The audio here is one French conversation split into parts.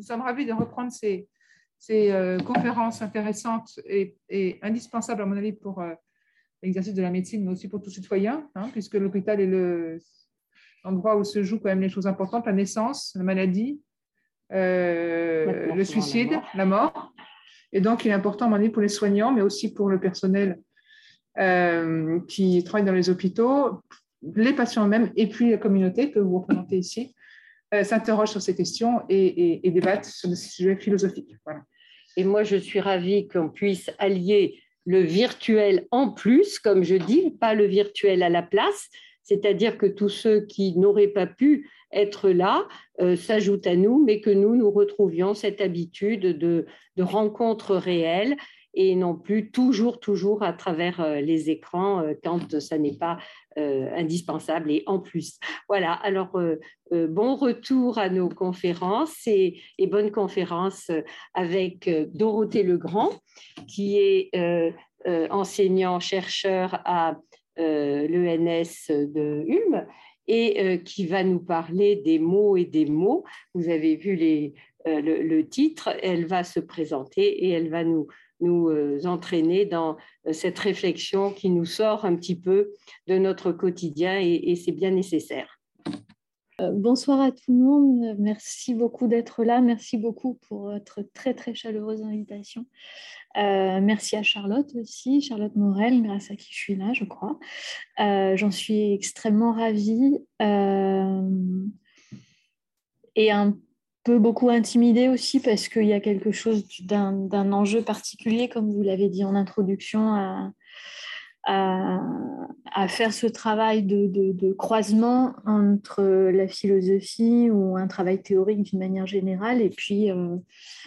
nous sommes ravis de reprendre ces, ces conférences intéressantes et, indispensables, à mon avis, pour l'exercice de la médecine, mais aussi pour tout citoyen, hein, puisque l'hôpital est l'endroit où se jouent quand même les choses importantes, la naissance, la maladie, le suicide, la mort. Et donc, il est important, à mon avis, pour les soignants, mais aussi pour le personnel qui travaille dans les hôpitaux, les patients eux-mêmes et puis la communauté que vous représentez ici, euh, s'interrogent sur ces questions et, débattent sur des sujets philosophiques. Et moi, je suis ravie qu'on puisse allier le virtuel en plus, comme je dis, pas le virtuel à la place, c'est-à-dire que tous ceux qui n'auraient pas pu être là euh, s'ajoutent à nous, mais que nous, nous retrouvions cette habitude de, de rencontres réelles et non plus toujours, toujours à travers euh, les écrans euh, quand ça n'est pas euh, indispensable et en plus. Voilà, alors bon retour à nos conférences et, bonne conférence avec Dorothée Legrand, qui est enseignant-chercheur à l'ENS de Ulm et qui va nous parler des mots et des mots. Vous avez vu le, titre, elle va se présenter et elle va nous, nous euh, entraîner dans euh, cette réflexion qui nous sort un petit peu de notre quotidien et, c'est bien nécessaire. Euh, bonsoir à tout le monde. Merci beaucoup d'être là. Merci beaucoup pour votre très très chaleureuse invitation. merci à Charlotte aussi, Charlotte Morel, grâce à qui je suis là, je crois. J'en suis extrêmement ravie. et un beaucoup intimider aussi parce qu'il y a quelque chose d'un enjeu particulier, comme vous l'avez dit en introduction, à, à, faire ce travail de, croisement entre la philosophie ou un travail théorique d'une manière générale et puis euh,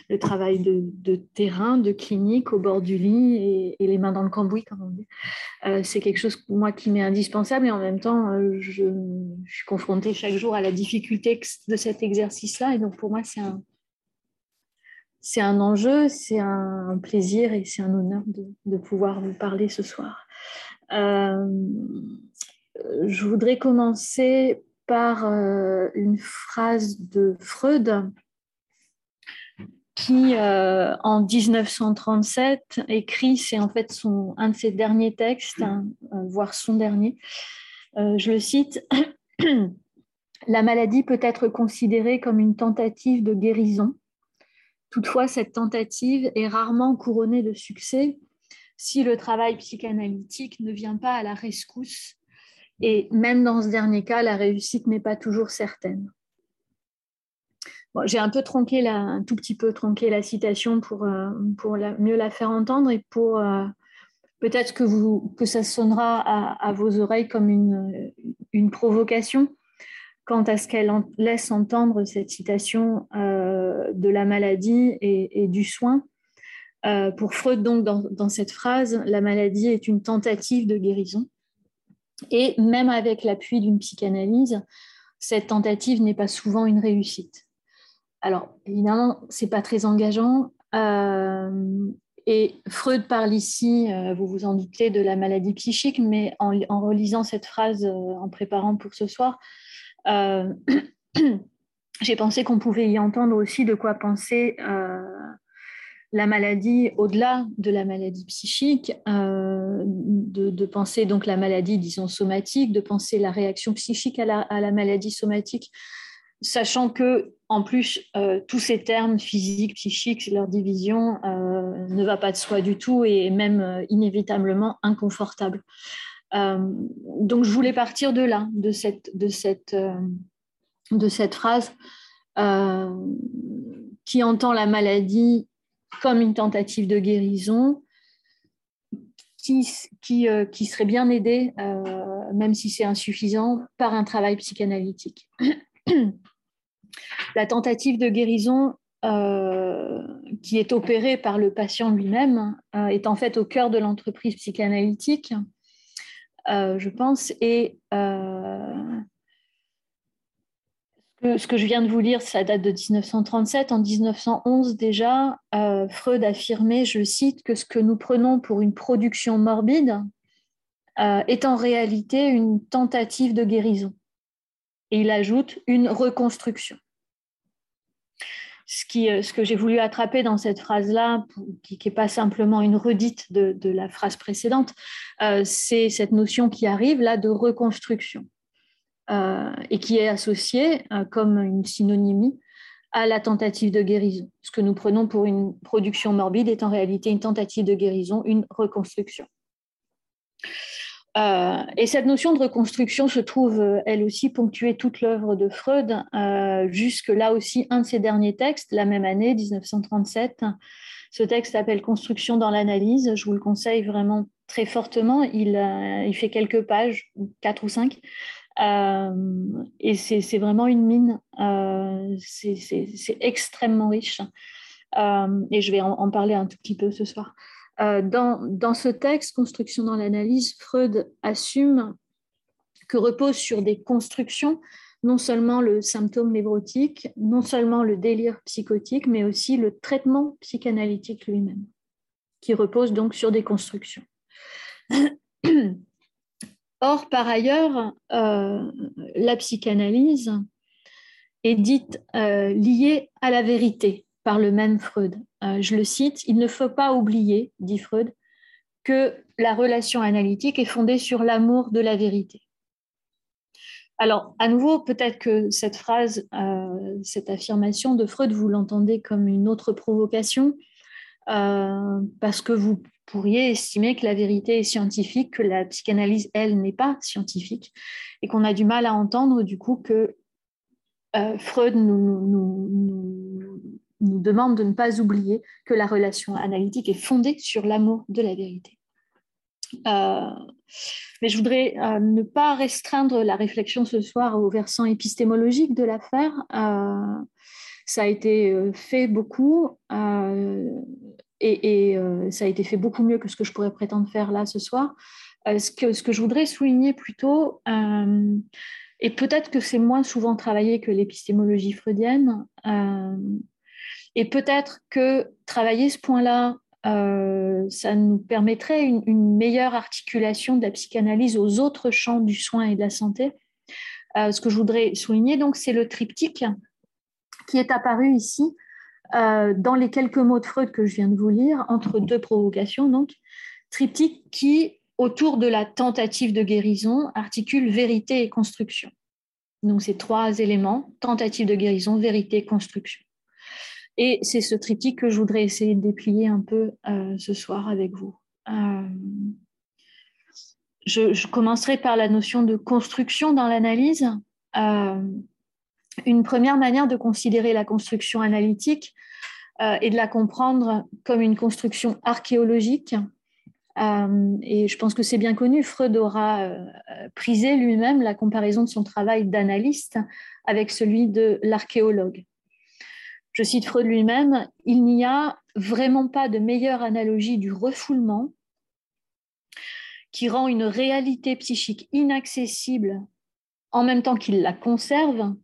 le travail de, terrain, de clinique au bord du lit et, les mains dans le cambouis, comme on dit. Euh, c'est quelque chose, moi, qui m'est indispensable et en même temps, euh, je, suis confrontée chaque jour à la difficulté de cet exercice-là et donc pour moi, c'est un, c'est un enjeu, c'est un plaisir et c'est un honneur de, pouvoir vous parler ce soir. Euh, je voudrais commencer par euh, une phrase de Freud qui, euh, en 1937, écrit, c'est en fait son, un de ses derniers textes, hein, voire son dernier. je le cite. La maladie peut être considérée comme une tentative de guérison Toutefois, cette tentative est rarement couronnée de succès si le travail psychanalytique ne vient pas à la rescousse. Et même dans ce dernier cas, la réussite n'est pas toujours certaine. J'ai un peu tronqué la, un tout petit peu tronqué la citation pour, euh, pour mieux la faire entendre et pour euh, peut-être que, que ça sonnera à, vos oreilles comme une, une provocation quant à ce qu'elle laisse entendre cette citation euh, de la maladie et, du soin. Euh, pour Freud, donc, dans, cette phrase, la maladie est une tentative de guérison. Et même avec l'appui d'une psychanalyse, cette tentative n'est pas souvent une réussite. Alors, évidemment, ce n'est pas très engageant. Euh, et Freud parle ici, vous vous en doutez, de la maladie psychique, mais en, relisant cette phrase en préparant pour ce soir, euh, j'ai pensé qu'on pouvait y entendre aussi de quoi penser euh, la maladie au-delà de la maladie psychique, euh, de, penser donc la maladie, disons, somatique, de penser la réaction psychique à la, maladie somatique, sachant que, en plus, tous ces termes physiques, psychiques, leur division ne va pas de soi du tout et même inévitablement inconfortable. Euh, donc, je voulais partir de là, de cette, de cette, euh, de cette phrase euh, qui entend la maladie comme une tentative de guérison, qui, qui, qui serait bien aidée, même si c'est insuffisant, par un travail psychanalytique. la tentative de guérison qui est opérée par le patient lui-même est en fait au cœur de l'entreprise psychanalytique euh, je pense. Et euh, ce que je viens de vous lire, ça date de 1937. En 1911 déjà, euh, Freud affirmait, je cite, que ce que nous prenons pour une production morbide est en réalité une tentative de guérison. Et il ajoute une reconstruction. ce, qui, ce que j'ai voulu attraper dans cette phrase-là, qui n'est pas simplement une redite de, de la phrase précédente, c'est cette notion qui arrive là de reconstruction et qui est associée comme une synonymie à la tentative de guérison. Ce que nous prenons pour une production morbide est en réalité une tentative de guérison, une reconstruction. Euh, et cette notion de reconstruction se trouve, euh, elle aussi, ponctuée toute l'œuvre de Freud, euh, jusque là aussi, un de ses derniers textes, la même année, 1937. Ce texte s'appelle Construction dans l'analyse. Je vous le conseille vraiment très fortement. Il, il fait quelques pages, quatre ou cinq, euh, et c'est vraiment une mine. Euh, c'est extrêmement riche. Euh, et je vais en, parler un tout petit peu ce soir. Dans, dans, ce texte, Construction dans l'analyse, Freud assume que repose sur des constructions non seulement le symptôme névrotique, non seulement le délire psychotique, mais aussi le traitement psychanalytique lui-même, qui repose donc sur des constructions. Or, par ailleurs, euh, la psychanalyse est dite euh, liée à la vérité par le même Freud. Euh, je le cite, il ne faut pas oublier, dit Freud, que la relation analytique est fondée sur l'amour de la vérité. Alors, à nouveau, peut-être que cette phrase, cette affirmation de Freud, vous l'entendez comme une autre provocation, parce que vous pourriez estimer que la vérité est scientifique, que la psychanalyse, elle, n'est pas scientifique, et qu'on a du mal à entendre du coup que euh, Freud nous, demande de ne pas oublier que la relation analytique est fondée sur l'amour de la vérité. Euh, mais je voudrais euh, ne pas restreindre la réflexion ce soir au versant épistémologique de l'affaire. ça a été fait beaucoup et, euh, ça a été fait beaucoup mieux que ce que je pourrais prétendre faire là ce soir. Euh, ce, que, je voudrais souligner plutôt, euh, et peut-être que c'est moins souvent travaillé que l'épistémologie freudienne, et peut-être que travailler ce point-là, ça nous permettrait une, une, meilleure articulation de la psychanalyse aux autres champs du soin et de la santé. ce que je voudrais souligner, donc, c'est le triptyque qui est apparu ici euh, dans les quelques mots de Freud que je viens de vous lire, entre deux provocations, donc, triptyque qui, autour de la tentative de guérison, articule vérité et construction. Donc, ces trois éléments, tentative de guérison, vérité construction. Et c'est ce triptyque que je voudrais essayer de déplier un peu euh, ce soir avec vous. Euh, je, commencerai par la notion de construction dans l'analyse une première manière de considérer la construction analytique euh, est de la comprendre comme une construction archéologique. Euh, et je pense que c'est bien connu, Freud aura euh, prisé lui-même la comparaison de son travail d'analyste avec celui de l'archéologue. Je cite Freud lui-même, il n'y a vraiment pas de meilleure analogie du refoulement qui rend une réalité psychique inaccessible en même temps qu'il la conserve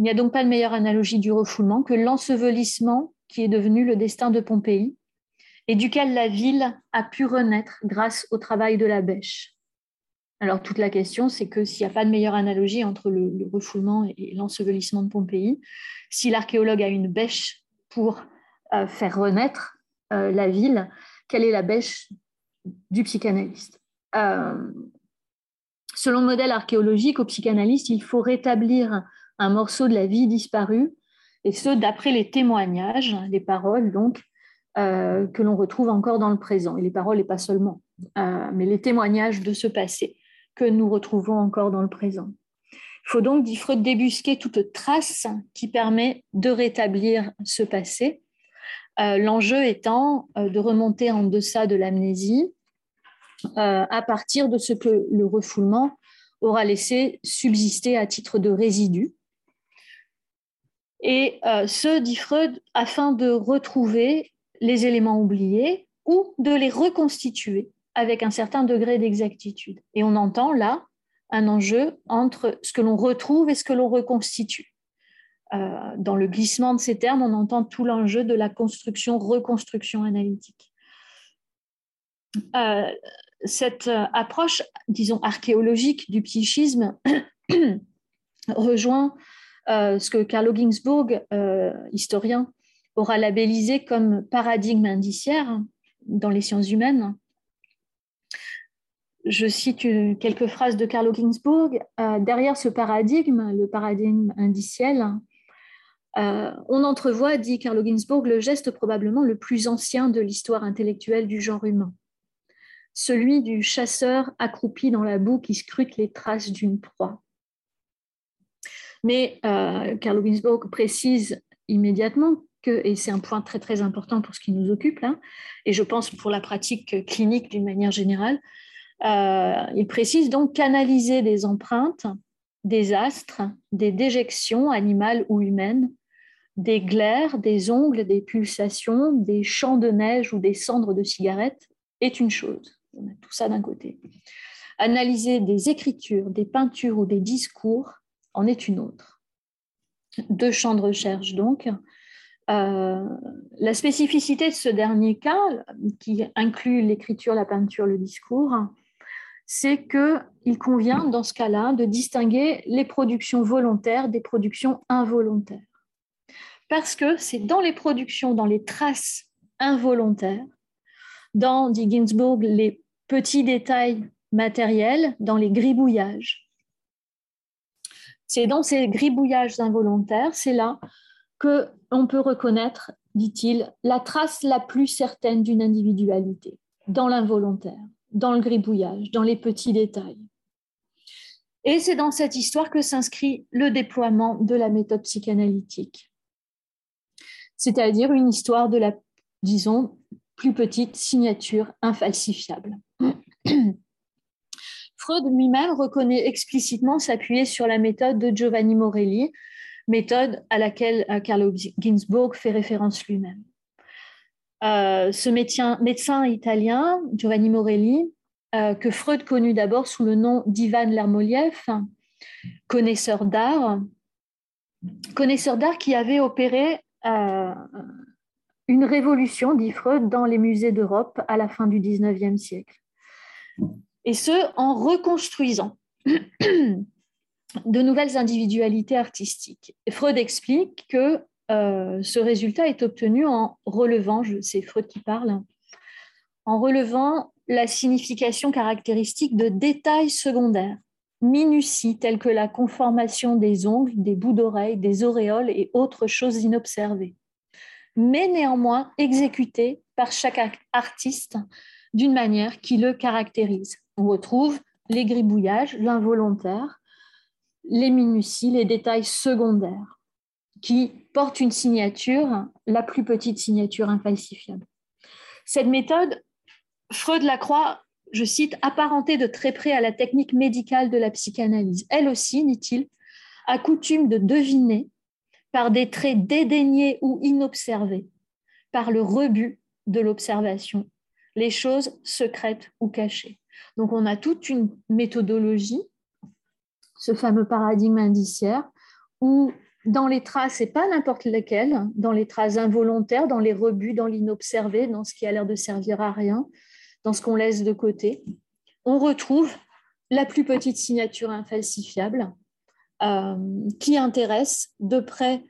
il n'y a donc pas de meilleure analogie du refoulement que l'ensevelissement qui est devenu le destin de Pompéi et duquel la ville a pu renaître grâce au travail de la bêche. Alors toute la question, c'est que s'il n'y a pas de meilleure analogie entre le, refoulement et l'ensevelissement de Pompéi, si l'archéologue a une bêche pour euh, faire renaître euh, la ville, quelle est la bêche du psychanalyste? Euh, Selon le modèle archéologique, au psychanalyste, il faut rétablir un morceau de la vie disparue, et ce, d'après les témoignages, les paroles donc, euh, que l'on retrouve encore dans le présent. Et les paroles, et pas seulement, euh, mais les témoignages de ce passé que nous retrouvons encore dans le présent. Il faut donc, dit Freud, débusquer toute trace qui permet de rétablir ce passé. Euh, l'enjeu étant de remonter en deçà de l'amnésie à partir de ce que le refoulement aura laissé subsister à titre de résidu et euh, ce, dit Freud, afin de retrouver les éléments oubliés ou de les reconstituer avec un certain degré d'exactitude. Et on entend là un enjeu entre ce que l'on retrouve et ce que l'on reconstitue. Euh, dans le glissement de ces termes, on entend tout l'enjeu de la construction-reconstruction analytique. Euh, cette approche, disons, archéologique du psychisme rejoint ce que Carlo Ginsburg, historien, aura labellisé comme paradigme indiciaire dans les sciences humaines. Je cite quelques phrases de Carlo Ginsburg. derrière ce paradigme, le paradigme indiciel, euh, on entrevoit, dit Carlo Ginzburg, le geste probablement le plus ancien de l'histoire intellectuelle du genre humain, celui du chasseur accroupi dans la boue qui scrute les traces d'une proie. Mais euh, Carlo Ginzburg précise immédiatement que, et c'est un point très très important pour ce qui nous occupe, hein, et je pense pour la pratique clinique d'une manière générale, euh, il précise donc qu'analyser des empreintes, des astres, des déjections animales ou humaines, des glaires, des ongles, des pulsations, des champs de neige ou des cendres de cigarettes est une chose. On a tout ça d'un côté. Analyser des écritures, des peintures ou des discours en est une autre. Deux champs de recherche donc. Euh, la spécificité de ce dernier cas, qui inclut l'écriture, la peinture, le discours, c'est qu'il convient dans ce cas-là de distinguer les productions volontaires des productions involontaires parce que c'est dans les productions, dans les traces involontaires, dans, dit Ginsburg, les petits détails matériels, dans les gribouillages. C'est dans ces gribouillages involontaires, c'est là que on peut reconnaître, dit-il, la trace la plus certaine d'une individualité, dans l'involontaire, dans le gribouillage, dans les petits détails. Et c'est dans cette histoire que s'inscrit le déploiement de la méthode psychanalytique c'est-à-dire une histoire de la, disons, plus petite signature infalsifiable. Freud lui-même reconnaît explicitement s'appuyer sur la méthode de Giovanni Morelli, méthode à laquelle euh, Carlo Ginzburg fait référence lui-même. Euh, ce médecin, italien, Giovanni Morelli, euh, que Freud connut d'abord sous le nom d'Ivan Lermoliev, connaisseur d'art, connaisseur d'art qui avait opéré une révolution, dit Freud, dans les musées d'Europe à la fin du XIXe siècle. Et ce, en reconstruisant de nouvelles individualités artistiques. Freud explique que euh, ce résultat est obtenu en relevant, c'est Freud qui parle, en relevant la signification caractéristique de détails secondaires minutie telles que la conformation des ongles, des bouts d'oreilles, des auréoles et autres choses inobservées, mais néanmoins exécutées par chaque artiste d'une manière qui le caractérise. On retrouve les gribouillages, l'involontaire, les minuties, les détails secondaires qui portent une signature, la plus petite signature infalsifiable. Cette méthode, Freud la croit je cite, apparentée de très près à la technique médicale de la psychanalyse. Elle aussi, dit-il, a coutume de deviner par des traits dédaignés ou inobservés, par le rebut de l'observation, les choses secrètes ou cachées. Donc on a toute une méthodologie, ce fameux paradigme indiciaire, où dans les traces, et pas n'importe lesquelles, dans les traces involontaires, dans les rebuts, dans l'inobservé, dans ce qui a l'air de servir à rien, dans ce qu'on laisse de côté, on retrouve la plus petite signature infalsifiable euh, qui intéresse de près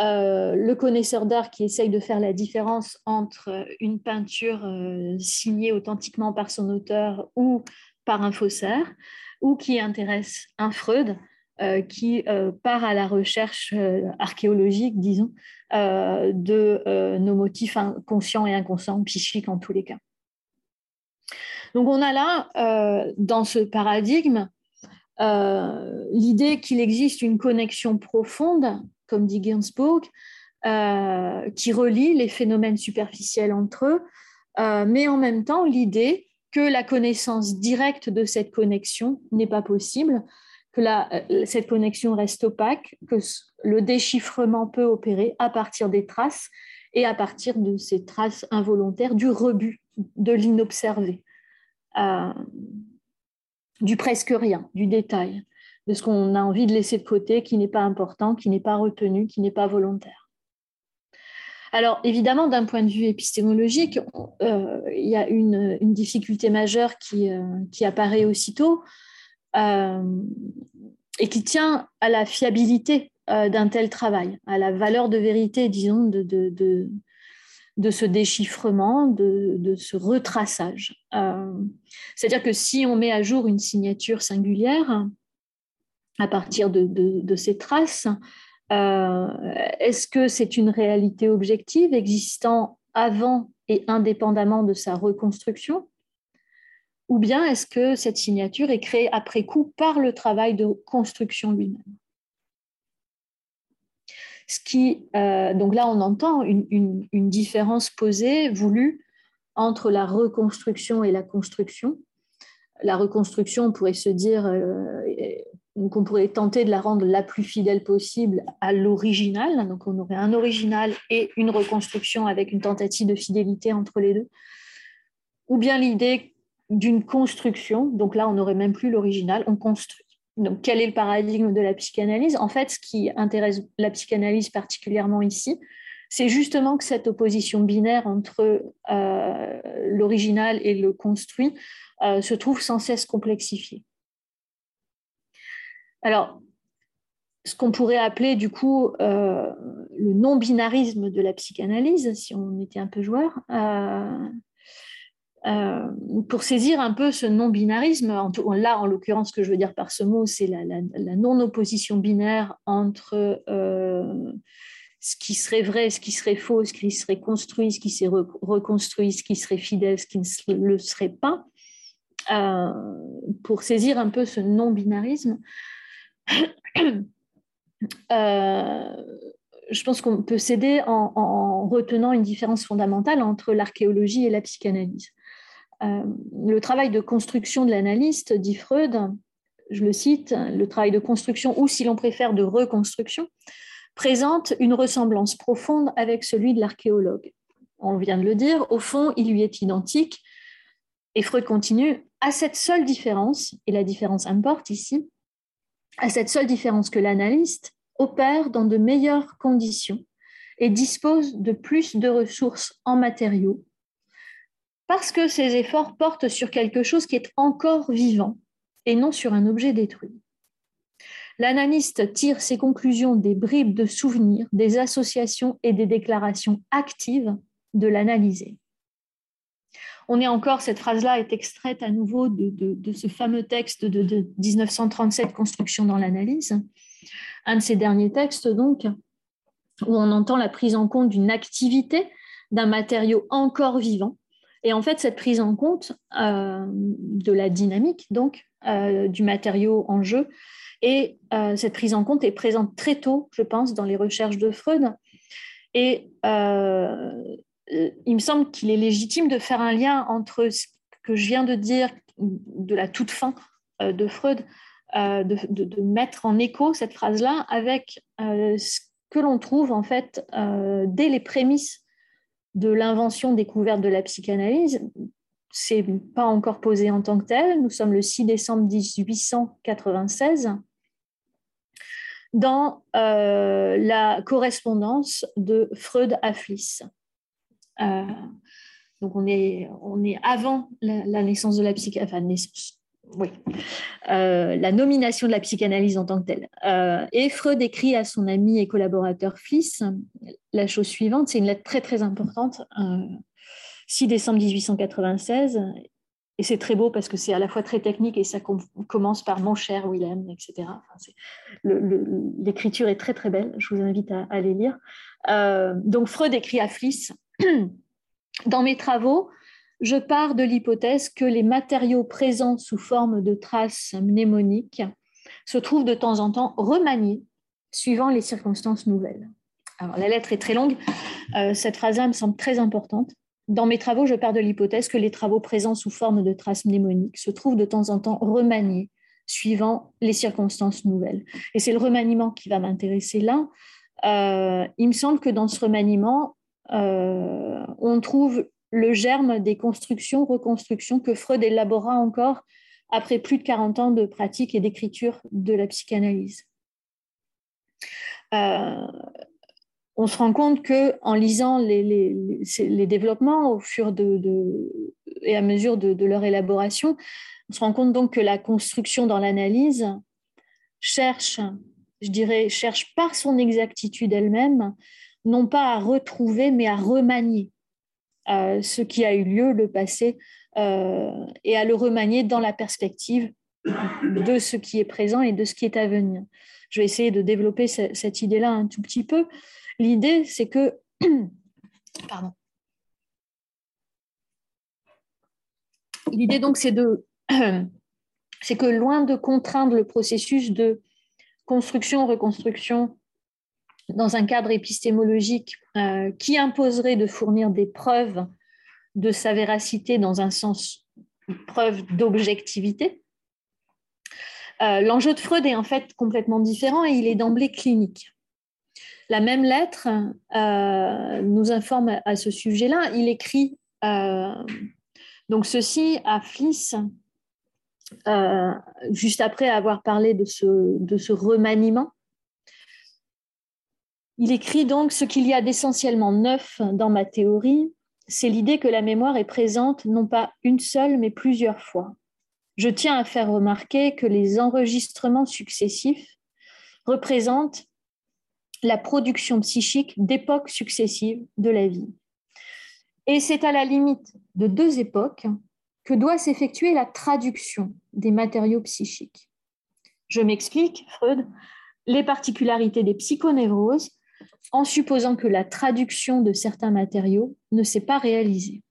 euh, le connaisseur d'art qui essaye de faire la différence entre une peinture euh, signée authentiquement par son auteur ou par un faussaire, ou qui intéresse un Freud qui part à la recherche archéologique, disons, de nos motifs conscients et inconscients, psychiques en tous les cas. Donc on a là, euh, dans ce paradigme, euh, l'idée qu'il existe une connexion profonde, comme dit Ginsburg, euh, qui relie les phénomènes superficiels entre eux, mais en même temps l'idée que la connaissance directe de cette connexion n'est pas possible, que cette connexion reste opaque, que le déchiffrement peut opérer à partir des traces et à partir de ces traces involontaires du rebut, de l'inobservé. Euh, du presque rien, du détail, de ce qu'on a envie de laisser de côté, qui n'est pas important, qui n'est pas retenu, qui n'est pas volontaire. Alors, évidemment, d'un point de vue épistémologique, euh, il y a une, difficulté majeure qui, euh, qui apparaît aussitôt et qui tient à la fiabilité d'un tel travail, à la valeur de vérité, disons, de, de, ce déchiffrement, de, ce retraçage. C'est-à-dire que si on met à jour une signature singulière, à partir de, ces traces, est-ce que c'est une réalité objective existant avant et indépendamment de sa reconstruction? Ou bien est-ce que cette signature est créée après coup par le travail de construction lui-même? Ce qui, euh, donc là, on entend une, différence posée, voulue, entre la reconstruction et la construction. La reconstruction, on pourrait se dire, euh, qu'on pourrait tenter de la rendre la plus fidèle possible à l'original. Donc, on aurait un original et une reconstruction avec une tentative de fidélité entre les deux. Ou bien l'idée d'une construction. Donc là, on n'aurait même plus l'original, on construit. Donc, quel est le paradigme de la psychanalyse? En fait, ce qui intéresse la psychanalyse particulièrement ici, c'est justement que cette opposition binaire entre euh, l'original et le construit euh, se trouve sans cesse complexifiée. Alors, ce qu'on pourrait appeler du coup euh, le non-binarisme de la psychanalyse, si on était un peu joueur, euh, euh, pour saisir un peu ce non-binarisme, là en l'occurrence ce que je veux dire par ce mot, c'est la, non-opposition binaire entre ce qui serait vrai, ce qui serait faux, ce qui serait construit, ce qui serait reconstruit, ce qui serait fidèle, ce qui ne le serait pas. pour saisir un peu ce non-binarisme, je pense qu'on peut s'aider en, retenant une différence fondamentale entre l'archéologie et la psychanalyse. Euh, le travail de construction de l'analyste, dit Freud, je le cite, le travail de construction ou si l'on préfère de reconstruction, présente une ressemblance profonde avec celui de l'archéologue. On vient de le dire, au fond, il lui est identique. Et Freud continue, à cette seule différence, et la différence importe ici, à cette seule différence que l'analyste opère dans de meilleures conditions et dispose de plus de ressources en matériaux, parce que ses efforts portent sur quelque chose qui est encore vivant et non sur un objet détruit. L'analyste tire ses conclusions des bribes de souvenirs, des associations et des déclarations actives de l'analysé on est encore, cette phrase-là est extraite à nouveau de, ce fameux texte de, 1937, Construction dans l'analyse, un de ces derniers textes donc, où on entend la prise en compte d'une activité, d'un matériau encore vivant. Et en fait, cette prise en compte euh, de la dynamique, donc, euh, du matériau en jeu, et euh, cette prise en compte est présente très tôt, je pense, dans les recherches de Freud. Et il me semble qu'il est légitime de faire un lien entre ce que je viens de dire de la toute fin euh, de Freud, euh, de, mettre en écho cette phrase-là avec ce que l'on trouve en fait dès les prémices de l'invention découverte de la psychanalyse. C'est pas encore posé en tant que tel. Nous sommes le 6 décembre 1896 dans la correspondance de Freud à Fliss. Euh, donc on est, on est avant la, naissance de la psychanalyse, oui, euh, la nomination de la psychanalyse en tant que telle. Euh, et Freud écrit à son ami et collaborateur Fils la chose suivante, c'est une lettre très très importante, 6 décembre 1896, et c'est très beau parce que c'est à la fois très technique et ça commence par mon cher Willem, etc. L'écriture est très très belle, je vous invite à, aller lire. donc Freud écrit à Fliss Dans mes travaux, je pars de l'hypothèse que les matériaux présents sous forme de traces mnémoniques se trouvent de temps en temps remaniés suivant les circonstances nouvelles. Alors, la lettre est très longue. Euh, cette phrase-là me semble très importante. Dans mes travaux, je pars de l'hypothèse que les travaux présents sous forme de traces mnémoniques se trouvent de temps en temps remaniés suivant les circonstances nouvelles. Et c'est le remaniement qui va m'intéresser là. Euh, il me semble que dans ce remaniement, euh, on trouve le germe des constructions, reconstructions que Freud élabora encore après plus de 40 ans de pratique et d'écriture de la psychanalyse. Euh, on se rend compte que en lisant les, développements au fur et à mesure de, leur élaboration, on se rend compte donc que la construction dans l'analyse cherche je dirais, cherche par son exactitude elle-même, non pas à retrouver, mais à remanier euh, ce qui a eu lieu, le passé, euh, et à le remanier dans la perspective de ce qui est présent et de ce qui est à venir. Je vais essayer de développer cette idée-là un tout petit peu. L'idée, c'est que... Pardon. L'idée, donc, c'est de... c'est que loin de contraindre le processus de construction-reconstruction dans un cadre épistémologique euh, qui imposerait de fournir des preuves de sa véracité dans un sens preuve d'objectivité. Euh, l'enjeu de Freud est en fait complètement différent et il est d'emblée clinique. La même lettre euh, nous informe à ce sujet-là. Il écrit donc ceci à Fliss, juste après avoir parlé de ce, de ce remaniement il écrit donc ce qu'il y a d'essentiellement neuf dans ma théorie, c'est l'idée que la mémoire est présente non pas une seule, mais plusieurs fois. Je tiens à faire remarquer que les enregistrements successifs représentent la production psychique d'époques successives de la vie. Et c'est à la limite de deux époques que doit s'effectuer la traduction des matériaux psychiques. Je m'explique, Freud, les particularités des psychonévroses en supposant que la traduction de certains matériaux ne s'est pas réalisée.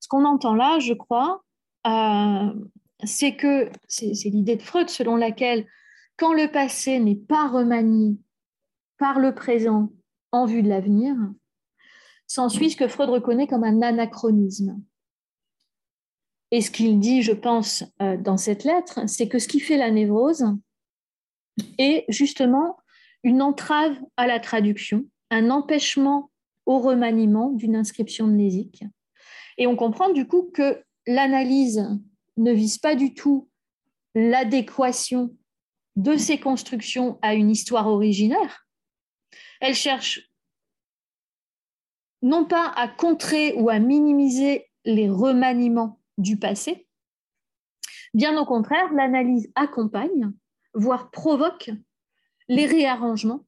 Ce qu'on entend là, je crois, euh, c'est que c'est l'idée de Freud selon laquelle quand le passé n'est pas remanié par le présent en vue de l'avenir, s'ensuit ce que Freud reconnaît comme un anachronisme. Et ce qu'il dit, je pense, euh, dans cette lettre, c'est que ce qui fait la névrose est justement une entrave à la traduction, un empêchement au remaniement d'une inscription mnésique. Et on comprend du coup que l'analyse ne vise pas du tout l'adéquation de ces constructions à une histoire originaire. Elle cherche non pas à contrer ou à minimiser les remaniements du passé, bien au contraire, l'analyse accompagne, voire provoque les réarrangements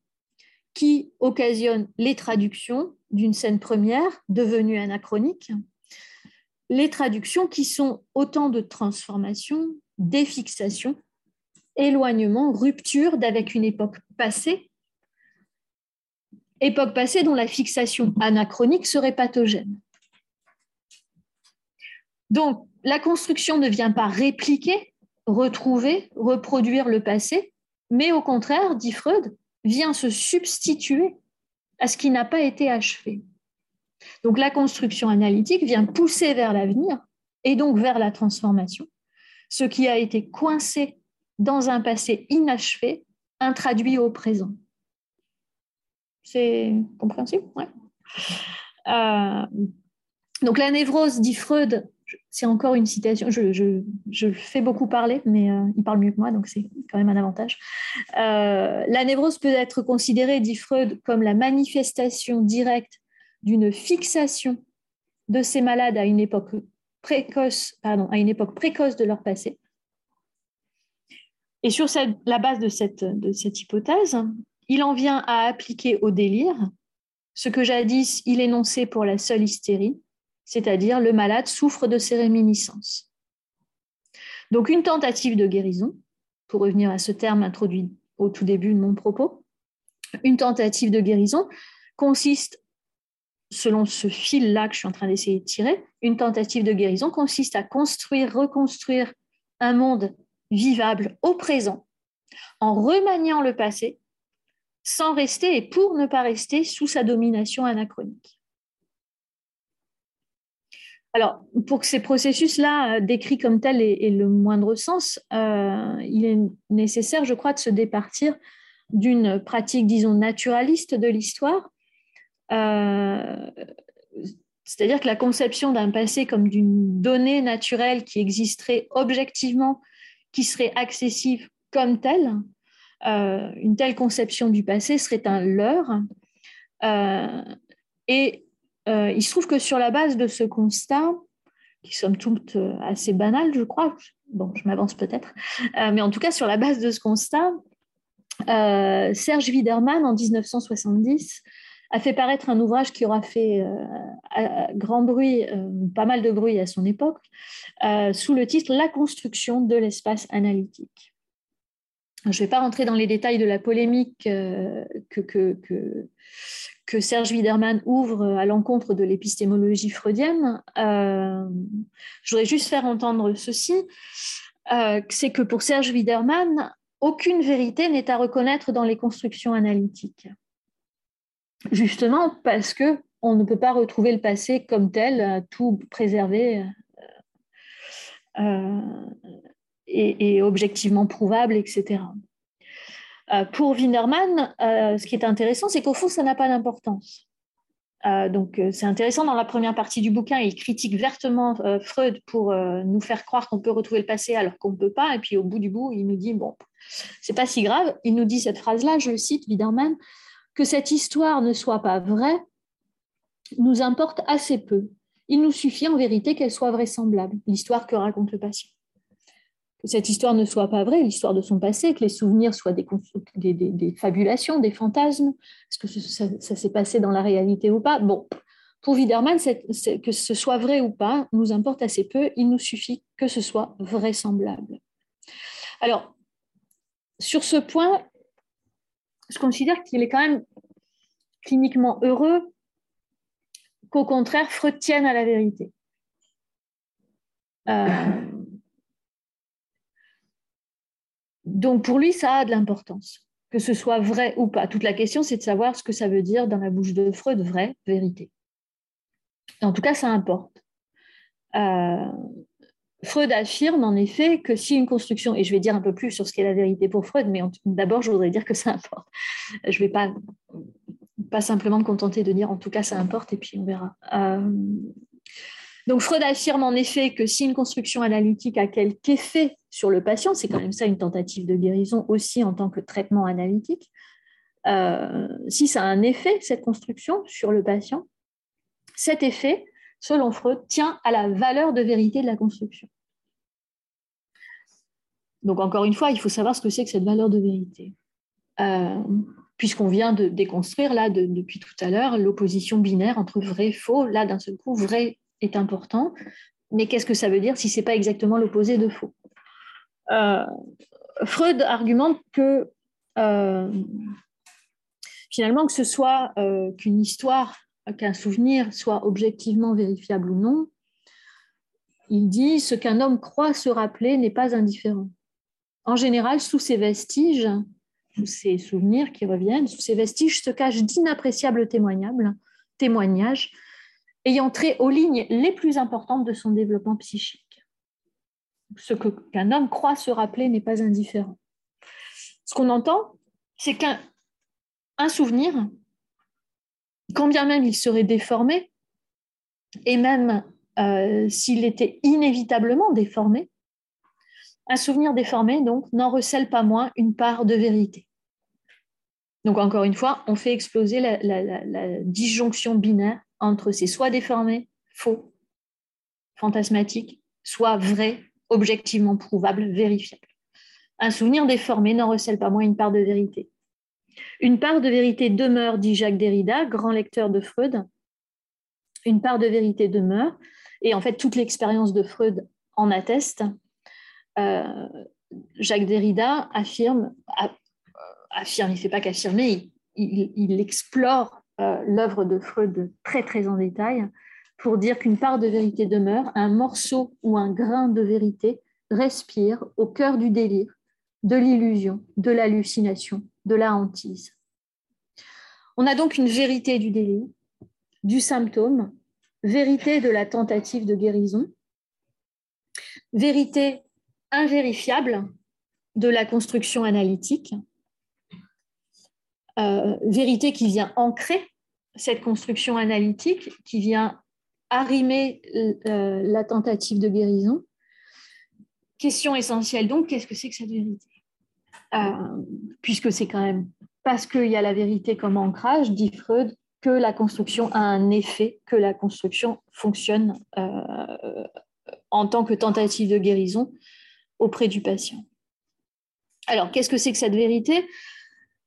qui occasionnent les traductions d'une scène première devenue anachronique, les traductions qui sont autant de transformations, défixations, éloignements, ruptures d'avec une époque passée, époque passée dont la fixation anachronique serait pathogène. Donc, la construction ne vient pas répliquer, retrouver, reproduire le passé, mais au contraire, dit Freud, vient se substituer à ce qui n'a pas été achevé. Donc la construction analytique vient pousser vers l'avenir et donc vers la transformation, ce qui a été coincé dans un passé inachevé, introduit au présent. C'est compréhensible? Ouais. Euh, donc la névrose, dit Freud, c'est encore une citation, je, fais beaucoup parler, mais euh, il parle mieux que moi, donc c'est quand même un avantage. Euh, la névrose peut être considérée, dit Freud, comme la manifestation directe d'une fixation de ces malades à une époque précoce, pardon, à une époque précoce de leur passé. Et sur la base de cette, de cette hypothèse, il en vient à appliquer au délire ce que jadis il énonçait pour la seule hystérie, c'est-à-dire le malade souffre de ces réminiscences. Donc une tentative de guérison, pour revenir à ce terme introduit au tout début de mon propos, une tentative de guérison consiste, selon ce fil-là que je suis en train d'essayer de tirer, une tentative de guérison consiste à construire, reconstruire un monde vivable au présent en remaniant le passé sans rester et pour ne pas rester sous sa domination anachronique. Alors, pour que ces processus-là, euh, décrits comme tels, aient, le moindre sens, euh, il est nécessaire, je crois, de se départir d'une pratique, disons, naturaliste de l'histoire. Euh, c'est-à-dire que la conception d'un passé comme d'une donnée naturelle qui existerait objectivement, qui serait accessible comme telle, une telle conception du passé serait un leurre. et euh, il se trouve que sur la base de ce constat, qui somme toute euh, assez banal, je crois, bon, je m'avance peut-être, euh, mais en tout cas, sur la base de ce constat, Serge Widerman, en 1970, a fait paraître un ouvrage qui aura fait grand bruit, pas mal de bruit à son époque, sous le titre La construction de l'espace analytique. Je ne vais pas rentrer dans les détails de la polémique que, que, Serge Widerman ouvre à l'encontre de l'épistémologie freudienne, euh, je voudrais juste faire entendre ceci, euh, c'est que pour Serge Widerman, aucune vérité n'est à reconnaître dans les constructions analytiques. Justement parce que on ne peut pas retrouver le passé comme tel, tout préservé euh, et, objectivement prouvable, etc. Euh, pour Wienerman, euh, ce qui est intéressant, c'est qu'au fond, ça n'a pas d'importance. Euh, donc, c'est intéressant dans la première partie du bouquin, il critique vertement Freud pour nous faire croire qu'on peut retrouver le passé alors qu'on ne peut pas. Et puis, au bout du bout, il nous dit bon, c'est pas si grave. Il nous dit cette phrase-là, je cite Widerman, que cette histoire ne soit pas vraie nous importe assez peu. Il nous suffit en vérité qu'elle soit vraisemblable, l'histoire que raconte le patient que cette histoire ne soit pas vraie, l'histoire de son passé, que les souvenirs soient des, fabulations, des fantasmes, est-ce que ça, s'est passé dans la réalité ou pas? Bon, pour Widerman, que ce soit vrai ou pas nous importe assez peu, il nous suffit que ce soit vraisemblable. Alors, sur ce point, je considère qu'il est quand même cliniquement heureux qu'au contraire, Freud tienne à la vérité. Euh, Donc pour lui, ça a de l'importance, que ce soit vrai ou pas. Toute la question, c'est de savoir ce que ça veut dire dans la bouche de Freud, vrai, vérité. En tout cas, ça importe. Euh, Freud affirme en effet que si une construction, et je vais dire un peu plus sur ce qu'est la vérité pour Freud, mais d'abord, je voudrais dire que ça importe. Je ne vais pas, simplement me contenter de dire en tout cas ça importe, et puis on verra. Euh, donc Freud affirme en effet que si une construction analytique a quelque effet sur le patient, c'est quand même ça une tentative de guérison aussi en tant que traitement analytique, euh, si ça a un effet, cette construction, sur le patient, cet effet, selon Freud, tient à la valeur de vérité de la construction. Donc encore une fois, il faut savoir ce que c'est que cette valeur de vérité. Euh, puisqu'on vient de déconstruire, là, depuis tout à l'heure, l'opposition binaire entre vrai et faux. Là, d'un seul coup, vrai est important. Mais qu'est-ce que ça veut dire si ce n'est pas exactement l'opposé de faux? Euh, Freud argumente que euh, finalement, que ce soit euh, qu'une histoire, qu'un souvenir soit objectivement vérifiable ou non, il dit ce qu'un homme croit se rappeler n'est pas indifférent. En général, sous ces vestiges, sous ces souvenirs qui reviennent, sous ces vestiges se cachent d'inappréciables témoignages ayant trait aux lignes les plus importantes de son développement psychique. Ce qu'un homme croit se rappeler n'est pas indifférent. Ce qu'on entend, c'est qu'un souvenir, quand bien même il serait déformé, et même euh, s'il était inévitablement déformé, un souvenir déformé donc n'en recèle pas moins une part de vérité. Donc encore une fois, on fait exploser la disjonction binaire entre ces soit déformés, faux, fantasmatiques, soit vrais, objectivement prouvables, vérifiables. Un souvenir déformé n'en recèle pas moins une part de vérité. Une part de vérité demeure, dit Jacques Derrida, grand lecteur de Freud. Une part de vérité demeure, et en fait toute l'expérience de Freud en atteste. Euh, Jacques Derrida affirme, affirme, il ne fait pas qu'affirmer, il, explore euh, l'œuvre de Freud très très en détail pour dire qu'une part de vérité demeure, un morceau ou un grain de vérité respire au cœur du délire, de l'illusion, de l'hallucination, de la hantise. On a donc une vérité du délire, du symptôme, vérité de la tentative de guérison, vérité invérifiable de la construction analytique, euh, vérité qui vient ancrer cette construction analytique, qui vient arrimer euh, la tentative de guérison. Question essentielle donc, qu'est-ce que c'est que cette vérité? Euh, Puisque c'est quand même parce qu'il y a la vérité comme ancrage, dit Freud, que la construction a un effet, que la construction fonctionne en tant que tentative de guérison auprès du patient. Alors, qu'est-ce que c'est que cette vérité?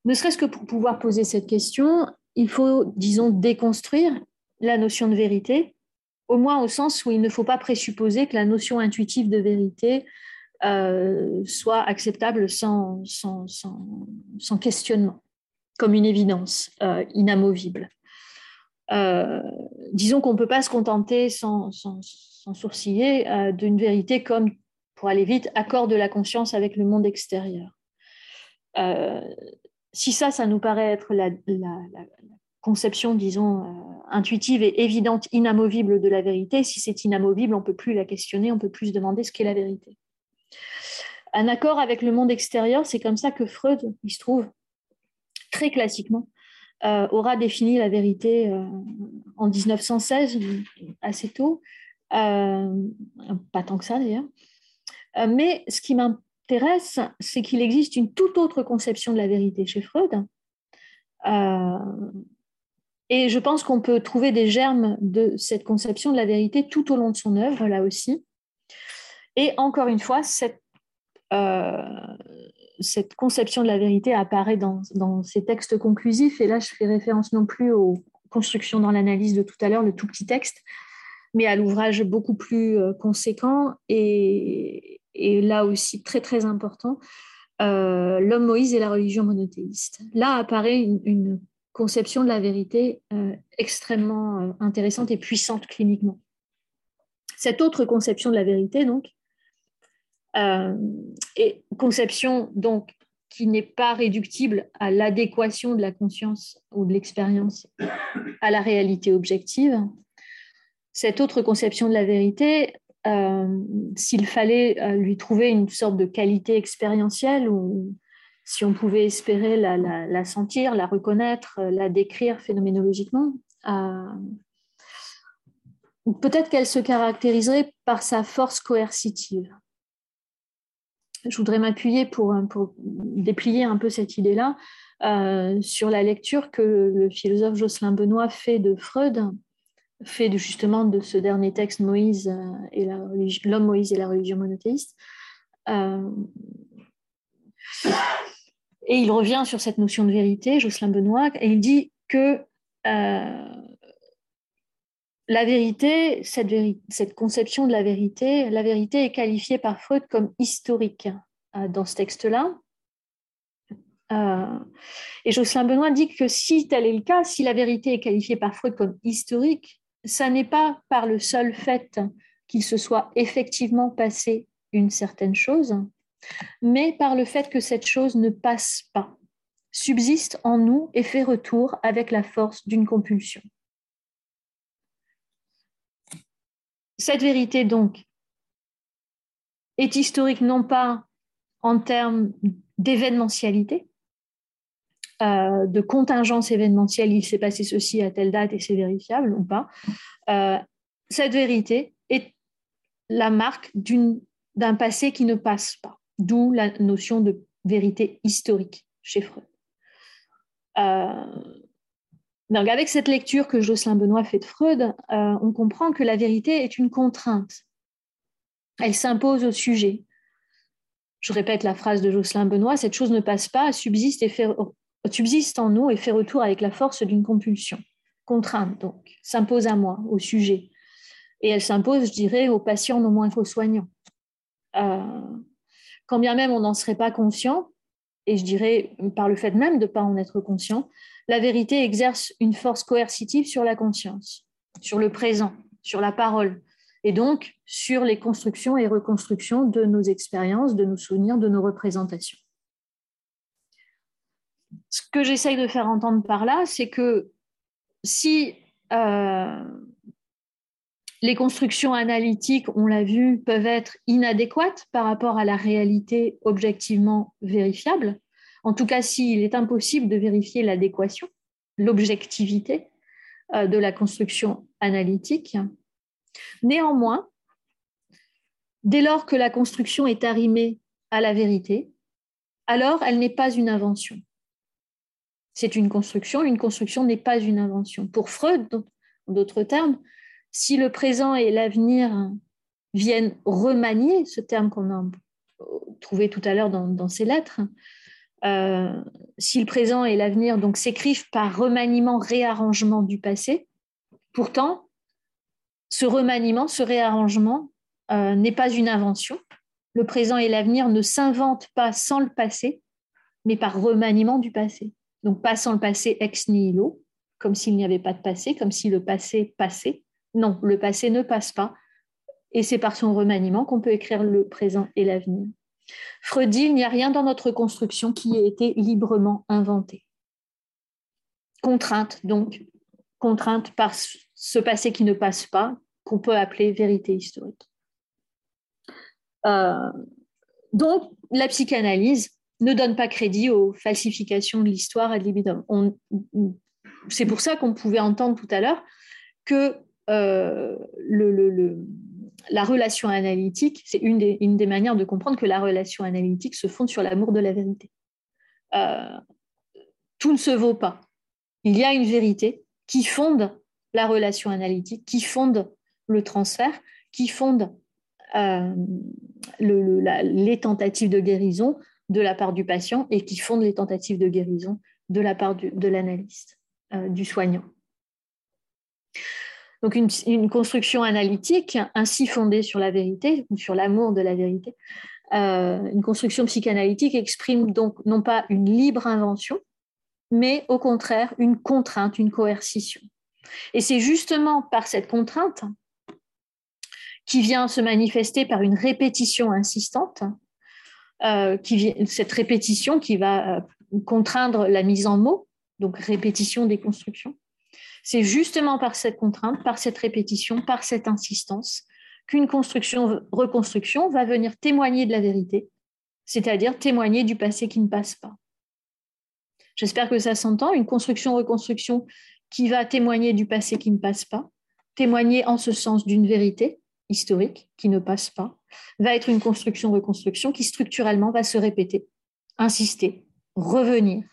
Ne serait-ce que pour pouvoir poser cette question, il faut, disons, déconstruire la notion de vérité, au moins au sens où il ne faut pas présupposer que la notion intuitive de vérité euh, soit acceptable sans, sans, questionnement, comme une évidence euh, inamovible. Euh, disons qu'on ne peut pas se contenter sans, sourciller d'une vérité comme, pour aller vite, accord de la conscience avec le monde extérieur. Si ça, ça nous paraît être la, conception, disons, intuitive et évidente, inamovible de la vérité, si c'est inamovible, on ne peut plus la questionner, on peut plus se demander ce qu'est la vérité un accord avec le monde extérieur. C'est comme ça que Freud, il se trouve, très classiquement, euh, aura défini la vérité euh, en 1916, assez tôt, euh, pas tant que ça d'ailleurs. mais ce qui m'intéresse, c'est qu'il existe une toute autre conception de la vérité chez Freud. et je pense qu'on peut trouver des germes de cette conception de la vérité tout au long de son œuvre, là aussi. Et encore une fois, cette euh, cette conception de la vérité apparaît dans, ces textes conclusifs. Et là, je fais référence non plus aux constructions dans l'analyse de tout à l'heure, le tout petit texte, mais à l'ouvrage beaucoup plus euh, conséquent et, là aussi très très important, euh, L'homme Moïse et la religion monothéiste. Là apparaît une, conception de la vérité extrêmement intéressante et puissante cliniquement. Cette autre conception de la vérité, donc, euh, et conception donc qui n'est pas réductible à l'adéquation de la conscience ou de l'expérience à la réalité objective. Cette autre conception de la vérité, euh, s'il fallait euh, lui trouver une sorte de qualité expérientielle ou si on pouvait espérer la, sentir, la reconnaître, la décrire phénoménologiquement, peut-être qu'elle se caractériserait par sa force coercitive. Je voudrais m'appuyer pour, déplier un peu cette idée-là euh, sur la lecture que le philosophe Jocelyn Benoît fait de Freud, fait de, justement de ce dernier texte Moïse euh, et l'homme Moïse et la religion monothéiste. Euh, et il revient sur cette notion de vérité, Jocelyn Benoît, et il dit que la vérité, cette, conception de la vérité, la vérité est qualifiée par Freud comme historique euh, dans ce texte-là. Euh, et Jocelyn Benoît dit que si tel est le cas, si la vérité est qualifiée par Freud comme historique, ça n'est pas par le seul fait qu'il se soit effectivement passé une certaine chose, mais par le fait que cette chose ne passe pas, subsiste en nous et fait retour avec la force d'une compulsion. Cette vérité, donc, est historique non pas en termes d'événementialité, euh, de contingence événementielle, il s'est passé ceci à telle date et c'est vérifiable ou pas. Euh, cette vérité est la marque d'un passé qui ne passe pas, d'où la notion de vérité historique chez Freud. Euh, donc, avec cette lecture que Jocelyn Benoît fait de Freud, on comprend que la vérité est une contrainte. Elle s'impose au sujet. Je répète la phrase de Jocelyn Benoît, cette chose ne passe pas, subsiste, et fait, subsiste en nous et fait retour avec la force d'une compulsion. Contrainte, donc, s'impose à moi, au sujet. Et elle s'impose, je dirais, aux patients non moins qu'aux soignants. Euh, quand bien même on n'en serait pas conscient, et je dirais par le fait même de ne pas en être conscient, la vérité exerce une force coercitive sur la conscience, sur le présent, sur la parole, et donc sur les constructions et reconstructions de nos expériences, de nos souvenirs, de nos représentations. Ce que j'essaye de faire entendre par là, c'est que si euh, les constructions analytiques, on l'a vu, peuvent être inadéquates par rapport à la réalité objectivement vérifiable, en tout cas s'il est impossible de vérifier l'adéquation, l'objectivité euh, de la construction analytique. Néanmoins, dès lors que la construction est arrimée à la vérité, alors elle n'est pas une invention. C'est une construction, une construction n'est pas une invention. Pour Freud, en d'autres termes, si le présent et l'avenir viennent remanier, ce terme qu'on a trouvé tout à l'heure dans, ses lettres, si le présent et l'avenir donc s'écrivent par remaniement, réarrangement du passé, pourtant, ce remaniement, ce réarrangement n'est pas une invention. Le présent et l'avenir ne s'inventent pas sans le passé, mais par remaniement du passé. Donc pas sans le passé ex nihilo, comme s'il n'y avait pas de passé, comme si le passé passait. Non, le passé ne passe pas. Et c'est par son remaniement qu'on peut écrire le présent et l'avenir. Freud dit, il n'y a rien dans notre construction qui ait été librement inventé. Contrainte, donc, contrainte par ce passé qui ne passe pas, qu'on peut appeler vérité historique. Euh, donc, la psychanalyse ne donne pas crédit aux falsifications de l'histoire et de l'ibidum. C'est pour ça qu'on pouvait entendre tout à l'heure que euh, la relation analytique, c'est une des, manières de comprendre que la relation analytique se fonde sur l'amour de la vérité. Euh, tout ne se vaut pas. Il y a une vérité qui fonde la relation analytique, qui fonde le transfert, qui fonde euh, les tentatives de guérison, de la part du patient et qui fondent les tentatives de guérison de la part de l'analyste, euh, du soignant. Donc une, construction analytique ainsi fondée sur la vérité ou sur l'amour de la vérité, euh, une construction psychanalytique exprime donc non pas une libre invention, mais au contraire une contrainte, une coercition. Et c'est justement par cette contrainte qui vient se manifester par une répétition insistante euh, cette répétition qui va euh, contraindre la mise en mots, donc répétition des constructions. C'est justement par cette contrainte, par cette répétition, par cette insistance, qu'une construction-reconstruction va venir témoigner de la vérité, c'est-à-dire témoigner du passé qui ne passe pas. J'espère que ça s'entend, une construction-reconstruction qui va témoigner du passé qui ne passe pas, témoigner en ce sens d'une vérité historique qui ne passe pas, va être une construction-reconstruction qui structurellement va se répéter, insister, revenir,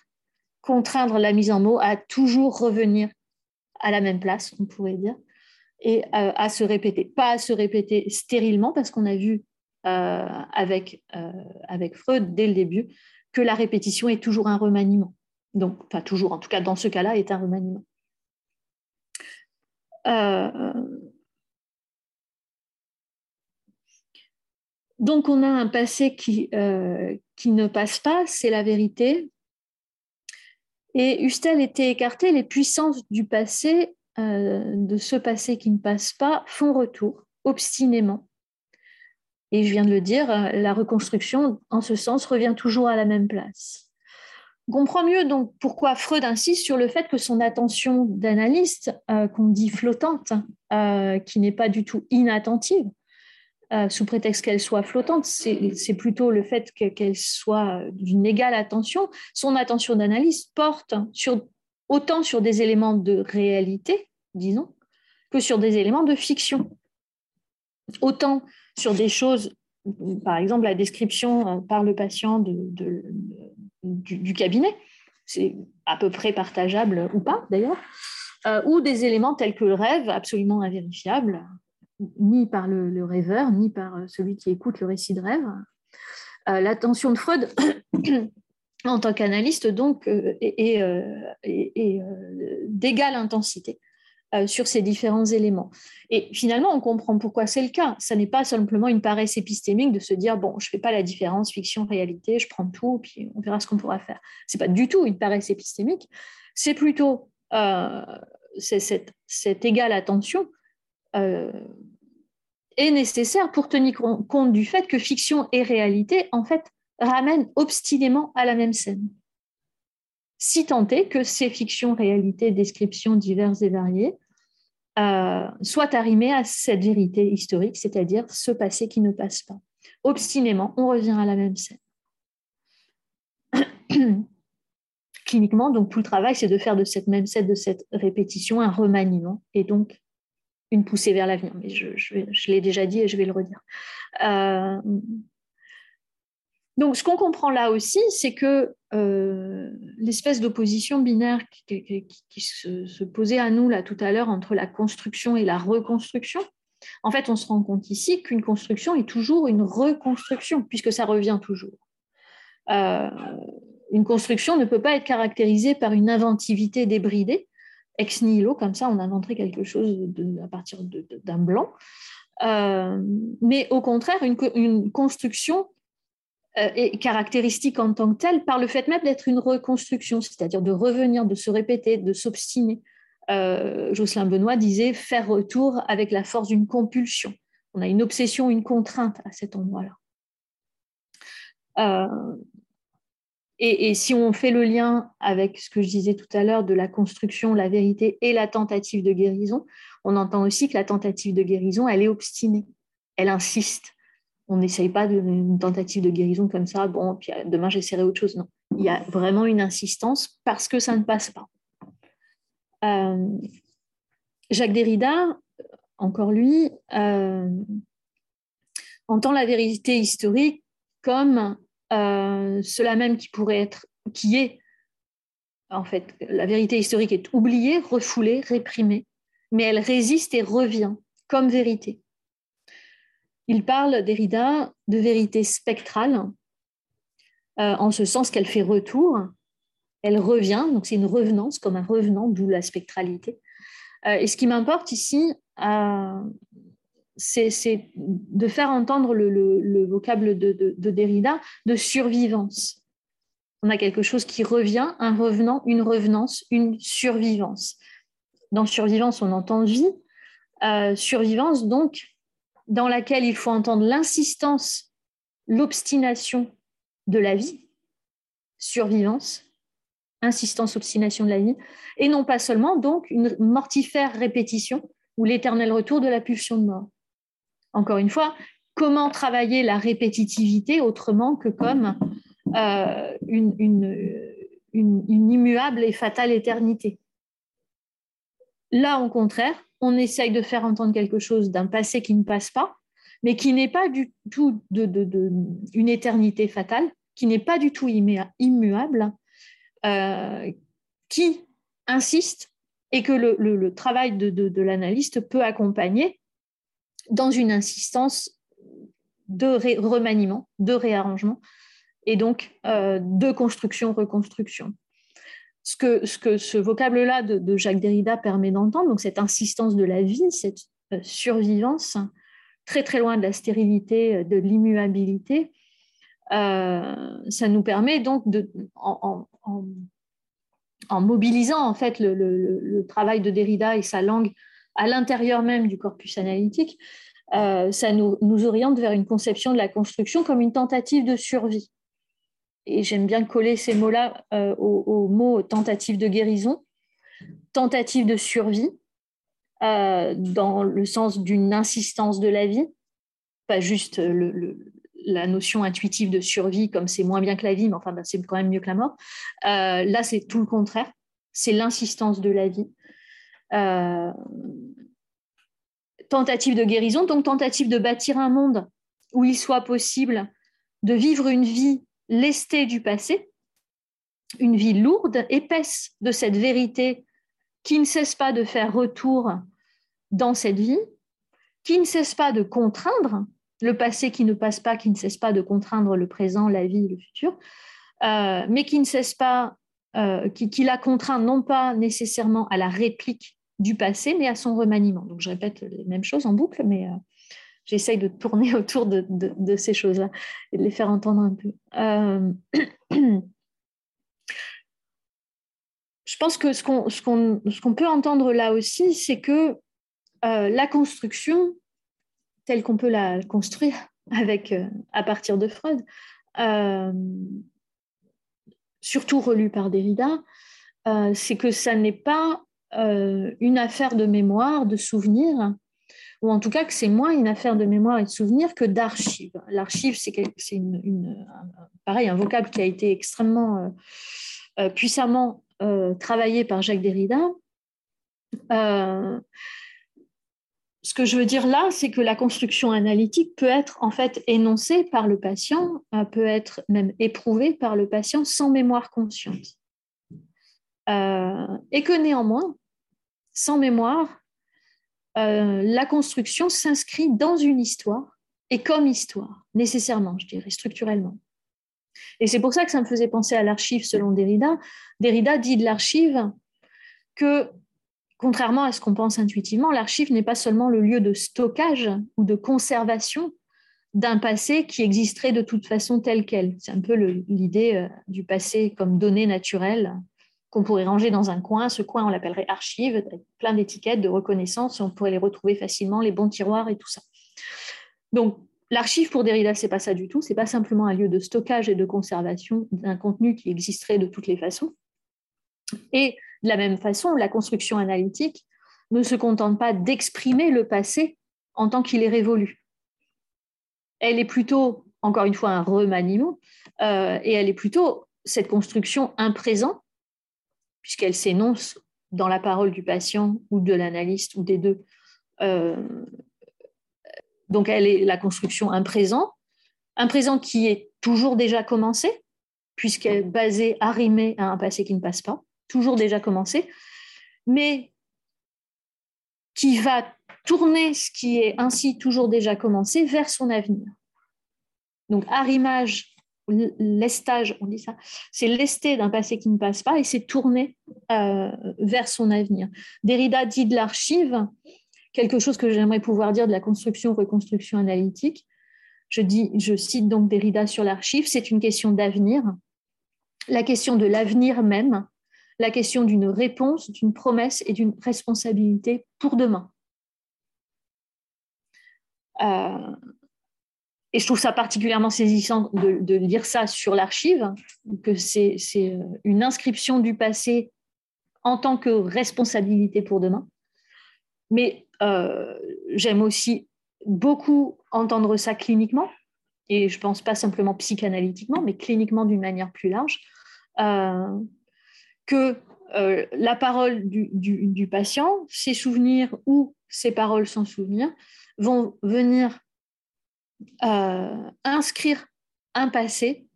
contraindre la mise en mots à toujours revenir à la même place, on pourrait dire, et euh, à se répéter. Pas à se répéter stérilement, parce qu'on a vu euh, avec, euh, avec Freud dès le début que la répétition est toujours un remaniement. Donc, pas toujours, en tout cas dans ce cas-là, est un remaniement. Donc on a un passé qui, euh, qui ne passe pas, c'est la vérité. Et Hustel était écarté, les puissances du passé, euh, de ce passé qui ne passe pas, font retour obstinément. Et je viens de le dire, euh, la reconstruction, en ce sens, revient toujours à la même place. On comprend mieux donc pourquoi Freud insiste sur le fait que son attention d'analyste, qu'on dit flottante, qui n'est pas du tout inattentive, euh, sous prétexte qu'elle soit flottante, c'est plutôt le fait qu'elle soit d'une égale attention. Son attention d'analyse porte autant sur des éléments de réalité, disons, que sur des éléments de fiction. Autant sur des choses, par exemple la description euh, par le patient du, cabinet, c'est à peu près partageable ou pas d'ailleurs, euh, ou des éléments tels que le rêve, absolument invérifiable, ni par le, rêveur, ni par euh, celui qui écoute le récit de rêve. Euh, l'attention de Freud, en tant qu'analyste, donc, euh, est, d'égale intensité sur ces différents éléments. Et finalement, on comprend pourquoi c'est le cas. Ça n'est pas simplement une paresse épistémique de se dire, bon, je ne fais pas la différence fiction-réalité, je prends tout, puis on verra ce qu'on pourra faire. Ce n'est pas du tout une paresse épistémique, c'est plutôt cette, égale attention est nécessaire pour tenir compte du fait que fiction et réalité, en fait, ramènent obstinément à la même scène. Si tant est que ces fictions, réalités, descriptions diverses et variées euh, soient arrimées à cette vérité historique, c'est-à-dire ce passé qui ne passe pas. Obstinément, on revient à la même scène. Cliniquement, donc tout le travail, c'est de faire de cette même scène, de cette répétition, un remaniement, et donc une poussée vers l'avenir. Mais je, l'ai déjà dit et je vais le redire. Euh, donc, ce qu'on comprend là aussi, c'est que euh, l'espèce d'opposition binaire qui, se, posait à nous là tout à l'heure entre la construction et la reconstruction, en fait, on se rend compte ici qu'une construction est toujours une reconstruction, puisque ça revient toujours. Euh, une construction ne peut pas être caractérisée par une inventivité débridée, ex nihilo, comme ça on inventerait quelque chose à partir d'un blanc, euh, mais au contraire une, construction euh, est caractéristique en tant que telle par le fait même d'être une reconstruction, c'est-à-dire de revenir, de se répéter, de s'obstiner. Euh, Jocelyn Benoît disait faire retour avec la force d'une compulsion. On a une obsession, une contrainte à cet endroit-là. Et, si on fait le lien avec ce que je disais tout à l'heure de la construction, la vérité et la tentative de guérison, on entend aussi que la tentative de guérison, elle est obstinée, elle insiste. On n'essaye pas d'une tentative de guérison comme ça, bon, puis euh, demain j'essaierai autre chose. Non, il y a vraiment une insistance parce que ça ne passe pas. Euh, Jacques Derrida, encore lui, euh, entend la vérité historique comme cela même qui pourrait être, qui est, en fait, la vérité historique est oubliée, refoulée, réprimée, mais elle résiste et revient comme vérité. Il parle, Derrida, de vérité spectrale, euh, en ce sens qu'elle fait retour, elle revient, donc c'est une revenance, comme un revenant, d'où la spectralité. Euh, et ce qui m'importe ici, c'est de faire entendre le, vocable de, Derrida de survivance. On a quelque chose qui revient, un revenant, une revenance, une survivance. Dans survivance, on entend vie. Euh, survivance, donc, dans laquelle il faut entendre l'insistance, l'obstination de la vie. Survivance, insistance, obstination de la vie. Et non pas seulement, donc, une mortifère répétition ou l'éternel retour de la pulsion de mort encore une fois, comment travailler la répétitivité autrement que comme euh, une, immuable et fatale éternité? Là, au contraire, on essaye de faire entendre quelque chose d'un passé qui ne passe pas, mais qui n'est pas du tout une éternité fatale, qui n'est pas du tout immuable, euh, qui insiste et que le travail de, l'analyste peut accompagner dans une insistance de remaniement, de réarrangement, et donc euh, de construction-reconstruction. Ce que, ce que ce vocable-là de, Jacques Derrida permet d'entendre, donc cette insistance de la vie, cette euh, survivance, très très loin de la stérilité, euh, de l'immuabilité, ça nous permet donc, de, en, mobilisant en fait le, travail de Derrida et sa langue à l'intérieur même du corpus analytique, euh, ça nous, oriente vers une conception de la construction comme une tentative de survie. Et j'aime bien coller ces mots-là euh, au, mot tentative de guérison, tentative de survie, euh, dans le sens d'une insistance de la vie, pas juste la notion intuitive de survie comme c'est moins bien que la vie, mais enfin ben, c'est quand même mieux que la mort. là, c'est tout le contraire, c'est l'insistance de la vie. Euh, tentative de guérison, donc tentative de bâtir un monde où il soit possible de vivre une vie lestée du passé, une vie lourde, épaisse de cette vérité qui ne cesse pas de faire retour dans cette vie, qui ne cesse pas de contraindre le passé qui ne passe pas, qui ne cesse pas de contraindre le présent, la vie, le futur, euh, mais qui ne cesse pas, euh, qui, qui, la contraint non pas nécessairement à la réplique du passé, mais à son remaniement. Donc je répète les mêmes choses en boucle, mais euh, j'essaye de tourner autour de, ces choses-là et de les faire entendre un peu. Euh, je pense que ce qu'on peut entendre là aussi, c'est que euh, la construction, telle qu'on peut la construire avec, à partir de Freud, surtout relue par Derrida, c'est que ça n'est pas euh, une affaire de mémoire, de souvenir, ou en tout cas que c'est moins une affaire de mémoire et de souvenir que d'archives. L'archive, c'est une, pareil, un vocable qui a été extrêmement euh, euh, puissamment travaillé par Jacques Derrida. ce que je veux dire là, c'est que la construction analytique peut être en fait énoncée par le patient, peut être même éprouvée par le patient sans mémoire consciente. et que néanmoins, sans mémoire, euh, la construction s'inscrit dans une histoire et comme histoire, nécessairement, je dirais, structurellement. Et c'est pour ça que ça me faisait penser à l'archive selon Derrida. Derrida dit de l'archive que, contrairement à ce qu'on pense intuitivement, l'archive n'est pas seulement le lieu de stockage ou de conservation d'un passé qui existerait de toute façon tel quel. C'est un peu l'idée euh, du passé comme donnée naturelle qu'on pourrait ranger dans un coin. Ce coin, on l'appellerait archive, plein d'étiquettes de reconnaissance, on pourrait les retrouver facilement, les bons tiroirs et tout ça. Donc, l'archive pour Derrida, c'est pas ça du tout. C'est pas simplement un lieu de stockage et de conservation d'un contenu qui existerait de toutes les façons. Et de la même façon, la construction analytique ne se contente pas d'exprimer le passé en tant qu'il est révolu. Elle est plutôt, encore une fois, un remaniement, euh, et elle est plutôt cette construction un présent puisqu'elle s'énonce dans la parole du patient ou de l'analyste ou des deux. Euh, donc, elle est la construction un présent, un présent qui est toujours déjà commencé, puisqu'elle est basée, arrimée à un passé qui ne passe pas, toujours déjà commencé, mais qui va tourner ce qui est ainsi toujours déjà commencé vers son avenir. Donc, arrimage l'estage, on dit ça, c'est lester d'un passé qui ne passe pas et c'est tourner euh, vers son avenir. Derrida dit de l'archive quelque chose que j'aimerais pouvoir dire de la construction-reconstruction analytique. Je, dis, je cite donc Derrida sur l'archive, c'est une question d'avenir, la question de l'avenir même, la question d'une réponse, d'une promesse et d'une responsabilité pour demain. Euh, et je trouve ça particulièrement saisissant de, lire ça sur l'archive, que c'est euh, une inscription du passé en tant que responsabilité pour demain. Mais euh, j'aime aussi beaucoup entendre ça cliniquement, et je pense pas simplement psychanalytiquement, mais cliniquement d'une manière plus large, euh, que la parole du, du, patient, ses souvenirs ou ses paroles sans souvenir, vont venir euh, inscrire un passé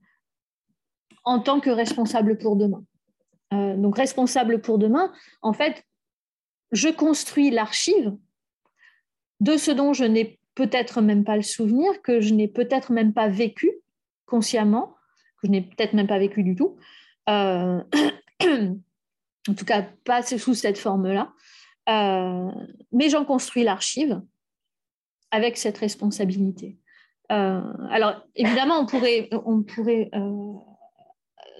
en tant que responsable pour demain. Euh, donc responsable pour demain, en fait, je construis l'archive de ce dont je n'ai peut-être même pas le souvenir, que je n'ai peut-être même pas vécu consciemment, que je n'ai peut-être même pas vécu du tout. Euh, en tout cas, pas sous cette forme-là. mais j'en construis l'archive avec cette responsabilité. Euh, alors, évidemment, on pourrait, on pourrait euh,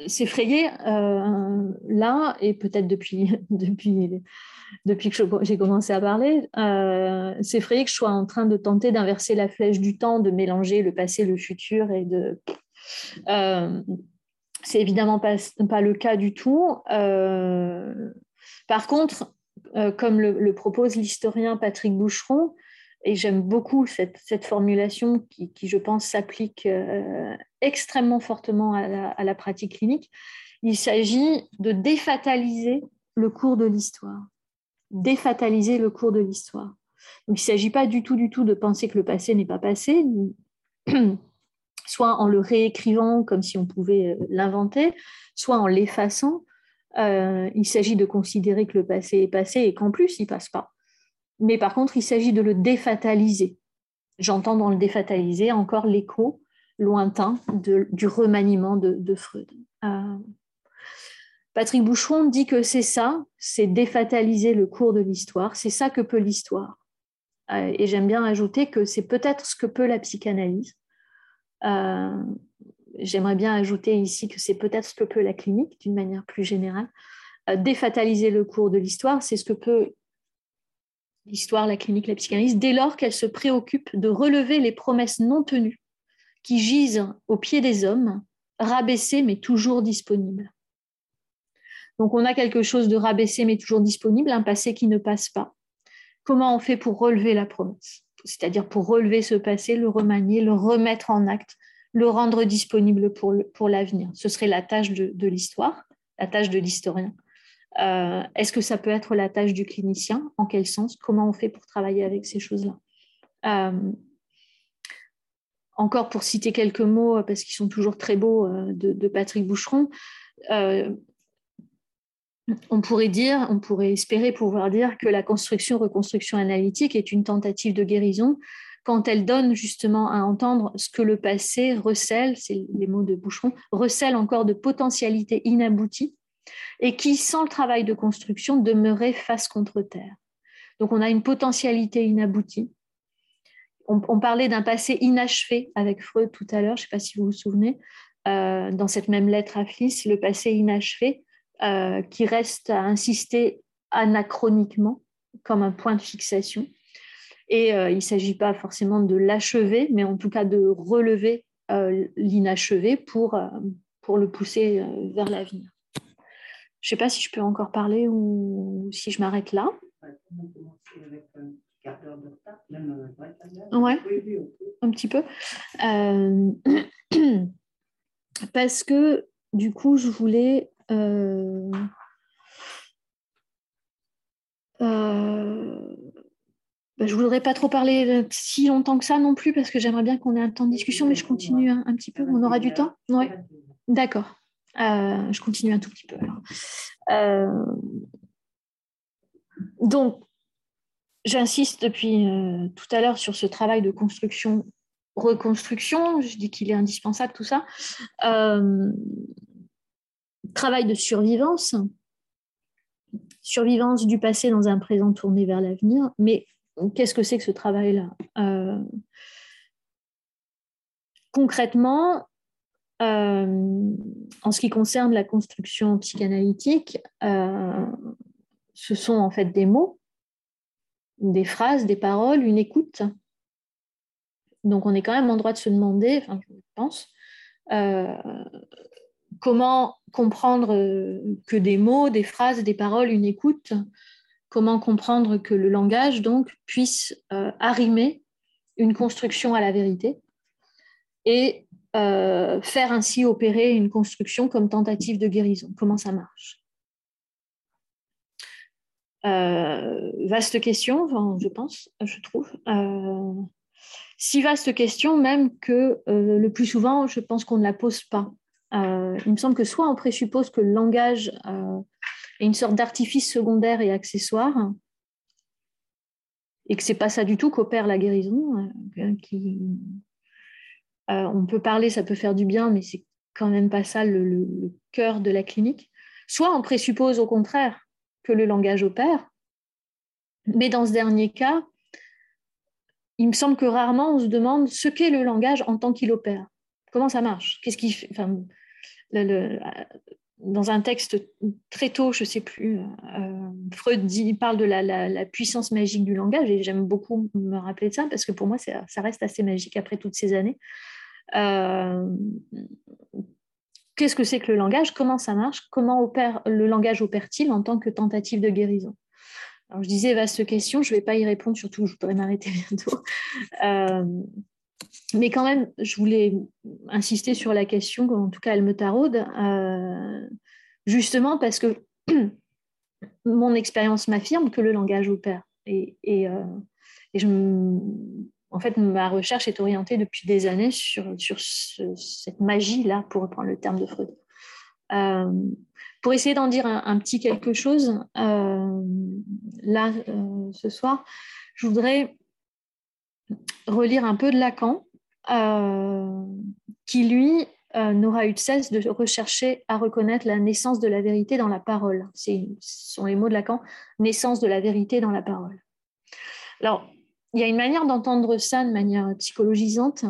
s'effrayer euh, là, et peut-être depuis, depuis, depuis que j'ai commencé à parler, s'effrayer que je sois en train de tenter d'inverser la flèche du temps, de mélanger le passé, le futur, et de... c'est évidemment pas, pas le cas du tout. par contre, comme le propose l'historien Patrick Boucheron, et j'aime beaucoup cette, formulation qui, je pense, s'applique euh, extrêmement fortement à la, pratique clinique. Il s'agit de défataliser le cours de l'histoire. Défataliser le cours de l'histoire. Il ne s'agit pas du tout, du tout de penser que le passé n'est pas passé, soit en le réécrivant comme si on pouvait euh, l'inventer, soit en l'effaçant. Euh, il s'agit de considérer que le passé est passé et qu'en plus, il ne passe pas mais par contre, il s'agit de le défataliser. J'entends dans le défataliser encore l'écho lointain du remaniement de, Freud. Euh, Patrick Boucheron dit que c'est ça, c'est défataliser le cours de l'histoire, c'est ça que peut l'histoire. Euh, et j'aime bien ajouter que c'est peut-être ce que peut la psychanalyse. Euh, j'aimerais bien ajouter ici que c'est peut-être ce que peut la clinique d'une manière plus générale. défataliser le cours de l'histoire, c'est ce que peut l'histoire, la clinique, la psychanalyse, dès lors qu'elle se préoccupe de relever les promesses non tenues qui gisent au pied des hommes, rabaissées mais toujours disponibles. Donc on a quelque chose de rabaissé mais toujours disponible, un passé qui ne passe pas. Comment on fait pour relever la promesse? C'est-à-dire pour relever ce passé, le remanier, le remettre en acte, le rendre disponible pour l'avenir. Ce serait la tâche de l'histoire, la tâche de l'historien. Euh, est-ce que ça peut être la tâche du clinicien? En quel sens? Comment on fait pour travailler avec ces choses-là? Euh, Encore pour citer quelques mots, parce qu'ils sont toujours très beaux, euh, de, Patrick Boucheron, on pourrait dire, on pourrait espérer pouvoir dire que la construction-reconstruction analytique est une tentative de guérison quand elle donne justement à entendre ce que le passé recèle, c'est les mots de Boucheron, recèle encore de potentialités inabouties et qui, sans le travail de construction, demeurait face contre terre. Donc on a une potentialité inaboutie. On, parlait d'un passé inachevé avec Freud tout à l'heure, je ne sais pas si vous vous souvenez, euh, dans cette même lettre à Fliss, le passé inachevé euh, qui reste à insister anachroniquement comme un point de fixation. Et euh, il ne s'agit pas forcément de l'achever, mais en tout cas de relever l'inachevé pour, pour le pousser vers l'avenir. Je ne sais pas si je peux encore parler ou si je m'arrête là. Ouais, un petit peu. Euh, parce que du coup, je voulais. Euh, euh, bah, je voudrais pas trop parler si longtemps que ça non plus, parce que j'aimerais bien qu'on ait un temps de discussion, mais je continue un, petit peu. On aura du temps Oui. D'accord. Je continue un tout petit peu. donc, J'insiste depuis euh, tout à l'heure sur ce travail de construction, reconstruction. Je dis qu'il est indispensable, tout ça. Euh, travail de survivance, survivance du passé dans un présent tourné vers l'avenir. Mais qu'est-ce que c'est que ce travail-là? Euh, Concrètement, en ce qui concerne la construction psychanalytique, ce sont en fait des mots des phrases, des paroles, une écoute. Donc on est quand même en droit de se demander, enfin je pense, euh, comment comprendre que des mots, des phrases, des paroles, une écoute, comment comprendre que le langage donc puisse euh, arrimer une construction à la vérité et euh, faire ainsi opérer une construction comme tentative de guérison. Comment ça marche? Euh, vaste question, je pense, je trouve. Euh, si vaste question même que le plus souvent, je pense qu'on ne la pose pas. il me semble que soit on présuppose que le langage est une sorte d'artifice secondaire et accessoire, et que c'est pas ça du tout qu'opère la guérison. Qui, on peut parler, ça peut faire du bien, mais c'est quand même pas ça le cœur de la clinique. Soit on présuppose au contraire que le langage opère. Mais dans ce dernier cas, il me semble que rarement on se demande ce qu'est le langage en tant qu'il opère. Comment ça marche? Qu'est-ce qui enfin, dans un texte très tôt, je ne sais plus, euh, Freud dit, parle de la, puissance magique du langage et j'aime beaucoup me rappeler de ça parce que pour moi, ça reste assez magique après toutes ces années. Euh, Qu'est-ce que c'est que le langage? Comment ça marche? Comment opère, le langage opère-t-il en tant que tentative de guérison? Alors, Je disais vaste question, je ne vais pas y répondre, surtout je voudrais m'arrêter bientôt. Euh, mais quand même, je voulais insister sur la question, en tout cas elle me taraude, euh, justement parce que mon expérience m'affirme que le langage opère. Et, et, euh, et je, en fait, ma recherche est orientée depuis des années sur, cette magie-là, pour reprendre le terme de Freud. Euh, pour essayer d'en dire un, petit quelque chose, euh, là, euh, ce soir, je voudrais relire un peu de Lacan, qui, lui, n'aura eu de cesse de rechercher à reconnaître la naissance de la vérité dans la parole. Ce sont les mots de Lacan, naissance de la vérité dans la parole. Alors, il y a une manière d'entendre ça de manière psychologisante.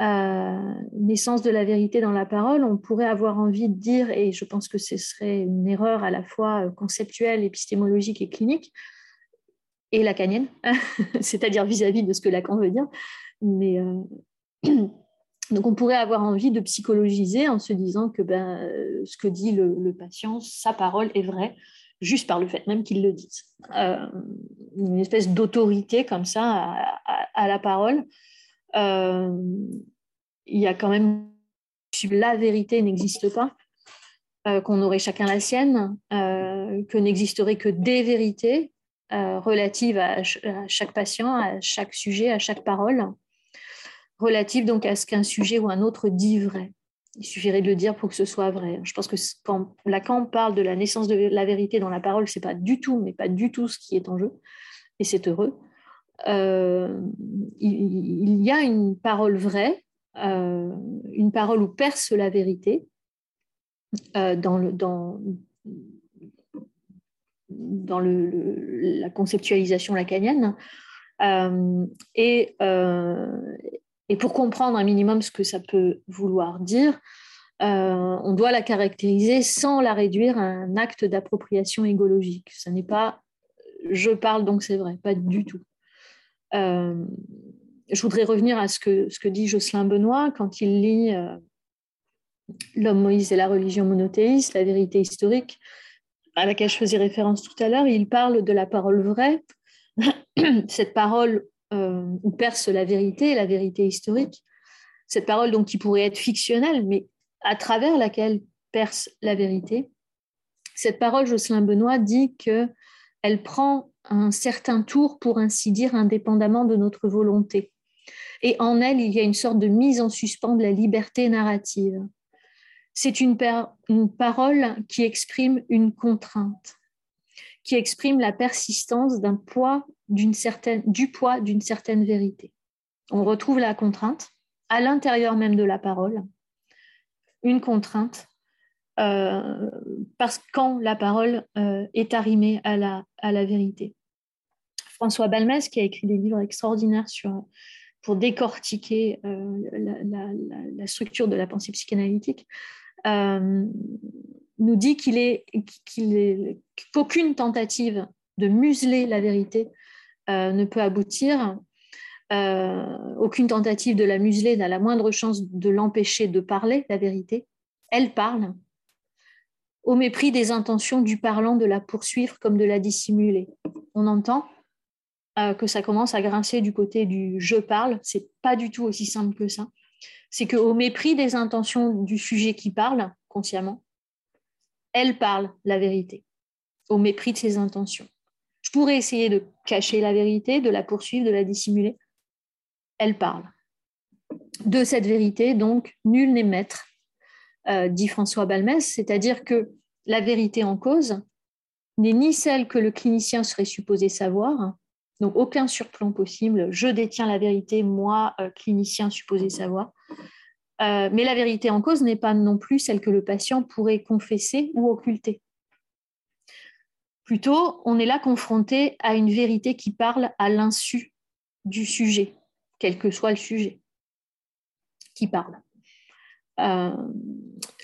Euh, naissance de la vérité dans la parole, on pourrait avoir envie de dire, et je pense que ce serait une erreur à la fois conceptuelle, épistémologique et clinique, et lacanienne, c'est-à-dire vis-à-vis de ce que Lacan veut dire. Mais, euh, donc on pourrait avoir envie de psychologiser en se disant que ben, ce que dit le patient, sa parole est vraie, juste par le fait même qu'ils le disent. Euh, une espèce d'autorité comme ça à, la parole. Euh, il y a quand même la vérité n'existe pas, euh, qu'on aurait chacun la sienne, que n'existerait que des vérités relatives à, à, chaque patient, à chaque sujet, à chaque parole, relatives donc à ce qu'un sujet ou un autre dit vrai. Il suffirait de le dire pour que ce soit vrai. Je pense que quand Lacan parle de la naissance de la vérité dans la parole, c'est pas du tout, mais pas du tout ce qui est en jeu, et c'est heureux. il, y a une parole vraie, une parole où perce la vérité dans, le, dans, la conceptualisation lacanienne. et, et pour comprendre un minimum ce que ça peut vouloir dire, euh, on doit la caractériser sans la réduire à un acte d'appropriation égologique. Ce n'est pas je parle donc c'est vrai, pas du tout. Euh, je voudrais revenir à ce que, ce que dit Jocelyn Benoît quand il lit euh, L'homme Moïse et la religion monothéiste, la vérité historique, à laquelle je faisais référence tout à l'heure. Il parle de la parole vraie, cette parole euh, perce la vérité, la vérité historique, cette parole donc qui pourrait être fictionnelle, mais à travers laquelle perce la vérité. Cette parole, Jocelyn Benoît dit que elle prend un certain tour, pour ainsi dire, indépendamment de notre volonté. Et en elle, il y a une sorte de mise en suspens de la liberté narrative. C'est une parole qui exprime une contrainte, qui exprime la persistance d'un poids d'une certaine, du poids d'une certaine vérité. On retrouve la contrainte à l'intérieur même de la parole, une contrainte, euh, parce que quand la parole euh, est arrimée à la, à la vérité. François Balmès, qui a écrit des livres extraordinaires sur, pour décortiquer euh, la, structure de la pensée psychanalytique, nous dit qu'il est, qu'aucune tentative de museler la vérité ne peut aboutir. Euh, aucune tentative de la museler n'a la moindre chance de l'empêcher de parler la vérité. Elle parle, au mépris des intentions du parlant de la poursuivre comme de la dissimuler. On entend euh, que ça commence à grincer du côté du je parle. C'est pas du tout aussi simple que ça. C'est qu'au mépris des intentions du sujet qui parle consciemment, elle parle la vérité, au mépris de ses intentions. Pourrais essayer de cacher la vérité, de la poursuivre, de la dissimuler. Elle parle. De cette vérité, donc, nul n'est maître, euh, dit François Balmès, c'est-à-dire que la vérité en cause n'est ni celle que le clinicien serait supposé savoir, donc aucun surplomb possible, je détiens la vérité, moi, euh, clinicien supposé savoir, euh, mais la vérité en cause n'est pas non plus celle que le patient pourrait confesser ou occulter. Plutôt, on est là confronté à une vérité qui parle à l'insu du sujet, quel que soit le sujet qui parle. Euh,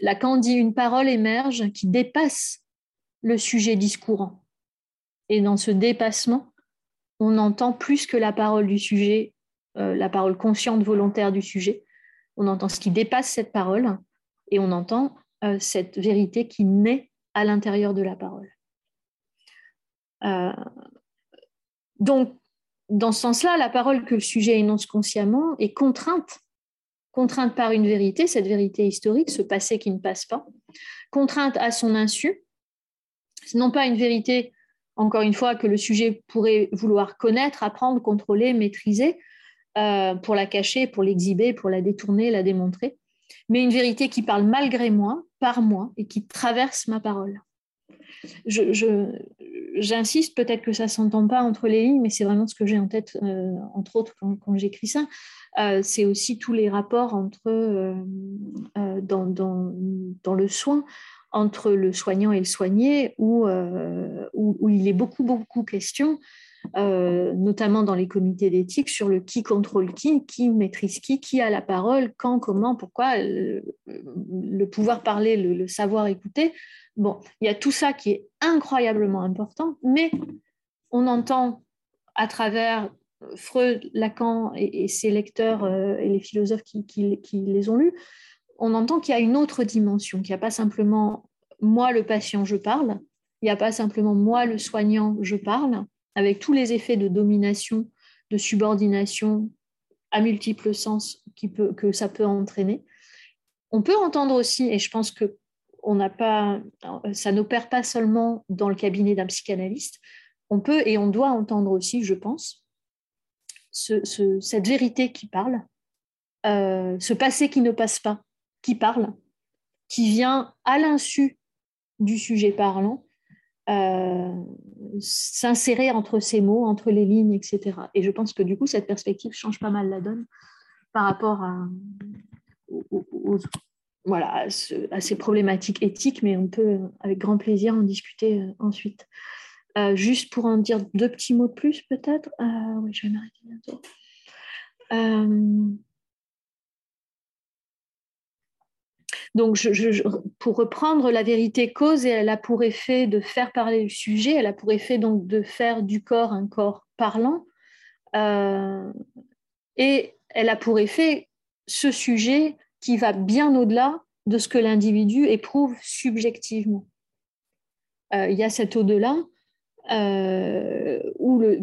Lacan dit une parole émerge qui dépasse le sujet discourant. Et dans ce dépassement, on entend plus que la parole du sujet, euh, la parole consciente, volontaire du sujet. On entend ce qui dépasse cette parole et on entend euh, cette vérité qui naît à l'intérieur de la parole. Euh, donc, dans ce sens-là, la parole que le sujet énonce consciemment est contrainte, contrainte par une vérité, cette vérité historique, ce passé qui ne passe pas, contrainte à son insu, non pas une vérité, encore une fois, que le sujet pourrait vouloir connaître, apprendre, contrôler, maîtriser, euh, pour la cacher, pour l'exhiber, pour la détourner, la démontrer, mais une vérité qui parle malgré moi, par moi, et qui traverse ma parole. J'insiste, peut-être que ça ne s'entend pas entre les lignes, mais c'est vraiment ce que j'ai en tête, euh, entre autres, quand, j'écris ça. Euh, c'est aussi tous les rapports entre, euh, dans, dans, dans, le soin entre le soignant et le soigné, où, où, où il est beaucoup, beaucoup question notamment dans les comités d'éthique, sur le qui contrôle qui, qui maîtrise qui, qui a la parole, quand, comment, pourquoi, le, pouvoir parler, le, savoir écouter, Bon, il y a tout ça qui est incroyablement important, mais on entend à travers Freud, Lacan et, ses lecteurs euh, et les philosophes qui, les ont lus, on entend qu'il y a une autre dimension, qu'il n'y a pas simplement moi le patient, je parle, il n'y a pas simplement moi le soignant, je parle, avec tous les effets de domination, de subordination à multiples sens que ça peut entraîner. On peut entendre aussi, et je pense que on n'a pas, ça n'opère pas seulement dans le cabinet d'un psychanalyste. On peut et on doit entendre aussi, je pense, cette vérité qui parle, euh, ce passé qui ne passe pas, qui parle, qui vient à l'insu du sujet parlant, s'insérer entre ces mots, entre les lignes, etc. Et je pense que du coup, cette perspective change pas mal la donne par rapport à, voilà, à, ces problématiques éthiques, mais on peut avec grand plaisir en discuter ensuite. juste pour en dire deux petits mots de plus, peut-être? oui, je vais m'arrêter bientôt. Donc, pour reprendre, la vérité cause et elle a pour effet de faire parler le sujet, elle a pour effet donc de faire du corps un corps parlant, euh, et elle a pour effet ce sujet qui va bien au-delà de ce que l'individu éprouve subjectivement. Euh, il y a cet au-delà euh,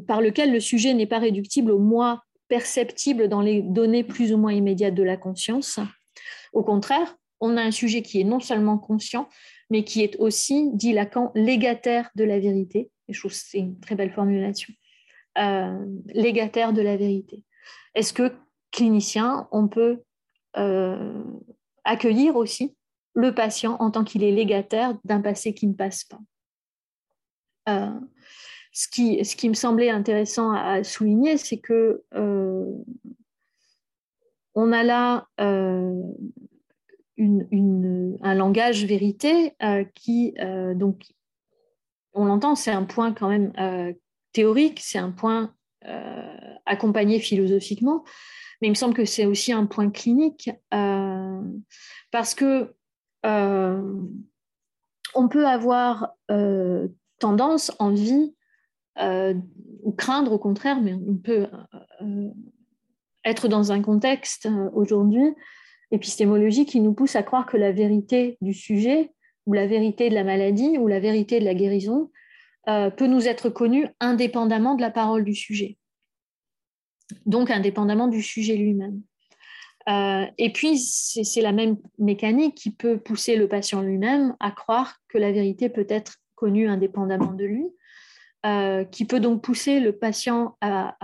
par lequel le sujet n'est pas réductible au moi perceptible dans les données plus ou moins immédiates de la conscience. Au contraire, on a un sujet qui est non seulement conscient, mais qui est aussi, dit Lacan, légataire de la vérité. Je trouve c'est une très belle formulation. Euh, légataire de la vérité. Est-ce que, clinicien, on peut euh, accueillir aussi le patient en tant qu'il est légataire d'un passé qui ne passe pas? Euh, ce, qui, ce qui me semblait intéressant à souligner, c'est que on a là un langage vérité euh, qui, euh, donc, on l'entend, c'est un point quand même euh, théorique, c'est un point accompagné philosophiquement, mais il me semble que c'est aussi un point clinique parce que on peut avoir tendance, envie ou craindre au contraire, mais on peut être dans un contexte aujourd'hui épistémologie qui nous pousse à croire que la vérité du sujet ou la vérité de la maladie ou la vérité de la guérison euh, peut nous être connue indépendamment de la parole du sujet, donc indépendamment du sujet lui-même. Euh, et puis, c'est la même mécanique qui peut pousser le patient lui-même à croire que la vérité peut être connue indépendamment de lui, euh, qui peut donc pousser le patient à,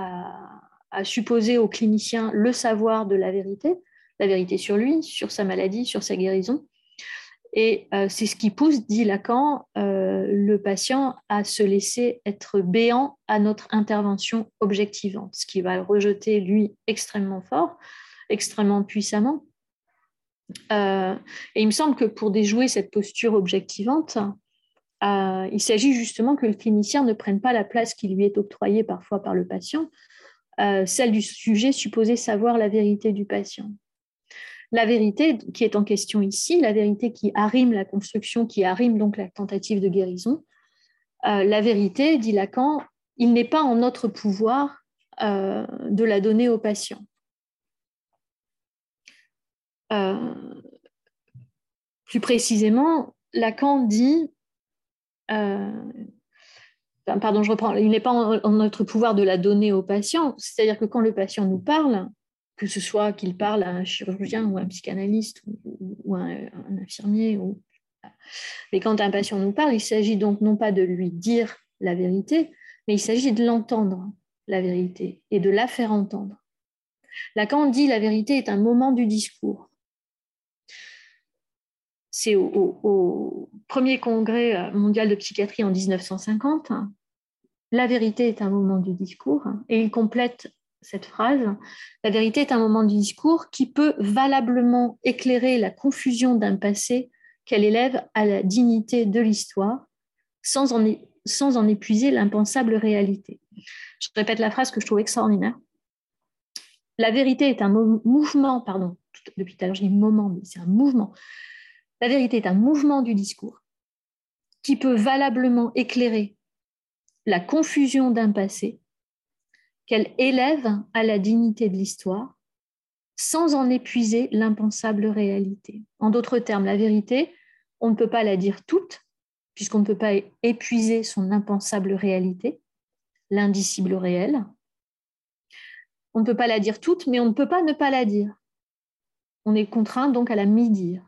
à supposer au clinicien le savoir de la vérité, la vérité sur lui, sur sa maladie, sur sa guérison. Et euh, c'est ce qui pousse, dit Lacan, euh, le patient à se laisser être béant à notre intervention objectivante, ce qui va le rejeter, lui, extrêmement fort, extrêmement puissamment. Euh, et il me semble que pour déjouer cette posture objectivante, il s'agit justement que le clinicien ne prenne pas la place qui lui est octroyée parfois par le patient, celle du sujet supposé savoir la vérité du patient. La vérité qui est en question ici, la vérité qui arrime la construction, qui arrime donc la tentative de guérison, euh, la vérité, dit Lacan, il n'est pas en notre pouvoir euh, de la donner au patient. Euh, plus précisément, Lacan dit, pardon, je reprends, il n'est pas en, notre pouvoir de la donner au patient, c'est-à-dire que quand le patient nous parle, que ce soit qu'il parle à un chirurgien ou un psychanalyste ou, un, infirmier. Mais quand un patient nous parle, il s'agit donc non pas de lui dire la vérité, mais il s'agit de l'entendre, la vérité, et de la faire entendre. Lacan dit la vérité est un moment du discours. C'est au, au, premier congrès mondial de psychiatrie en 1950. La vérité est un moment du discours, et il complète cette phrase, la vérité est un moment du discours qui peut valablement éclairer la confusion d'un passé qu'elle élève à la dignité de l'histoire, sans en, sans en épuiser l'impensable réalité. Je répète la phrase que je trouve extraordinaire. La vérité est un mouvement, pardon, depuis tout à l'heure dis moment, mais c'est un mouvement. La vérité est un mouvement du discours qui peut valablement éclairer la confusion d'un passé qu'elle élève à la dignité de l'histoire sans en épuiser l'impensable réalité. En d'autres termes, la vérité, on ne peut pas la dire toute, puisqu'on ne peut pas épuiser son impensable réalité, l'indicible réel. On ne peut pas la dire toute, mais on ne peut pas ne pas la dire. On est contraint donc à la mi-dire.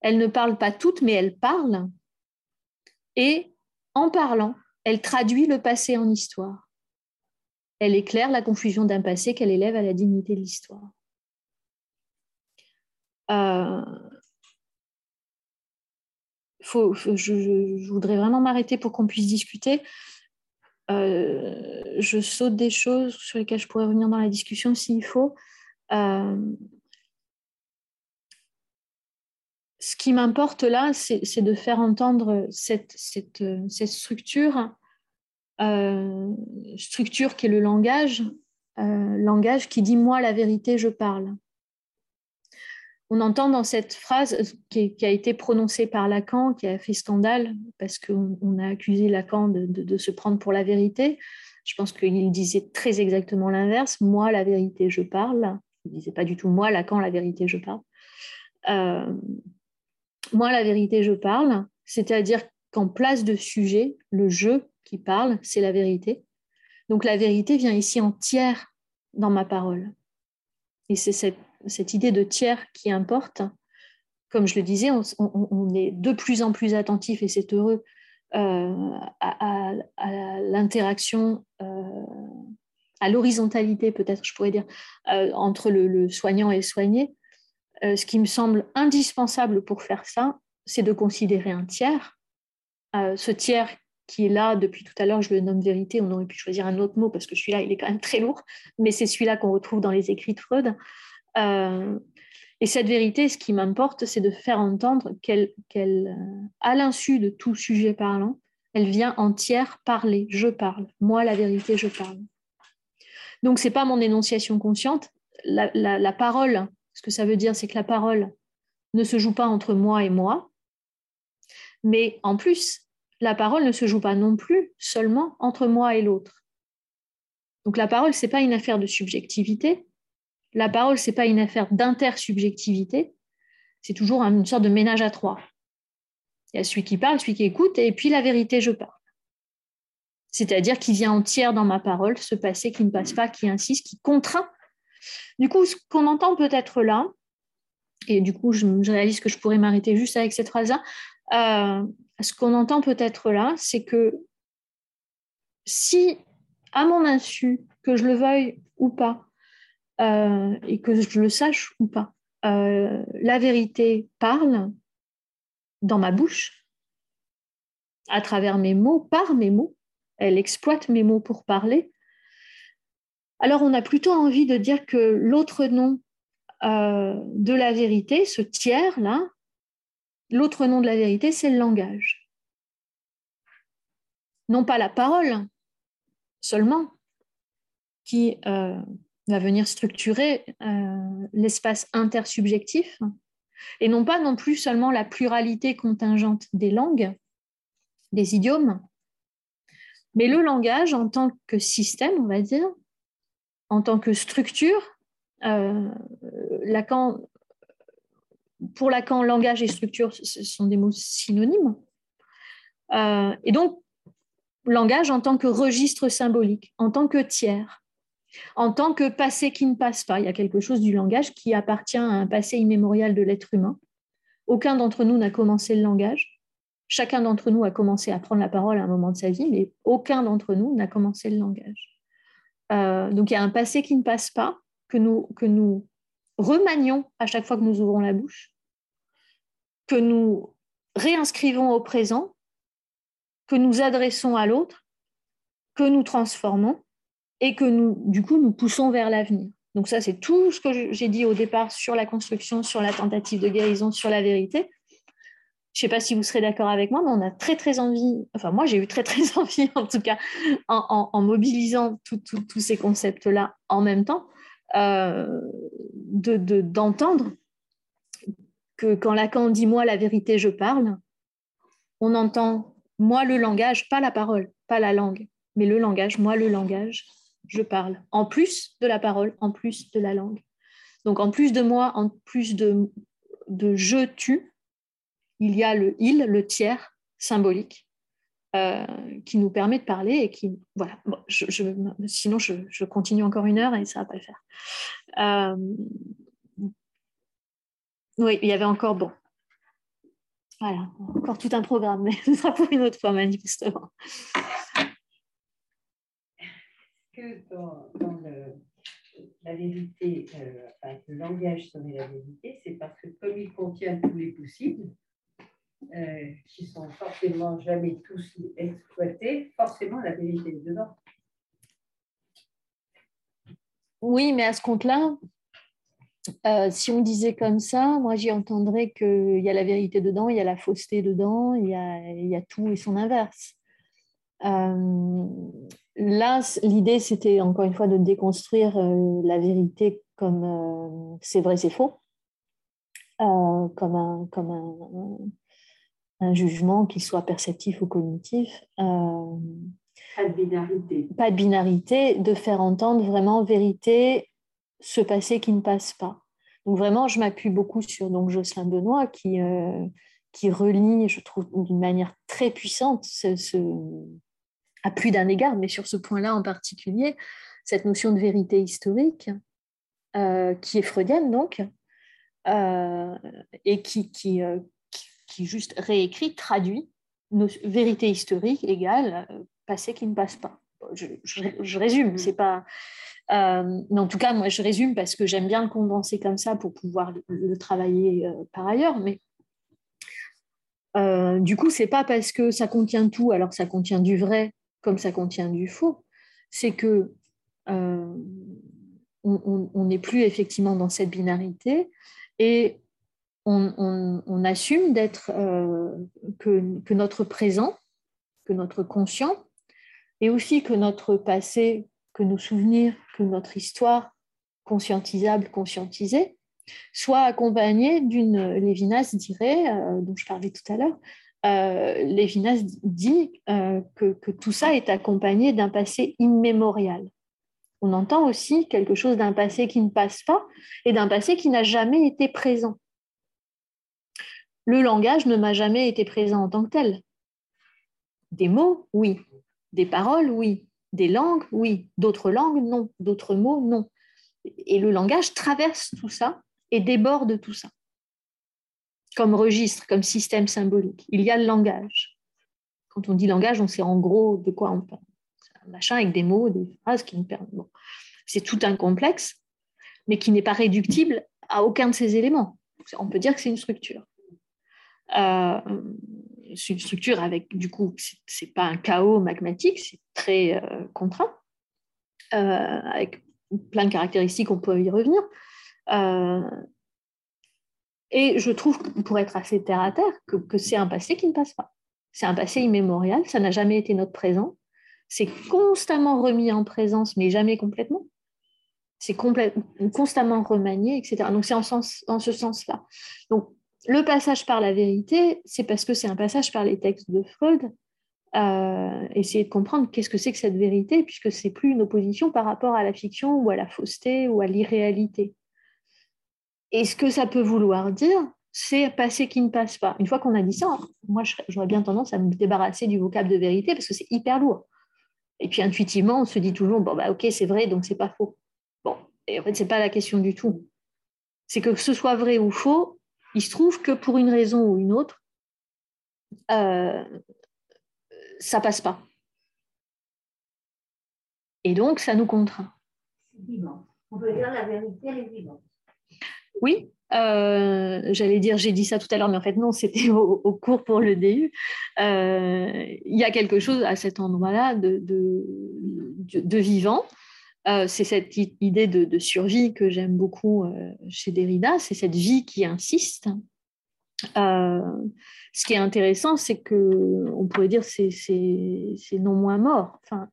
Elle ne parle pas toute, mais elle parle. Et en parlant, elle traduit le passé en histoire elle éclaire la confusion d'un passé qu'elle élève à la dignité de l'histoire. Euh, je, voudrais vraiment m'arrêter pour qu'on puisse discuter. Euh, je saute des choses sur lesquelles je pourrais revenir dans la discussion s'il faut. Euh, ce qui m'importe là, c'est de faire entendre cette, structure, structure qui est le langage, langage qui dit moi la vérité, je parle on entend dans cette phrase qui, a été prononcée par Lacan, qui a fait scandale, parce qu'on a accusé Lacan de, se prendre pour la vérité. Je pense qu'il disait très exactement l'inverse. Moi, la vérité, je parle. Il disait pas du tout moi, Lacan, la vérité, je parle. Euh, moi, la vérité, je parle. C'est-à-dire qu'en place de sujet, le je qui parle, c'est la vérité. Donc la vérité vient ici entière dans ma parole. Et c'est cette idée de tiers qui importe, comme je le disais, on, est de plus en plus attentif, et c'est heureux, euh, à, l'interaction, euh, à l'horizontalité peut-être, je pourrais dire, euh, entre le, soignant et le soigné. ce qui me semble indispensable pour faire ça, c'est de considérer un tiers. ce tiers qui est là depuis tout à l'heure, je le nomme vérité, on aurait pu choisir un autre mot parce que celui-là, il est quand même très lourd, mais c'est celui-là qu'on retrouve dans les écrits de Freud. Euh, et cette vérité, ce qui m'importe, c'est de faire entendre qu'elle, euh, à l'insu de tout sujet parlant, elle vient entière parler. Je parle. Moi, la vérité, je parle. Donc, ce n'est pas mon énonciation consciente. La, parole, ce que ça veut dire, c'est que la parole ne se joue pas entre moi et moi, mais en plus, la parole ne se joue pas non plus seulement entre moi et l'autre. Donc la parole, ce n'est pas une affaire de subjectivité, la parole, ce n'est pas une affaire d'intersubjectivité, c'est toujours une sorte de ménage à trois. Il y a celui qui parle, celui qui écoute, et puis la vérité, je parle. C'est-à-dire qu'il vient entière dans ma parole, ce passé qui ne passe pas, qui insiste, qui contraint. Du coup, ce qu'on entend peut-être là, et du coup, je, réalise que je pourrais m'arrêter juste avec cette phrase-là, euh, ce qu'on entend peut-être là, c'est que si, à mon insu, que je le veuille ou pas, euh, et que je le sache ou pas. Euh, la vérité parle dans ma bouche, à travers mes mots, par mes mots. Elle exploite mes mots pour parler. Alors on a plutôt envie de dire que l'autre nom euh, de la vérité, ce tiers-là, l'autre nom de la vérité, c'est le langage. Non pas la parole seulement, qui va venir structurer euh, l'espace intersubjectif et non pas non plus seulement la pluralité contingente des langues, des idiomes, mais le langage en tant que système, on va dire, en tant que structure. Euh, Lacan, pour Lacan, langage et structure ce sont des mots synonymes. Euh, et donc, langage en tant que registre symbolique, en tant que tiers en tant que passé qui ne passe pas. Il y a quelque chose du langage qui appartient à un passé immémorial de l'être humain. Aucun d'entre nous n'a commencé le langage. Chacun d'entre nous a commencé à prendre la parole à un moment de sa vie, mais aucun d'entre nous n'a commencé le langage. Euh, donc il y a un passé qui ne passe pas, que nous, que nous remanions à chaque fois que nous ouvrons la bouche, que nous réinscrivons au présent, que nous adressons à l'autre, que nous transformons et que nous, du coup, nous poussons vers l'avenir. Donc ça, c'est tout ce que j'ai dit au départ sur la construction, sur la tentative de guérison, sur la vérité. Je ne sais pas si vous serez d'accord avec moi, mais on a très très envie, enfin moi j'ai eu très très envie en tout cas, en, mobilisant tous ces concepts-là en même temps, euh, d'entendre que quand Lacan dit moi la vérité je parle, on entend moi le langage, pas la parole, pas la langue, mais le langage, moi le langage, je parle, en plus de la parole, en plus de la langue. Donc en plus de moi, en plus de, de je, tu, il y a le il, le tiers symbolique, euh, qui nous permet de parler et qui, voilà, sinon je, continue encore une heure et ça va pas le faire. Euh, oui, il y avait encore, bon, voilà, encore tout un programme, mais ce sera pour une autre fois manifestement que dans, la vérité, euh, le langage serait la vérité, c'est parce que comme il contient tous les possibles, euh, qui sont forcément jamais tous exploités, forcément la vérité est dedans. Oui, mais à ce compte-là, euh, si on disait comme ça, moi j'y entendrais qu'il y a la vérité dedans, il y a la fausseté dedans, il y a, il y a tout et son inverse. Euh, là, l'idée, c'était encore une fois de déconstruire euh, la vérité comme c'est vrai, c'est faux, comme, un, comme un, un jugement, qu'il soit perceptif ou cognitif. pas de binarité. Pas de binarité, de faire entendre vraiment vérité ce passé qui ne passe pas. Donc vraiment, je m'appuie beaucoup sur donc, Jocelyn Benoît qui, euh, qui relie, je trouve, d'une manière très puissante, ce, à plus d'un égard, mais sur ce point-là en particulier, cette notion de vérité historique, euh, qui est freudienne donc, euh, et qui, qui, qui, juste réécrit, traduit nos, vérité historique égale passé qui ne passe pas. Je, je, je résume, c'est pas euh, mais en tout cas, moi, je résume parce que j'aime bien le condenser comme ça pour pouvoir le, travailler euh, par ailleurs. Mais euh, du coup, c'est pas parce que ça contient tout, alors ça contient du vrai comme ça contient du faux. C'est que on n'est plus effectivement dans cette binarité et on, assume d'être que, que notre présent, que notre conscient, et aussi que notre passé que nos souvenirs, que notre histoire conscientisable, conscientisée, soit accompagnée d'une, Lévinas dirait, euh, dont je parlais tout à l'heure, euh, Lévinas dit euh, que, que, tout ça est accompagné d'un passé immémorial. On entend aussi quelque chose d'un passé qui ne passe pas et d'un passé qui n'a jamais été présent. Le langage ne m'a jamais été présent en tant que tel. Des mots, oui. Des paroles, oui. Des langues, oui. D'autres langues, non. D'autres mots, non. Et le langage traverse tout ça et déborde tout ça. Comme registre, comme système symbolique. Il y a le langage. Quand on dit langage, on sait en gros de quoi on parle. C'est un machin avec des mots, des phrases qui nous permettent. C'est tout un complexe, mais qui n'est pas réductible à aucun de ces éléments. On peut dire que c'est une structure. Euh, c'est une structure avec, du coup, c'est pas un chaos magmatique, c'est très euh, contraint, euh, avec plein de caractéristiques, on peut y revenir. Euh, et je trouve, pour être assez terre à terre, que, que c'est un passé qui ne passe pas. C'est un passé immémorial, ça n'a jamais été notre présent. C'est constamment remis en présence, mais jamais complètement. C'est constamment remanié, etc. Donc c'est en, en ce sens-là. Donc le passage par la vérité, c'est parce que c'est un passage par les textes de Freud. Euh, essayer de comprendre qu'est-ce que c'est que cette vérité, puisque c'est plus une opposition par rapport à la fiction ou à la fausseté ou à l'irréalité. Et ce que ça peut vouloir dire, c'est passer qui ne passe pas. Une fois qu'on a dit ça, moi j'aurais bien tendance à me débarrasser du vocable de vérité parce que c'est hyper lourd. Et puis intuitivement, on se dit toujours bon bah ok c'est vrai donc c'est pas faux. Bon et en fait c'est pas la question du tout. C'est que ce soit vrai ou faux, il se trouve que pour une raison ou une autre, euh, ça passe pas. Et donc, ça nous contraint. On peut dire la vérité, elle est vivante. Oui, euh, j'allais dire, j'ai dit ça tout à l'heure, mais en fait non, c'était au, cours pour le DU. Euh, il y a quelque chose à cet endroit-là de, de, vivant. C'est cette idée de, survie que j'aime beaucoup chez Derrida, c'est cette vie qui insiste, euh, ce qui est intéressant, c'est que on pourrait dire c'est non moins mort. Enfin,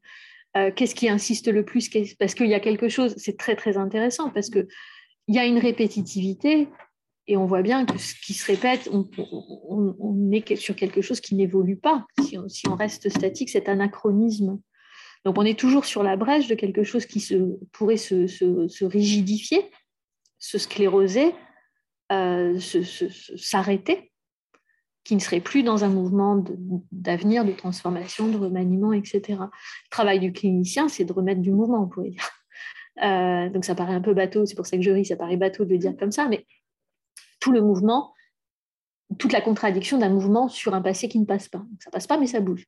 euh, qu'est-ce qui insiste le plus Parce qu'il y a quelque chose, c'est très très intéressant parce que il y a une répétitivité et on voit bien que ce qui se répète, on, est sur quelque chose qui n'évolue pas. Si on, si on, reste statique, c'est anachronisme. Donc on est toujours sur la brèche de quelque chose qui pourrait se rigidifier, se scléroser, euh, s'arrêter, qui ne serait plus dans un mouvement d'avenir, de, transformation, de remaniement, etc. Le travail du clinicien, c'est de remettre du mouvement, on pourrait dire. Euh, donc ça paraît un peu bateau, c'est pour ça que je ris, ça paraît bateau de le dire comme ça, mais tout le mouvement, toute la contradiction d'un mouvement sur un passé qui ne passe pas. Donc, ça passe pas, mais ça bouge.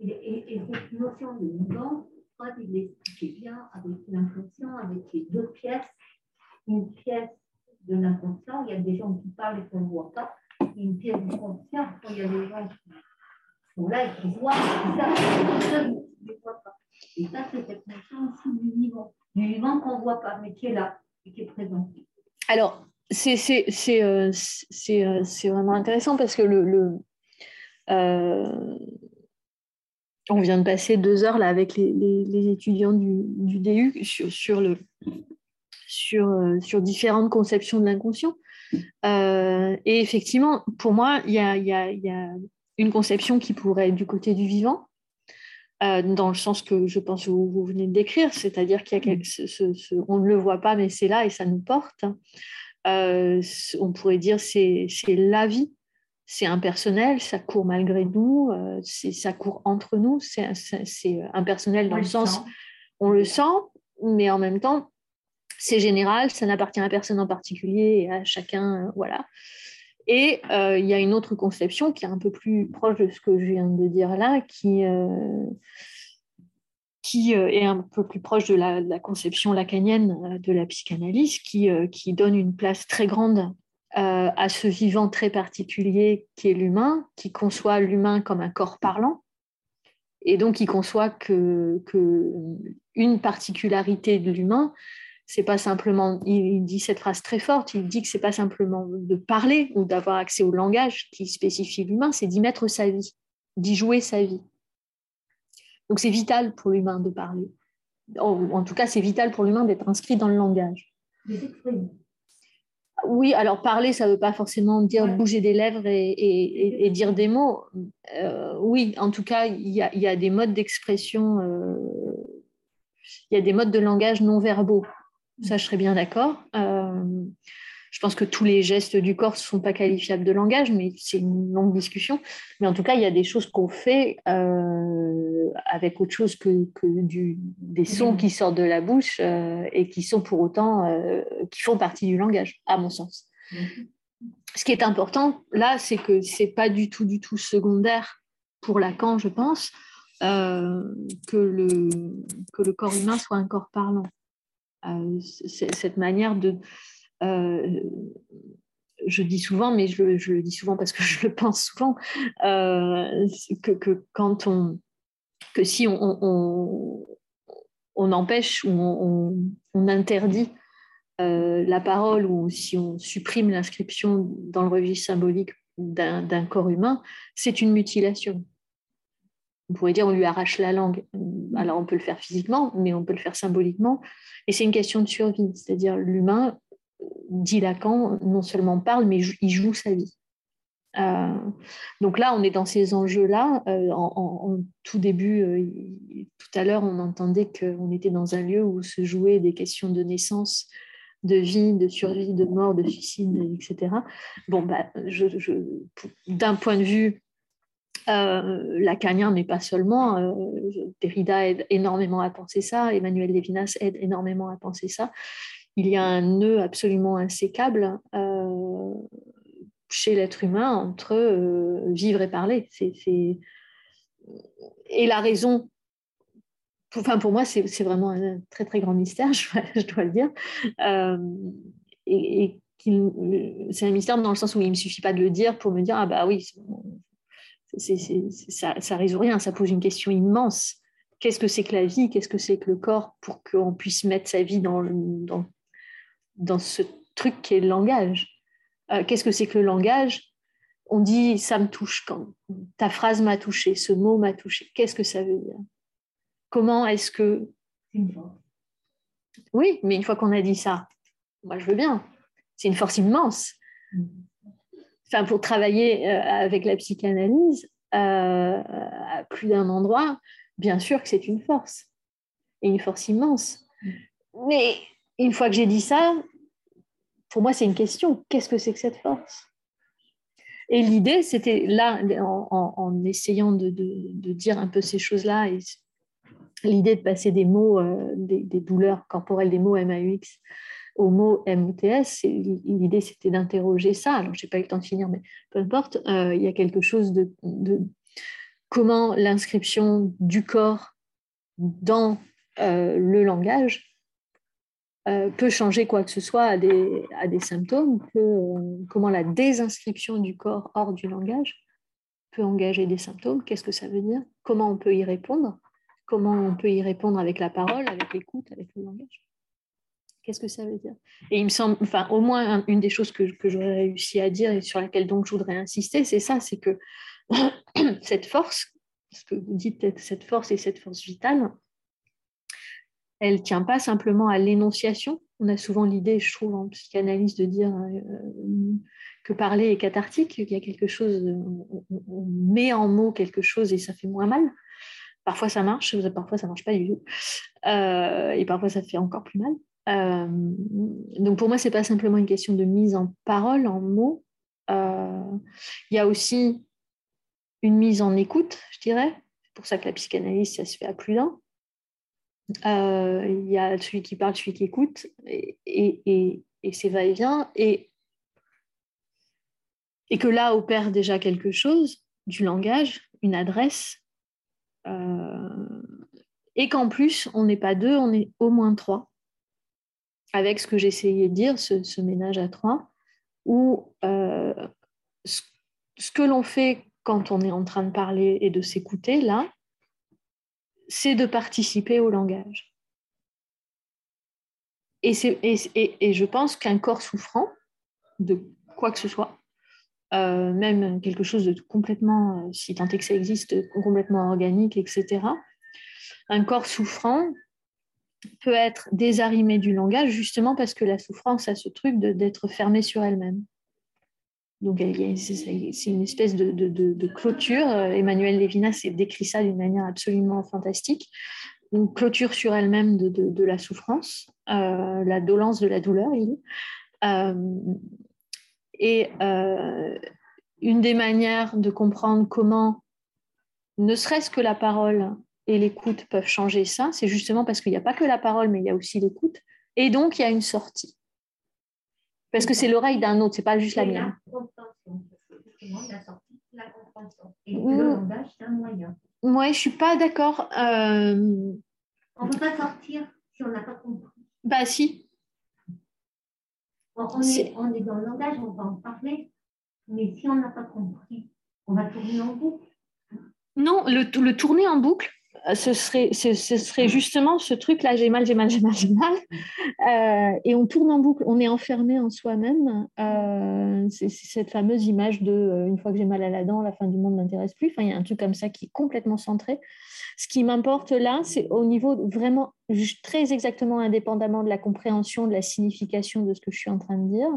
Et, cette notion de mouvement, il l'expliquait bien avec l'inconscient, avec les deux pièces une pièce de l'inconscient, il y a des gens qui parlent et qu'on ne voit pas, une pièce de conscience quand il y a des gens qui sont là et qui voient, et ça, personne ne voit pas. Et ça, c'est cette notion aussi du vivant, du vivant qu'on ne voit pas, mais qui est là et qui est présent. Alors, c'est euh, euh, vraiment intéressant parce que le, le euh, on vient de passer deux heures avec les, étudiants du, du, euh, sur différentes conceptions de l'inconscient. Euh, et effectivement, pour moi, il y a, une conception qui pourrait être du côté du vivant, euh, dans le sens que je pense que vous, venez de décrire, c'est-à-dire qu'il y a on ne le voit pas, mais c'est là et ça nous porte. on pourrait dire c'est la vie c'est impersonnel, ça court malgré nous, euh, ça court entre nous, c'est impersonnel dans le, sens, on le sent, mais en même temps, c'est général, ça n'appartient à personne en particulier et à chacun, euh, voilà. Et euh, il y a une autre conception qui est un peu plus proche de ce que je viens de dire là, qui, qui est un peu plus proche de la, de la conception lacanienne de la psychanalyse, qui, qui donne une place très grande euh, à ce vivant très particulier qui est l'humain, qui conçoit l'humain comme un corps parlant, et donc qui conçoit que, une particularité de l'humain, c'est pas simplement, il, dit cette phrase très forte, il dit que c'est pas simplement de parler ou d'avoir accès au langage qui spécifie l'humain, c'est d'y mettre sa vie, d'y jouer sa vie. Donc c'est vital pour l'humain de parler. En, tout cas, c'est vital pour l'humain d'être inscrit dans le langage. Oui, alors parler, ça ne veut pas forcément dire bouger des lèvres et, dire des mots. Euh, oui, en tout cas, il y a, des modes d'expression, euh, il y a des modes de langage non verbaux. Ça, je serais bien d'accord. Euh, je pense que tous les gestes du corps ne sont pas qualifiables de langage, mais c'est une longue discussion. Mais en tout cas, il y a des choses qu'on fait euh, avec autre chose que, du, des sons qui sortent de la bouche euh, et qui sont pour autant, euh, qui font partie du langage, à mon sens. Ce qui est important là, c'est que c'est pas du tout, du tout secondaire pour Lacan, je pense, que, le, que le corps humain soit un corps parlant. cette manière de euh, je dis souvent, mais je, le dis souvent parce que je le pense souvent, euh, que, quand on, que si on, on, empêche ou on, interdit euh, la parole ou si on supprime l'inscription dans le registre symbolique d'un corps humain, c'est une mutilation. On pourrait dire on lui arrache la langue. Alors on peut le faire physiquement, mais on peut le faire symboliquement. Et c'est une question de survie, c'est-à-dire l'humain dit Lacan, non seulement parle, mais il joue sa vie. Euh, donc là, on est dans ces enjeux-là. Euh, en, tout début, euh, tout à l'heure, on entendait qu'on était dans un lieu où se jouaient des questions de naissance, de vie, de survie, de mort, de suicide, etc. Bon, bah, d'un point de vue lacanien, mais pas seulement, Derrida aide énormément à penser ça, Emmanuel Levinas aide énormément à penser ça il y a un nœud absolument insécable euh, chez l'être humain entre euh, vivre et parler. Et la raison, enfin pour moi, c'est vraiment un très très grand mystère, je, dois le dire. Euh, c'est un mystère dans le sens où il ne me suffit pas de le dire pour me dire ah bah oui, ça, ça résout rien, ça pose une question immense. Qu'est-ce que c'est que la vie? Qu'est-ce que c'est que le corps? Pour qu'on puisse mettre sa vie dans, dans dans ce truc qui est le langage. Euh, qu'est-ce que c'est que le langage? On dit ça me touche quand ta phrase m'a touché, ce mot m'a touché. Qu'est-ce que ça veut dire? Comment est-ce que Oui, mais une fois qu'on a dit ça, moi je veux bien. C'est une force immense. Enfin, pour travailler euh, avec la psychanalyse euh, à plus d'un endroit, bien sûr que c'est une force et une force immense. Mais une fois que j'ai dit ça, pour moi, c'est une question. Qu'est-ce que c'est que cette force? Et l'idée, c'était là, en, essayant de, dire un peu ces choses-là, l'idée de passer des mots, euh, des, douleurs corporelles, des mots MAUX au mot MOTS, l'idée, c'était d'interroger ça. Alors, je n'ai pas eu le temps de finir, mais peu importe. Euh, il y a quelque chose de, comment l'inscription du corps dans euh, le langage euh, peut changer quoi que ce soit à des, à des symptômes, euh, comment la désinscription du corps hors du langage peut engager des symptômes, qu'est-ce que ça veut dire, comment on peut y répondre, comment on peut y répondre avec la parole, avec l'écoute, avec le langage. Qu'est-ce que ça veut dire? Et il me semble, enfin, au moins une des choses que, que j'aurais réussi à dire et sur laquelle donc je voudrais insister, c'est ça, c'est que cette force, ce que vous dites, cette force et cette force vitale, elle ne tient pas simplement à l'énonciation. On a souvent l'idée, je trouve, en psychanalyse, de dire euh, que parler est cathartique, qu'il y a quelque chose, on, met en mots quelque chose et ça fait moins mal. Parfois ça marche, parfois ça ne marche pas du tout. Euh, et parfois ça fait encore plus mal. Euh, donc pour moi, ce n'est pas simplement une question de mise en parole, en mots. Il y a aussi une mise en écoute, je dirais. C'est pour ça que la psychanalyse, ça se fait à plus d'un. Euh, il y a celui qui parle, celui qui écoute, et, et, et, c'est va-et-vient, et, et que là opère déjà quelque chose, du langage, une adresse, euh, et qu'en plus, on n'est pas deux, on est au moins trois, avec ce que j'essayais de dire, ce, ménage à trois, où euh, ce, ce que l'on fait quand on est en train de parler et de s'écouter, là, c'est de participer au langage. Et, je pense qu'un corps souffrant de quoi que ce soit, euh, même quelque chose de complètement, euh, si tant est que ça existe, complètement organique, etc., un corps souffrant peut être désarrimé du langage justement parce que la souffrance a ce truc d'être fermée sur elle-même. Donc, c'est une espèce de, clôture. Euh, Emmanuel Lévinas décrit ça d'une manière absolument fantastique. Une clôture sur elle-même de, la souffrance, euh, la dolence de la douleur, il euh, et une des manières de comprendre comment, ne serait-ce que la parole et l'écoute peuvent changer ça, c'est justement parce qu'il n'y a pas que la parole, mais il y a aussi l'écoute. Et donc, il y a une sortie. Parce que c'est l'oreille d'un autre, c'est pas juste la mienne. Et le langage, c'est un moyen. Moi, je suis pas d'accord. Euh... On ne peut pas sortir si on n'a pas compris. Bah si. On, est, on est dans le langage, on va en parler, mais si on n'a pas compris, on va tourner en boucle. Non, le, le tourner en boucle, ce serait, ce, serait justement ce truc-là, j'ai mal, j'ai mal, j'ai mal, j'ai mal. Euh, et on tourne en boucle, on est enfermé en soi-même. Euh, c'est cette fameuse image de euh, une fois que j'ai mal à la dent, la fin du monde ne m'intéresse plus. Enfin, il y a un truc comme ça qui est complètement centré. Ce qui m'importe là, c'est au niveau vraiment très exactement indépendamment de la compréhension, de la signification de ce que je suis en train de dire.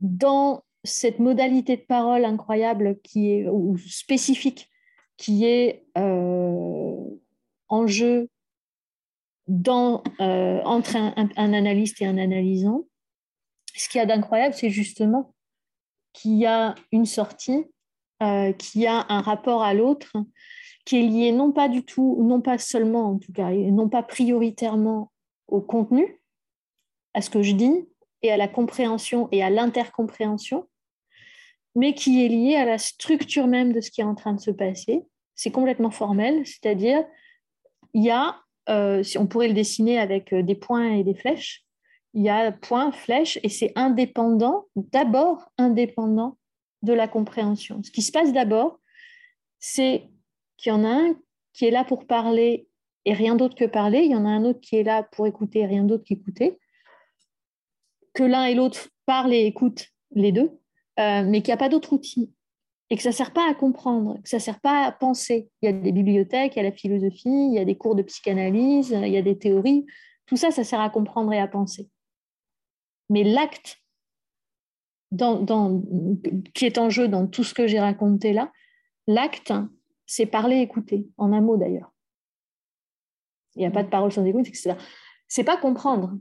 dans cette modalité de parole incroyable qui est ou spécifique qui est euh, en jeu dans, euh, entre un, analyste et un analysant. Ce qu'il y a d'incroyable, c'est justement qu'il y a une sortie, euh, qu'il y a un rapport à l'autre qui est lié non pas du tout, non pas seulement en tout cas, non pas prioritairement au contenu, à ce que je dis, et à la compréhension et à l'intercompréhension, mais qui est lié à la structure même de ce qui est en train de se passer. C'est complètement formel, c'est-à-dire, il y a, euh, on pourrait le dessiner avec euh, des points et des flèches, il y a point, flèche, et c'est indépendant, d'abord indépendant de la compréhension. Ce qui se passe d'abord, c'est qu'il y en a un qui est là pour parler et rien d'autre que parler, il y en a un autre qui est là pour écouter et rien d'autre qu'écouter, que l'un et l'autre parlent et écoutent les deux, euh, mais qu'il n'y a pas d'autre outil et que ça ne sert pas à comprendre, que ça ne sert pas à penser. Il y a des bibliothèques, il y a la philosophie, il y a des cours de psychanalyse, il y a des théories. Tout ça, ça sert à comprendre et à penser. Mais l'acte qui est en jeu dans tout ce que j'ai raconté là, l'acte, c'est parler, écouter, en un mot d'ailleurs. Il n'y a pas de parole sans écoute, etc. C'est pas comprendre,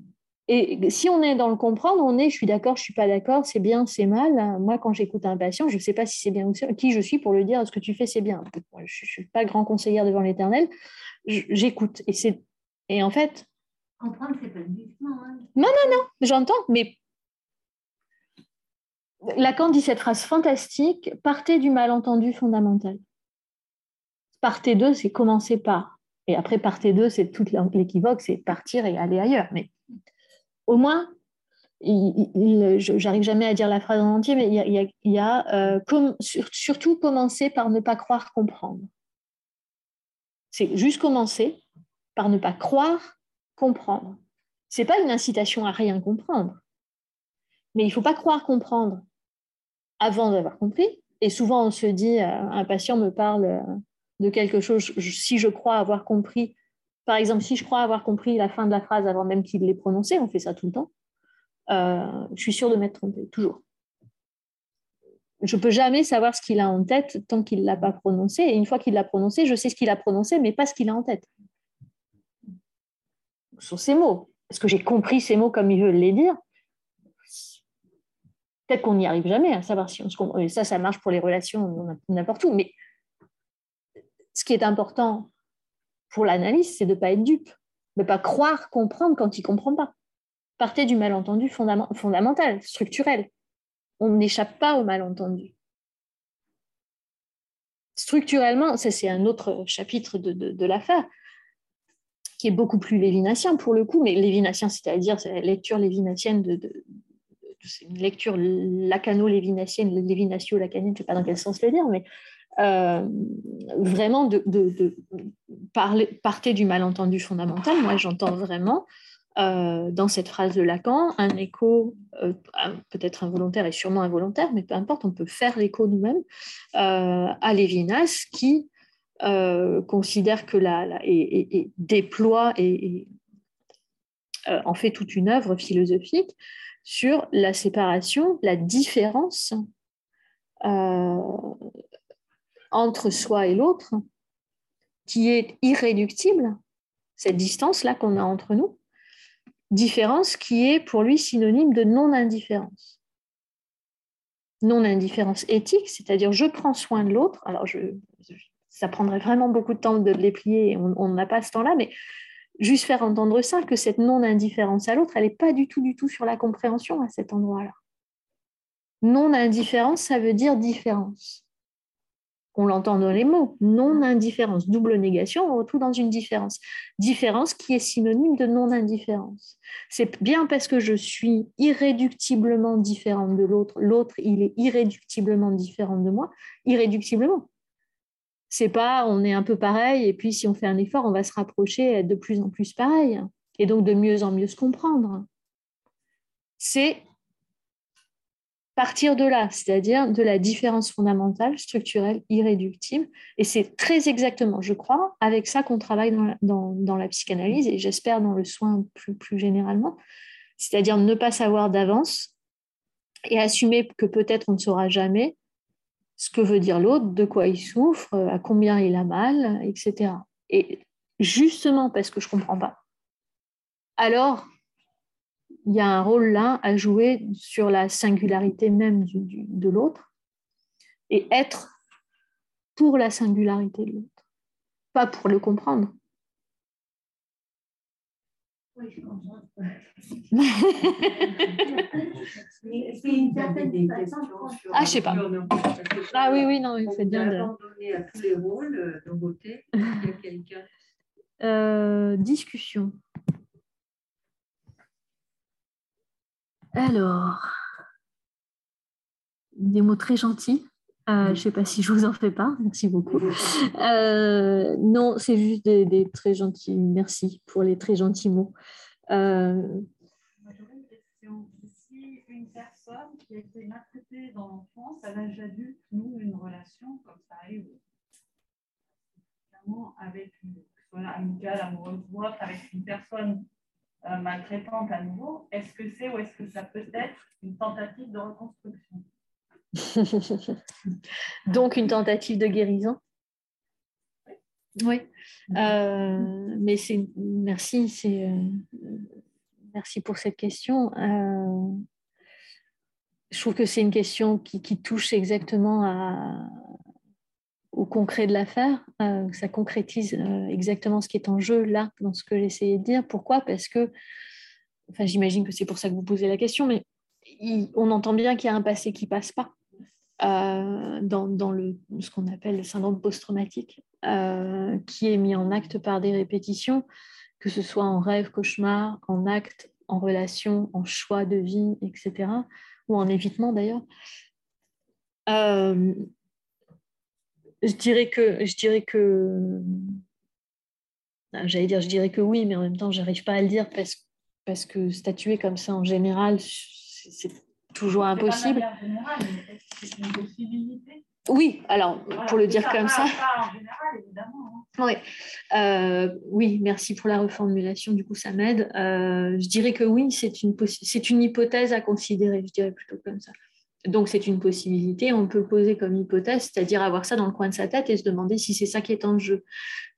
et si on est dans le comprendre, on est je suis d'accord, je suis pas d'accord, c'est bien, c'est mal. Moi, quand j'écoute un patient, je ne sais pas si c'est bien ou qui je suis pour le dire ce que tu fais, c'est bien. Je ne suis pas grand conseillère devant l'éternel. J'écoute. Et, c'est... et en fait. Comprendre, c'est pas le hein. Non, non, non, j'entends, mais Lacan dit cette phrase fantastique partez du malentendu fondamental. Partez d'eux, c'est commencer par. Et après, partez d'eux, c'est toute l'équivoque, c'est partir et aller ailleurs. Mais au moins, j'arrive jamais à dire la phrase en entier, mais il y a, euh, surtout commencer par ne pas croire comprendre. C'est juste commencer par ne pas croire comprendre. C'est pas une incitation à rien comprendre, mais il faut pas croire comprendre avant d'avoir compris. Et souvent, on se dit, euh, un patient me parle euh, de quelque chose, si je crois avoir compris, par exemple, si je crois avoir compris la fin de la phrase avant même qu'il l'ait prononcée, on fait ça tout le temps, euh, je suis sûre de m'être trompée, toujours. Je ne peux jamais savoir ce qu'il a en tête tant qu'il ne l'a pas prononcé. Et une fois qu'il l'a prononcé, je sais ce qu'il a prononcé, mais pas ce qu'il a en tête. Sur ces mots. Est-ce que j'ai compris ces mots comme il veut les dire? Peut-être qu'on n'y arrive jamais à savoir si on se comprend. ça, ça marche pour les relations n'importe où. Mais ce qui est important pour l'analyse, c'est de ne pas être dupe, de ne pas croire comprendre quand il ne comprend pas. Partez du malentendu fondamental, structurel. On n'échappe pas au malentendu. Structurellement, ça c'est un autre chapitre de, l'affaire, qui est beaucoup plus lévinassien pour le coup, mais lévinassien, c'est-à-dire la lecture lévinassienne de, c'est une lecture lacano-lévinassienne, lévinatio-lacanienne, je ne sais pas dans quel sens le dire, mais euh, vraiment de, de, parler, partir du malentendu fondamental. Moi, j'entends vraiment euh, dans cette phrase de Lacan un écho, euh, peut-être involontaire et sûrement involontaire, mais peu importe, on peut faire l'écho nous-mêmes à Lévinas qui considère que la, et, déploie et, en fait toute une œuvre philosophique sur la séparation, la différence entre soi et l'autre, qui est irréductible, cette distance-là qu'on a entre nous, différence qui est pour lui synonyme de non-indifférence. Non-indifférence éthique, c'est-à-dire je prends soin de l'autre. Alors, je, ça prendrait vraiment beaucoup de temps de les plier, on n'a pas ce temps-là, mais juste faire entendre ça, que cette non-indifférence à l'autre, elle n'est pas du tout, du tout sur la compréhension à cet endroit-là. Non-indifférence, ça veut dire différence. On l'entend dans les mots, non-indifférence, double négation, on retrouve dans une différence. Différence qui est synonyme de non-indifférence. C'est bien parce que je suis irréductiblement différente de l'autre, l'autre, il est irréductiblement différent de moi, irréductiblement. C'est pas on est un peu pareil et puis si on fait un effort, on va se rapprocher, être de plus en plus pareil et donc de mieux en mieux se comprendre. C'est partir de là, c'est-à-dire de la différence fondamentale, structurelle, irréductible. Et c'est très exactement, je crois, avec ça qu'on travaille dans la, psychanalyse et j'espère dans le soin plus, plus généralement, c'est-à-dire ne pas savoir d'avance et assumer que peut-être on ne saura jamais ce que veut dire l'autre, de quoi il souffre, à combien il a mal, etc. Et justement parce que je ne comprends pas, alors il y a un rôle là à jouer sur la singularité même de l'autre et être pour la singularité de l'autre, pas pour le comprendre. Oui, je comprends. ah, je sais pas. Ah oui, oui, non, c'est bien de. à tous les rôles de beauté. Euh, discussion. Alors, des mots très gentils. Euh, je ne sais pas si je vous en fais pas. Merci beaucoup. Euh, non, c'est juste des, très gentils. Merci pour les très gentils mots. Euh... Si une personne qui a été maltraitée dans l'enfance, à l'âge adulte, nous, une relation comme ça arrive avec une, soit amicale, amoureuse ou autre, avec une personne euh, maltraitante à nouveau, est-ce que c'est ou est-ce que ça peut être une tentative de reconstruction Donc une tentative de guérison Oui. Euh, mais c'est merci, c'est euh, merci pour cette question. je trouve que c'est une question qui, qui touche exactement à, au concret de l'affaire, euh, ça concrétise euh, exactement ce qui est en jeu là, dans ce que j'essayais de dire. Pourquoi? Parce que, enfin, j'imagine que c'est pour ça que vous posez la question, mais on entend bien qu'il y a un passé qui passe pas. euh, dans, le, ce qu'on appelle le syndrome post-traumatique, qui est mis en acte par des répétitions, que ce soit en rêve, cauchemar, en acte, en relation, en choix de vie, etc., ou en évitement d'ailleurs. Euh, je dirais que, je dirais que, j'allais dire, je dirais que oui, mais en même temps, j'arrive pas à le dire parce, parce que statuer comme ça en général, c'est toujours impossible. C'est une possibilité? Oui, alors pour le dire comme ça. en général, évidemment. Hein. Oui. Euh, oui, merci pour la reformulation, du coup ça m'aide. Euh, je dirais que oui, c'est une, c'est une hypothèse à considérer, je dirais plutôt comme ça. Donc c'est une possibilité, on peut poser comme hypothèse, c'est-à-dire avoir ça dans le coin de sa tête et se demander si c'est ça qui est en jeu.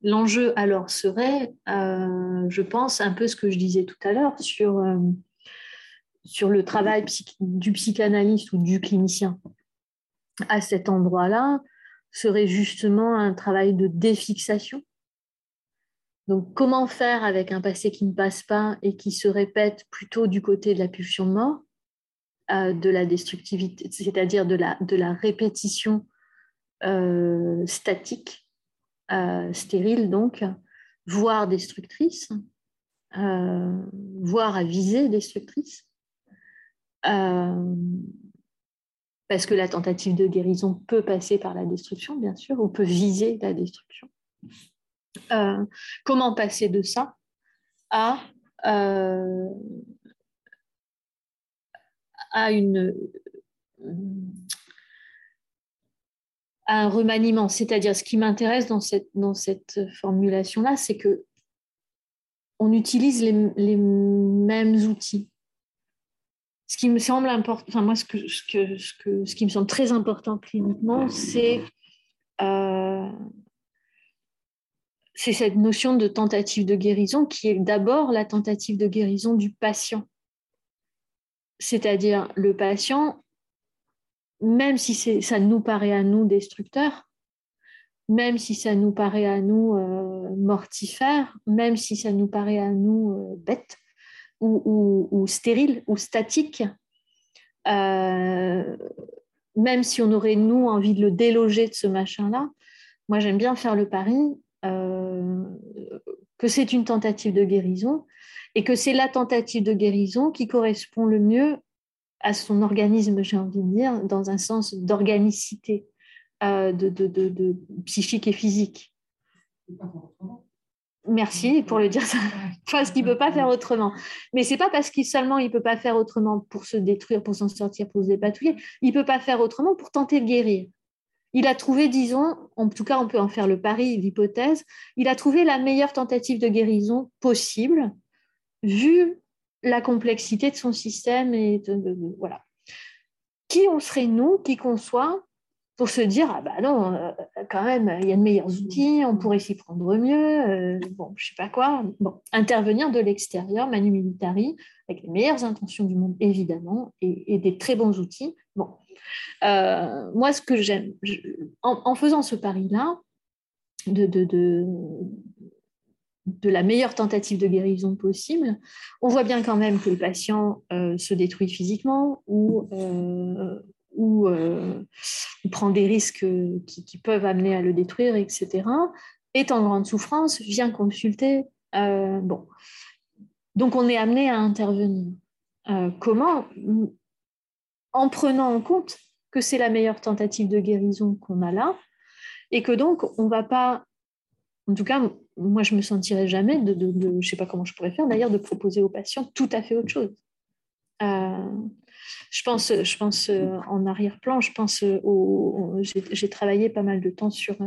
L'enjeu alors serait, euh, je pense, un peu ce que je disais tout à l'heure sur, sur le travail du psychanalyste ou du clinicien à cet endroit-là serait justement un travail de défixation. Donc, comment faire avec un passé qui ne passe pas et qui se répète plutôt du côté de la pulsion de mort, euh, de la destructivité, c'est-à-dire de la, de la répétition euh, statique, euh, stérile donc, voire destructrice, voire à visée destructrice parce que la tentative de guérison peut passer par la destruction, bien sûr, ou peut viser la destruction. Euh, comment passer de ça à, euh, à, un remaniement C'est-à-dire, ce qui m'intéresse dans cette, formulation-là, c'est que on utilise les, mêmes outils ce qui me semble important, enfin moi, ce, qui me semble très important cliniquement, euh, c'est cette notion de tentative de guérison qui est d'abord la tentative de guérison du patient. C'est-à-dire le patient, même si ça nous paraît à nous destructeur, même si ça nous paraît à nous euh, mortifère, même si ça nous paraît à nous euh, bête, ou, stérile ou statique, euh, même si on aurait, nous, envie de le déloger de ce machin-là, moi j'aime bien faire le pari que c'est une tentative de guérison et que c'est la tentative de guérison qui correspond le mieux à son organisme, j'ai envie de dire, dans un sens d'organicité euh, de, de, psychique et physique. Merci pour le dire ça. Parce qu'il ne peut pas faire autrement. Mais ce n'est pas parce qu'il seulement il ne peut pas faire autrement pour se détruire, pour s'en sortir, pour se dépatouiller. Il ne peut pas faire autrement pour tenter de guérir. Il a trouvé, disons, en tout cas on peut en faire le pari, l'hypothèse, il a trouvé la meilleure tentative de guérison possible, vu la complexité de son système. Et voilà. Qui on serait nous, qui qu'on pour se dire ah bah non euh, quand même il y a de meilleurs outils on pourrait s'y prendre mieux euh, bon sais pas quoi intervenir de l'extérieur manu militari avec les meilleures intentions du monde évidemment et, des très bons outils euh, moi ce que j'aime en, faisant ce pari là de, de la meilleure tentative de guérison possible, on voit bien quand même que le patient se détruit physiquement ou, ou, euh, prend des risques qui, peuvent amener à le détruire, etc., est en grande souffrance, vient consulter. Euh, bon. Donc on est amené à intervenir. Euh, comment? En prenant en compte que c'est la meilleure tentative de guérison qu'on a là, et que donc on ne va pas, en tout cas, moi je me sentirais jamais de, je ne sais pas comment je pourrais faire d'ailleurs, de proposer aux patients tout à fait autre chose. Euh, je pense, je pense euh, en arrière-plan, je pense euh, au, j'ai travaillé pas mal de temps sur,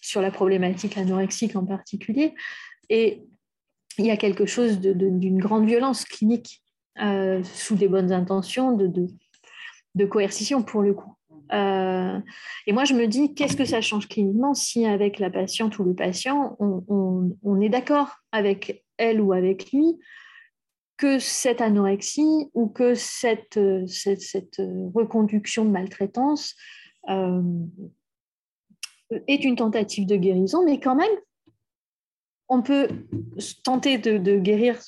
sur la problématique anorexique en particulier, et il y a quelque chose d'une grande violence clinique sous des bonnes intentions de, de, coercition pour le coup. Et moi, je me dis, qu'est-ce que ça change cliniquement si avec la patiente ou le patient, on, est d'accord avec elle ou avec lui que cette anorexie ou que cette, euh, euh, reconduction de maltraitance euh, est une tentative de guérison, mais quand même, on peut tenter de, guérir,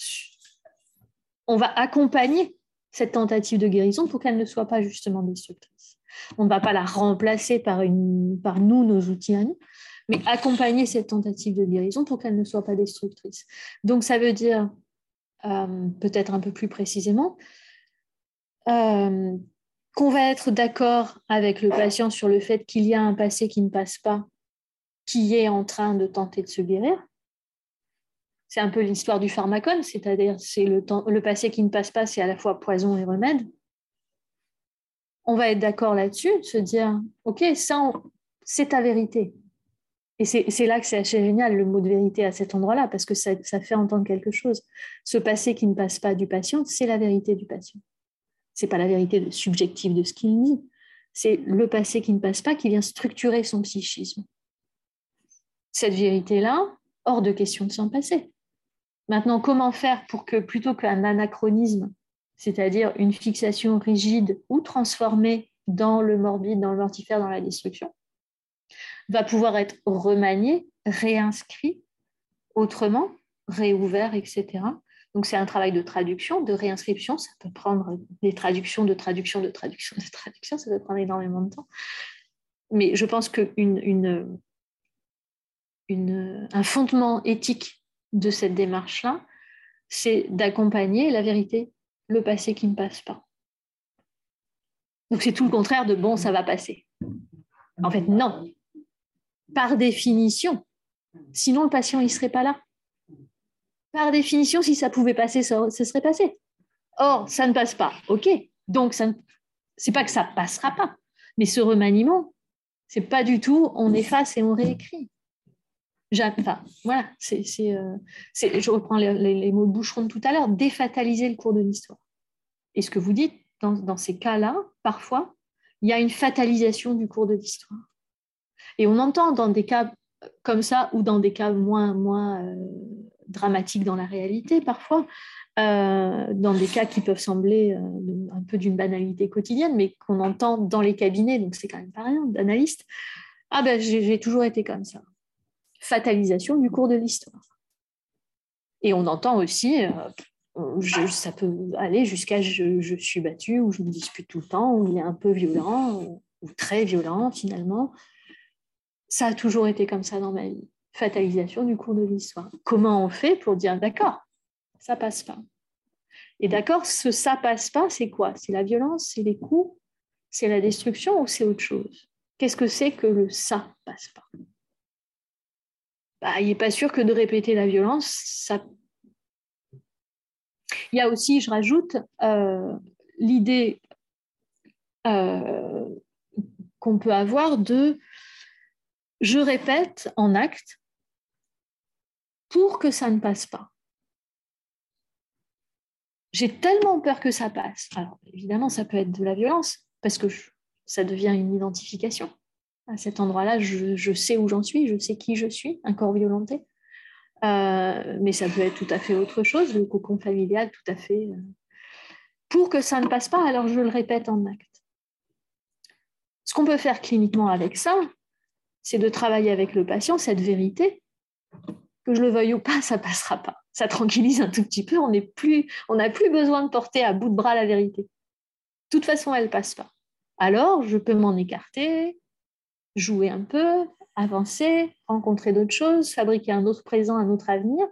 on va accompagner cette tentative de guérison pour qu'elle ne soit pas justement destructrice. On ne va pas la remplacer par, une, par nous, nos outils à nous, mais accompagner cette tentative de guérison pour qu'elle ne soit pas destructrice. Donc, ça veut dire, euh, peut-être un peu plus précisément, euh, qu'on va être d'accord avec le patient sur le fait qu'il y a un passé qui ne passe pas, qui est en train de tenter de se guérir. C'est un peu l'histoire du pharmacone, c'est-à-dire c'est le, le passé qui ne passe pas, c'est à la fois poison et remède. On va être d'accord là-dessus, se dire, OK, ça, c'est ta vérité. Et c'est là que c'est assez génial, le mot de vérité à cet endroit-là, parce que ça, ça, fait entendre quelque chose. Ce passé qui ne passe pas du patient, c'est la vérité du patient. Ce n'est pas la vérité subjective de ce qu'il dit, c'est le passé qui ne passe pas qui vient structurer son psychisme. Cette vérité-là, hors de question de s'en passer. Maintenant, comment faire pour que plutôt qu'un anachronisme, c'est-à-dire une fixation rigide ou transformée dans le morbide, dans le mortifère, dans la destruction, va pouvoir être remanié, réinscrit autrement, réouvert, etc. Donc c'est un travail de traduction, de réinscription. Ça peut prendre des traductions, de traduction, de traduction, de traduction. Ça peut prendre énormément de temps. Mais je pense qu'un une, une, un fondement éthique de cette démarche-là, c'est d'accompagner la vérité, le passé qui ne passe pas. Donc c'est tout le contraire de bon, ça va passer. En fait, non par définition. Sinon, le patient, il ne serait pas là. Par définition, si ça pouvait passer, ça, serait passé. Or, ça ne passe pas. OK. Donc, ce n'est pas que ça ne passera pas. Mais ce remaniement, c'est pas du tout on efface et on réécrit. Enfin, voilà, c'est, euh, je reprends les, mots de Boucheron de tout à l'heure, défataliser le cours de l'histoire. Et ce que vous dites, dans, dans ces cas-là, parfois, il y a une fatalisation du cours de l'histoire. Et on entend dans des cas comme ça ou dans des cas moins, moins euh, dramatiques dans la réalité parfois, euh, dans des cas qui peuvent sembler un peu d'une banalité quotidienne, mais qu'on entend dans les cabinets, donc c'est quand même pas rien, d'analystes. Ah ben j'ai toujours été comme ça. Fatalisation du cours de l'histoire. Et on entend aussi, ça peut aller jusqu'à je, suis battu, ou je me dispute tout le temps, ou il est un peu violent, ou très violent finalement ça a toujours été comme ça dans ma vie. Fatalisation du cours de l'histoire. Comment on fait pour dire d'accord, ça passe pas? Et d'accord, ce ça passe pas, c'est quoi? C'est la violence, c'est les coups, c'est la destruction ou c'est autre chose? Qu'est-ce que c'est que le ça passe pas? Bah, Il n'est pas sûr que de répéter la violence, ça. Il y a aussi, je rajoute, euh, l'idée euh, qu'on peut avoir de je répète en acte pour que ça ne passe pas. J'ai tellement peur que ça passe. Alors évidemment, ça peut être de la violence parce que ça devient une identification. À cet endroit-là, je, sais où j'en suis, je sais qui je suis, un corps violenté. Euh, mais ça peut être tout à fait autre chose, le cocon familial, tout à fait. Euh. Pour que ça ne passe pas, alors je le répète en acte. Ce qu'on peut faire cliniquement avec ça, c'est de travailler avec le patient cette vérité. Que je le veuille ou pas, ça passera pas. Ça tranquillise un tout petit peu. On n'a plus, plus besoin de porter à bout de bras la vérité. De toute façon, elle passe pas. Alors, je peux m'en écarter, jouer un peu, avancer, rencontrer d'autres choses, fabriquer un autre présent, un autre avenir,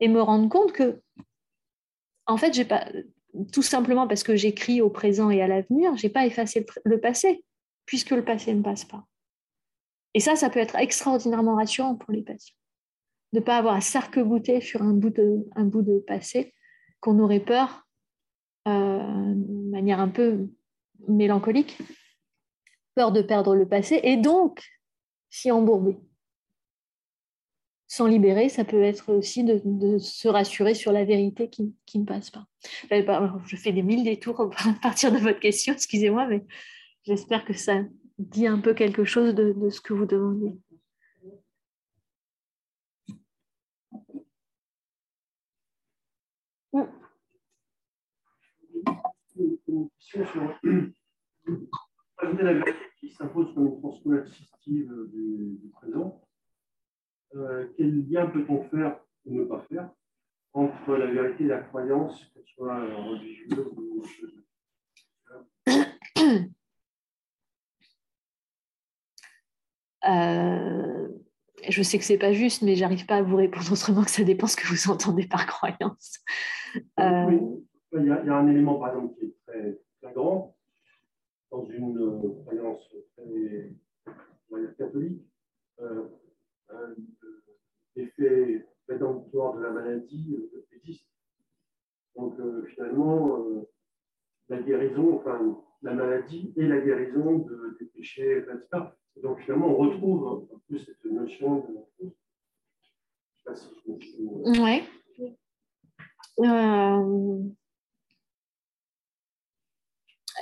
et me rendre compte que, en fait, j'ai pas, tout simplement parce que j'écris au présent et à l'avenir, j'ai pas effacé le passé, puisque le passé ne passe pas. Et ça, ça peut être extraordinairement rassurant pour les patients. De ne pas avoir à s'arc-bouter sur un bout de, un bout de passé qu'on aurait peur euh, de manière un peu mélancolique, peur de perdre le passé et donc s'y embourber. S'en libérer, ça peut être aussi de, se rassurer sur la vérité qui, qui ne passe pas. Je fais des mille détours à partir de votre question, excusez-moi, mais j'espère que ça dit un peu quelque chose de, ce que vous demandez. Une sur la vérité qui s'impose comme une transformation assistive du, du présent. Euh, quel lien peut-on faire ou ne pas faire entre la vérité et la croyance, qu'elle soit religieuse ou Euh, je sais que c'est pas juste, mais j'arrive pas à vous répondre autrement que ça dépend ce que vous entendez par croyance. Oui. Il, y a, il, y a, un élément, par exemple, qui est très, très grand dans une euh, croyance très catholique. Euh, L'effet rédemptoire de la maladie existe. Donc, finalement, la guérison, enfin, la maladie et la guérison de, des péchés, etc. donc finalement, on retrouve un peu cette notion de. Je sais pas si je me suis. Ouais. Euh...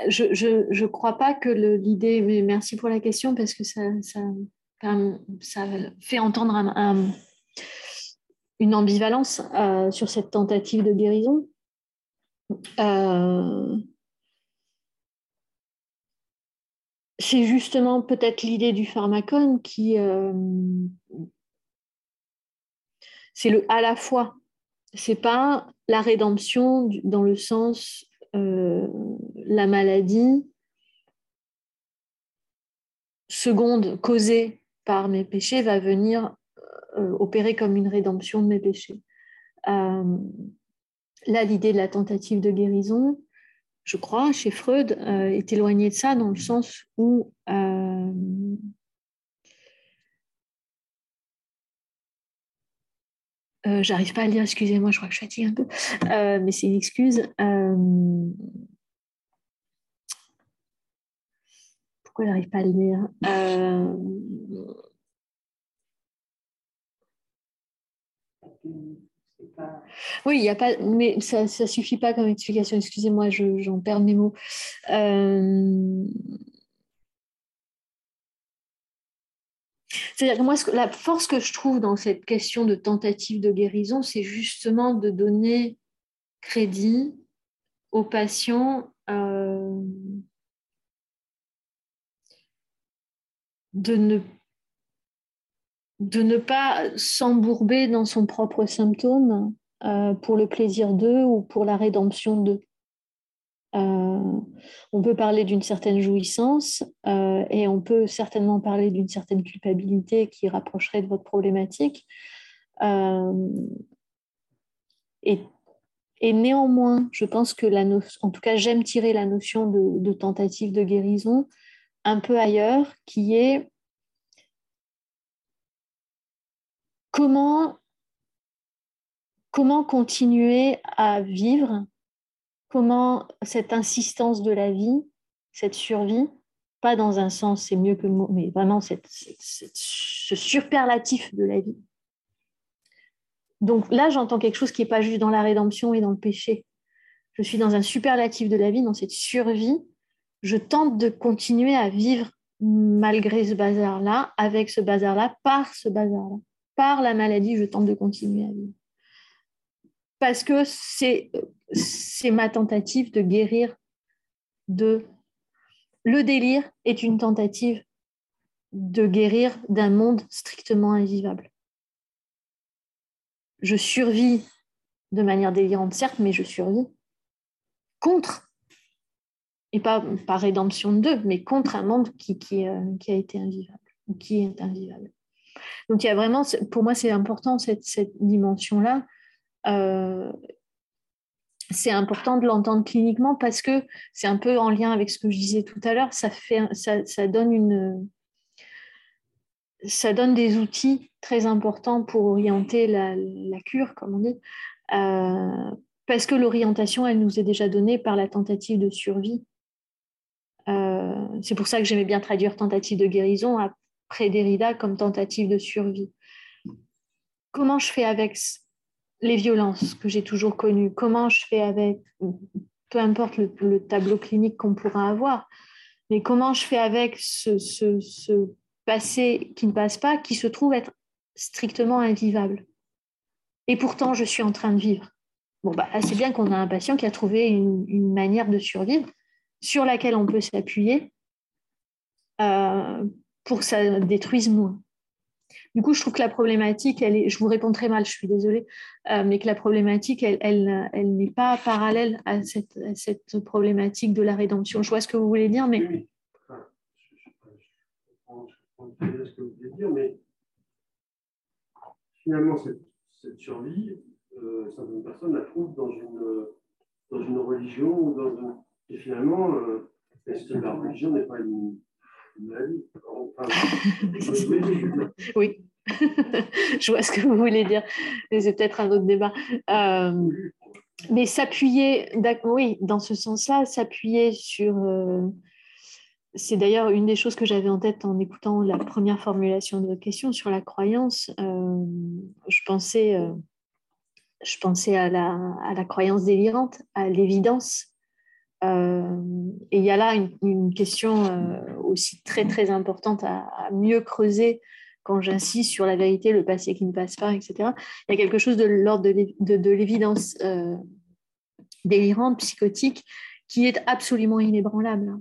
Je ne crois pas que l'idée, mais merci pour la question parce que ça, ça, ça fait entendre un, un, une ambivalence euh, sur cette tentative de guérison. Euh, c'est justement peut-être l'idée du pharmacone qui euh, c'est le à la fois c'est pas la rédemption dans le sens la maladie seconde causée par mes péchés va venir euh, opérer comme une rédemption de mes péchés là l'idée de la tentative de guérison je crois, chez Freud, euh, est éloigné de ça dans le sens où euh, euh, j'arrive pas à lire, excusez-moi, je crois que je fatigue un peu, mais c'est une excuse. Pourquoi j'arrive pas à le lire Oui, il n'y a pas, mais ça ne suffit pas comme explication. Excusez-moi, j'en perds mes mots. Euh, c'est-à-dire que moi, la force que je trouve dans cette question de tentative de guérison, c'est justement de donner crédit aux patients euh, de ne de ne pas s'embourber dans son propre symptôme euh, pour le plaisir d'eux ou pour la rédemption d'eux. Euh, on peut parler d'une certaine jouissance euh, et on peut certainement parler d'une certaine culpabilité qui rapprocherait de votre problématique. Et, et, néanmoins, je pense que la en tout cas, j'aime tirer la notion de, de tentative de guérison un peu ailleurs, qui est comment, comment continuer à vivre, comment cette insistance de la vie, cette survie, pas dans un sens c'est mieux que mot, mais vraiment ce superlatif de la vie. Donc là, j'entends quelque chose qui n'est pas juste dans la rédemption et dans le péché. Je suis dans un superlatif de la vie, dans cette survie. Je tente de continuer à vivre malgré ce bazar-là, avec ce bazar-là, par ce bazar-là par la maladie, je tente de continuer à vivre. Parce que c'est, ma tentative de guérir de... Le délire est une tentative de guérir d'un monde strictement invivable. Je survis de manière délirante, certes, mais je survis contre, pas par rédemption de deux, mais contre un monde qui, qui, euh, qui a été invivable, ou qui est invivable. Donc il y a vraiment, pour moi, c'est important cette, dimension-là. Euh, c'est important de l'entendre cliniquement parce que c'est un peu en lien avec ce que je disais tout à l'heure. Ça, fait, ça, donne ça donne des outils très importants pour orienter la, cure, comme on dit, euh, parce que l'orientation, elle nous est déjà donnée par la tentative de survie. Euh, c'est pour ça que j'aimais bien traduire tentative de guérison près Derrida comme tentative de survie. Comment je fais avec les violences que j'ai toujours connues? Comment je fais avec, peu importe le, tableau clinique qu'on pourra avoir, mais comment je fais avec ce, passé qui ne passe pas, qui se trouve être strictement invivable? Et pourtant, je suis en train de vivre. Bon, bah, c'est bien qu'on a un patient qui a trouvé une manière de survivre sur laquelle on peut s'appuyer euh, pour que ça détruise moins. Du coup, je trouve que la problématique, elle est, je vous réponds très mal, je suis désolée, euh, mais que la problématique, elle, elle, n'est pas parallèle à cette, problématique de la rédemption. Je vois ce que vous voulez dire, mais... ce que vous voulez dire, mais finalement, cette, cette survie, euh, certaines personnes la trouvent dans une, dans une religion ou dans une... Et finalement, euh, est-ce que la religion n'est pas une, une maladie? Enfin, Oui. je vois ce que vous voulez dire. Mais c'est peut-être un autre débat. Euh, mais s'appuyer, oui, dans ce sens-là, s'appuyer sur. Euh, c'est d'ailleurs une des choses que j'avais en tête en écoutant la première formulation de votre question sur la croyance. Euh, je pensais, je pensais à, la, à la croyance délirante, à l'évidence. Et il y a là une, question aussi très très importante à, mieux creuser quand j'insiste sur la vérité, le passé qui ne passe pas, etc., il y a quelque chose de l'ordre de, l'évidence euh, délirante, psychotique, qui est absolument inébranlable.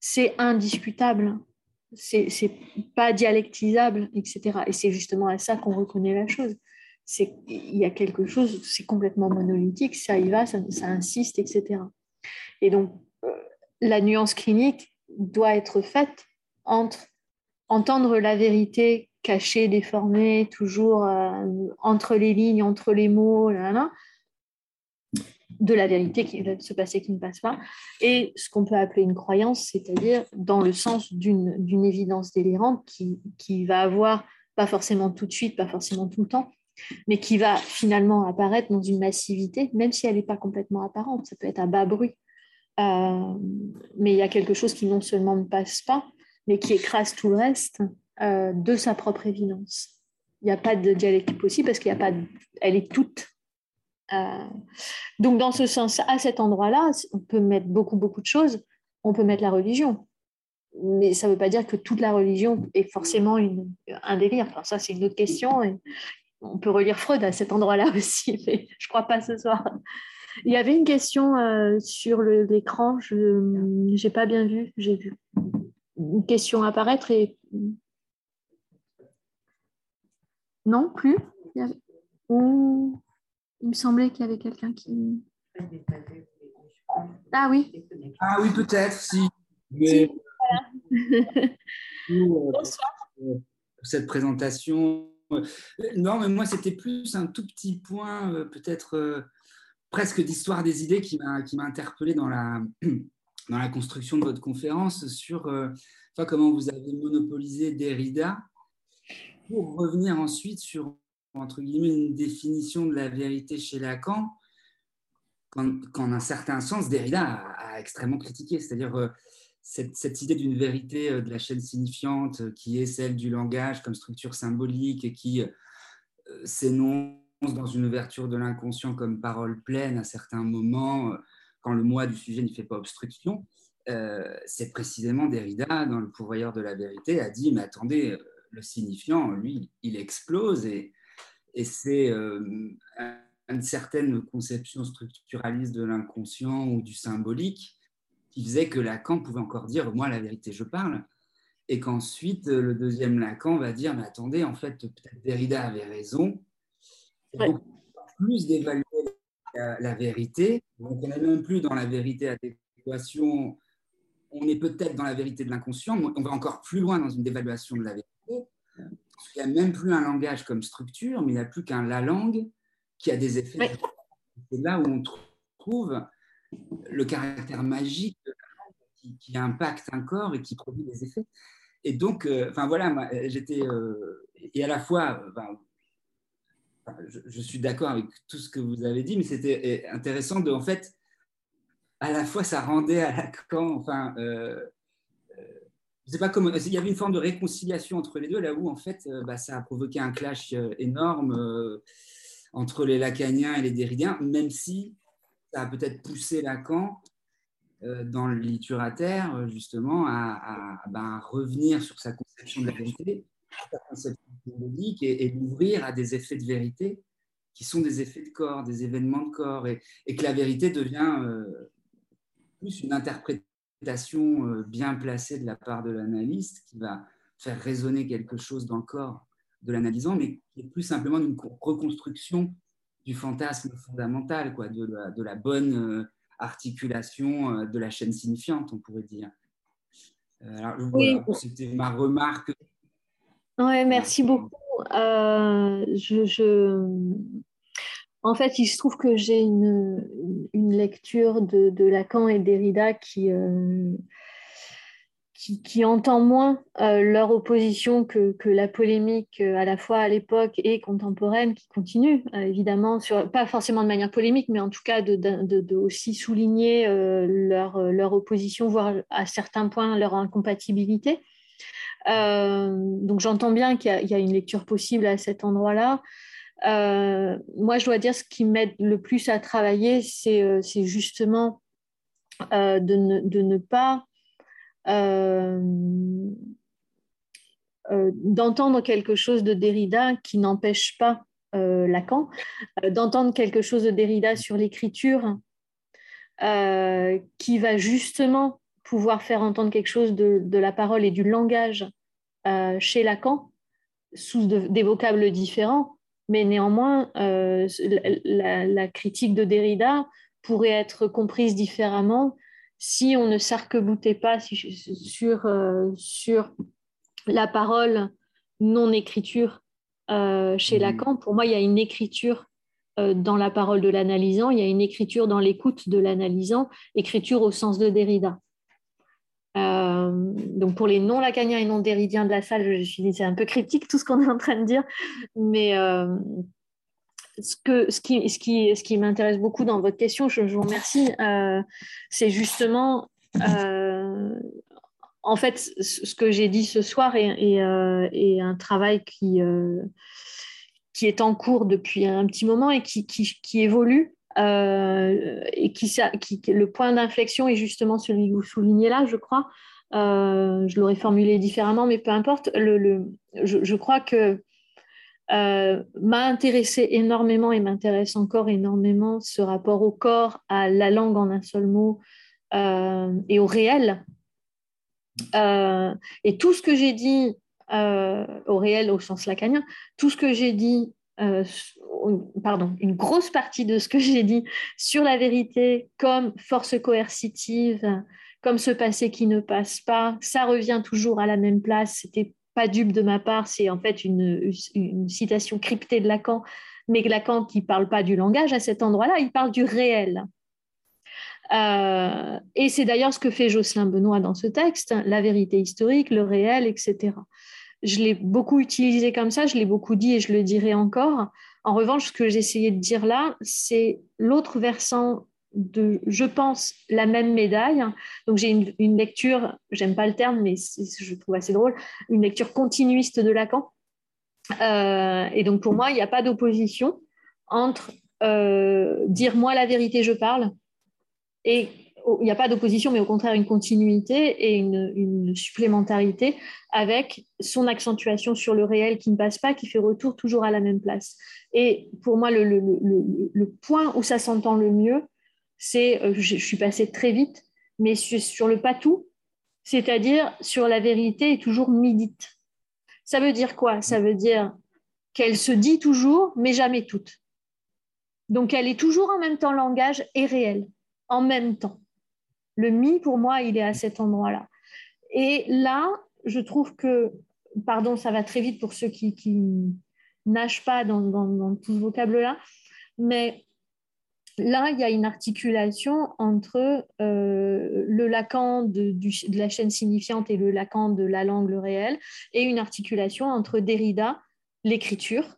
C'est indiscutable, c'est pas dialectisable, etc. Et c'est justement à ça qu'on reconnaît la chose. Il y a quelque chose, c'est complètement monolithique, ça y va, ça, insiste, etc. Et donc euh, la nuance clinique doit être faite entre entendre la vérité cachée, déformée, toujours euh, entre les lignes, entre les mots, de la vérité qui va se passer qui ne passe pas, et ce qu'on peut appeler une croyance, c'est-à-dire dans le sens d'une évidence délirante qui, qui va avoir, pas forcément tout de suite, pas forcément tout le temps, mais qui va finalement apparaître dans une massivité, même si elle n'est pas complètement apparente, ça peut être à bas bruit. Euh, mais il y a quelque chose qui non seulement ne passe pas, mais qui écrase tout le reste euh, de sa propre évidence. Il n'y a pas de dialectique possible parce qu'il a pas, est toute. Euh, donc dans ce sens, à cet endroit-là, on peut mettre beaucoup beaucoup de choses. On peut mettre la religion, mais ça ne veut pas dire que toute la religion est forcément une, un délire. Enfin, ça, c'est une autre question. On peut relire Freud à cet endroit-là aussi, mais je ne crois pas ce soir. Il y avait une question euh, sur l'écran, je n'ai pas bien vu, j'ai vu une question apparaître et non plus il, il me semblait qu'il y avait quelqu'un qui ah oui. Ah oui peut-être si. Mais euh, cette présentation non mais moi c'était plus un tout petit point euh, peut-être euh, presque d'histoire des idées qui m'a interpellé dans la dans la construction de votre conférence sur euh, comment vous avez monopolisé Derrida pour revenir ensuite sur entre guillemets une définition de la vérité chez Lacan qu'en un certain sens Derrida a, extrêmement critiqué, c'est-à-dire cette, idée d'une vérité euh, de la chaîne signifiante qui est celle du langage comme structure symbolique et qui s'énonce dans une ouverture de l'inconscient comme parole pleine à certains moments quand le moi du sujet ne fait pas obstruction, euh, c'est précisément Derrida, dans Le pourvoyeur de la vérité, a dit, mais attendez, le signifiant, lui, il explose et, c'est euh, une certaine conception structuraliste de l'inconscient ou du symbolique qui faisait que Lacan pouvait encore dire, moi, la vérité, je parle. Et qu'ensuite, le deuxième Lacan va dire, mais attendez, en fait, peut-être Derrida avait raison. plus d'évaluer la, vérité. Donc, on n'est même plus dans la vérité adéquation. On est peut-être dans la vérité de l'inconscient, mais on va encore plus loin dans une dévaluation de la vérité. Il n'y a même plus un langage comme structure, mais il n'y a plus qu'un la langue qui a des effets. C'est là où on trouve le caractère magique qui, impacte un corps et qui produit des effets. Et donc, euh, enfin voilà, j'étais. Euh, et à la fois, je, suis d'accord avec tout ce que vous avez dit, mais c'était intéressant de, en fait, à la fois, ça rendait à Lacan, enfin, euh, euh, je sais pas comment, il y avait une forme de réconciliation entre les deux, là où, en fait, euh, bah, ça a provoqué un clash énorme entre les lacaniens et les derridiens, même si ça a peut-être poussé Lacan dans le littérateur, justement, à, bah, revenir sur sa conception de la vérité et, l'ouvrir à des effets de vérité qui sont des effets de corps, des événements de corps, et, que la vérité devient euh, plus une interprétation euh, bien placée de la part de l'analyste qui va faire résonner quelque chose dans le corps de l'analysant, mais qui est plus simplement une reconstruction du fantasme fondamental, quoi, de, la, de la bonne euh, articulation de la chaîne signifiante, on pourrait dire. Alors, C'était ma remarque Ouais, merci beaucoup. Euh, je, En fait, il se trouve que j'ai une, une, lecture de, de, Lacan et Derrida qui, euh, qui, entend moins euh, leur opposition que, que, la polémique à la fois à l'époque et contemporaine qui continue, évidemment, sur, pas forcément de manière polémique, mais en tout cas de, de aussi souligner leur, leur opposition, voire à certains points leur incompatibilité. Euh, donc j'entends bien qu'il y, a une lecture possible à cet endroit-là. Euh, moi, je dois dire, ce qui m'aide le plus à travailler, c'est euh, justement de ne, de, ne, pas d'entendre quelque chose de Derrida qui n'empêche pas Lacan, d'entendre quelque chose de Derrida sur l'écriture qui va justement pouvoir faire entendre quelque chose de, la parole et du langage euh, chez Lacan, sous des vocables différents, mais néanmoins, euh, la, critique de Derrida pourrait être comprise différemment si on ne s'arc-boutait pas sur, euh, sur la parole non-écriture chez mmh. Lacan. Pour moi, il y a une écriture dans la parole de l'analysant, il y a une écriture dans l'écoute de l'analysant, écriture au sens de Derrida. Euh, donc pour les non lacaniens et non déridiens de la salle, je suis c'est un peu cryptique tout ce qu'on est en train de dire, mais euh, ce, que, ce qui, ce qui, ce qui m'intéresse beaucoup dans votre question, je, vous remercie, euh, c'est justement en fait ce que j'ai dit ce soir est, un travail qui, qui est en cours depuis un petit moment et qui, qui, qui évolue euh, et qui, qui, le point d'inflexion est justement celui que vous soulignez là, je crois. Euh, je l'aurais formulé différemment, mais peu importe. Le, le je, je, crois que euh, m'a intéressé énormément et m'intéresse encore énormément ce rapport au corps, à la langue en un seul mot et au réel. et tout ce que j'ai dit au réel au sens lacanien, tout ce que j'ai dit euh, pardon, une grosse partie de ce que j'ai dit sur la vérité comme force coercitive, comme ce passé qui ne passe pas, ça revient toujours à la même place. C'était pas dupe de ma part, c'est en fait une, citation cryptée de Lacan, mais Lacan qui parle pas du langage à cet endroit-là, il parle du réel. Euh, et c'est d'ailleurs ce que fait Jocelyn Benoît dans ce texte, la vérité historique, le réel, etc je l'ai beaucoup utilisé comme ça, je l'ai beaucoup dit et je le dirai encore. En revanche, ce que j'essayais de dire là, c'est l'autre versant de, je pense, la même médaille. Donc j'ai une, lecture, j'aime pas le terme, mais je trouve assez drôle, une lecture continuiste de Lacan. Euh, et donc pour moi, il n'y a pas d'opposition entre euh, dire moi la vérité, je parle, et il n'y a pas d'opposition, mais au contraire une continuité et une, supplémentarité avec son accentuation sur le réel qui ne passe pas, qui fait retour toujours à la même place. Et pour moi, le, le, point où ça s'entend le mieux, c'est, euh, je, suis passée très vite, mais sur, sur le patou, c'est-à-dire sur la vérité est toujours midite. Ça veut dire quoi? Ça veut dire qu'elle se dit toujours, mais jamais toute. Donc elle est toujours en même temps langage et réel, en même temps. Le mi, pour moi, il est à cet endroit-là. Et là, je trouve que, pardon, ça va très vite pour ceux qui, nagent pas dans, dans, tout ce vocable-là, mais là, il y a une articulation entre euh, le Lacan de, de, la chaîne signifiante et le Lacan de la langue, le réel, et une articulation entre Derrida, l'écriture,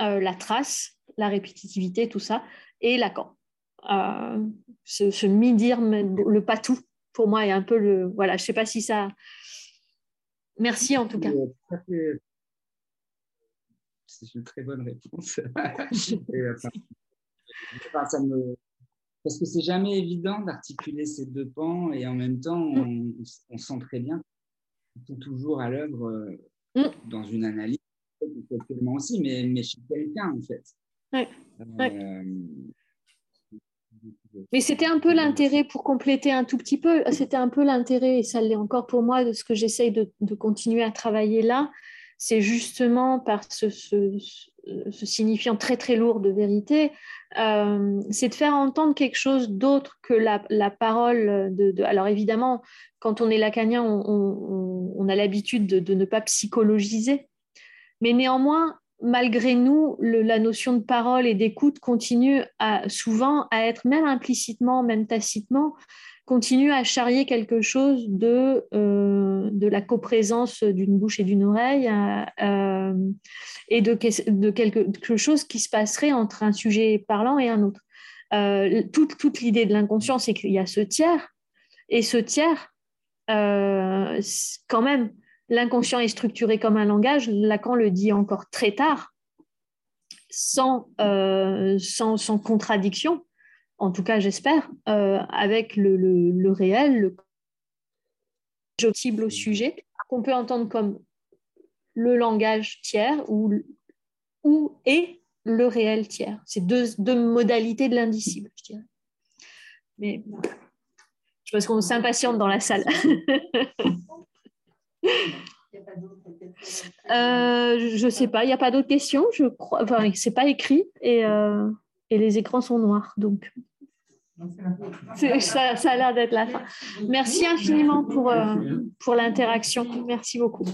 euh, la trace, la répétitivité, tout ça, et Lacan ce, ce mi-dire, le pas tout, pour moi, est un peu le. Voilà, je ne sais pas si ça. Merci en tout cas. C'est une très bonne réponse. Parce que c'est jamais évident d'articuler ces deux pans et en même temps, on, on sent très bien qu'ils toujours à l'œuvre euh, mm. dans une analyse, aussi, mais, mais chez quelqu'un en fait. Ouais. Euh, mais c'était un peu l'intérêt, pour compléter un tout petit peu, c'était un peu l'intérêt, et ça l'est encore pour moi, de ce que j'essaye de, continuer à travailler là, c'est justement par ce, signifiant très très lourd de vérité, euh, c'est de faire entendre quelque chose d'autre que la, parole de, Alors évidemment, quand on est lacanien, on, a l'habitude de, ne pas psychologiser, Mais néanmoins, malgré nous, la notion de parole et d'écoute continue souvent à être, même implicitement, même tacitement, continue à charrier quelque chose de, euh, de la coprésence d'une bouche et d'une oreille euh, et de, de, quelque chose qui se passerait entre un sujet parlant et un autre. Euh, toute, toute l'idée de l'inconscient, c'est qu'il y a ce tiers, et ce tiers, quand même, l'inconscient est structuré comme un langage, Lacan le dit encore très tard, sans, sans, sans contradiction, en tout cas j'espère, euh, avec le, réel, le au sujet, qu'on peut entendre comme le langage tiers ou, ou et le réel tiers. C'est deux, deux, modalités de l'indicible, je dirais. Mais je pense qu'on s'impatiente dans la salle. euh, je ne sais pas, il n'y a pas d'autres questions. Je crois, enfin, c'est pas écrit et euh, et les écrans sont noirs. Donc, ça, ça a l'air d'être la fin. Merci infiniment pour, euh, pour l'interaction. Merci beaucoup.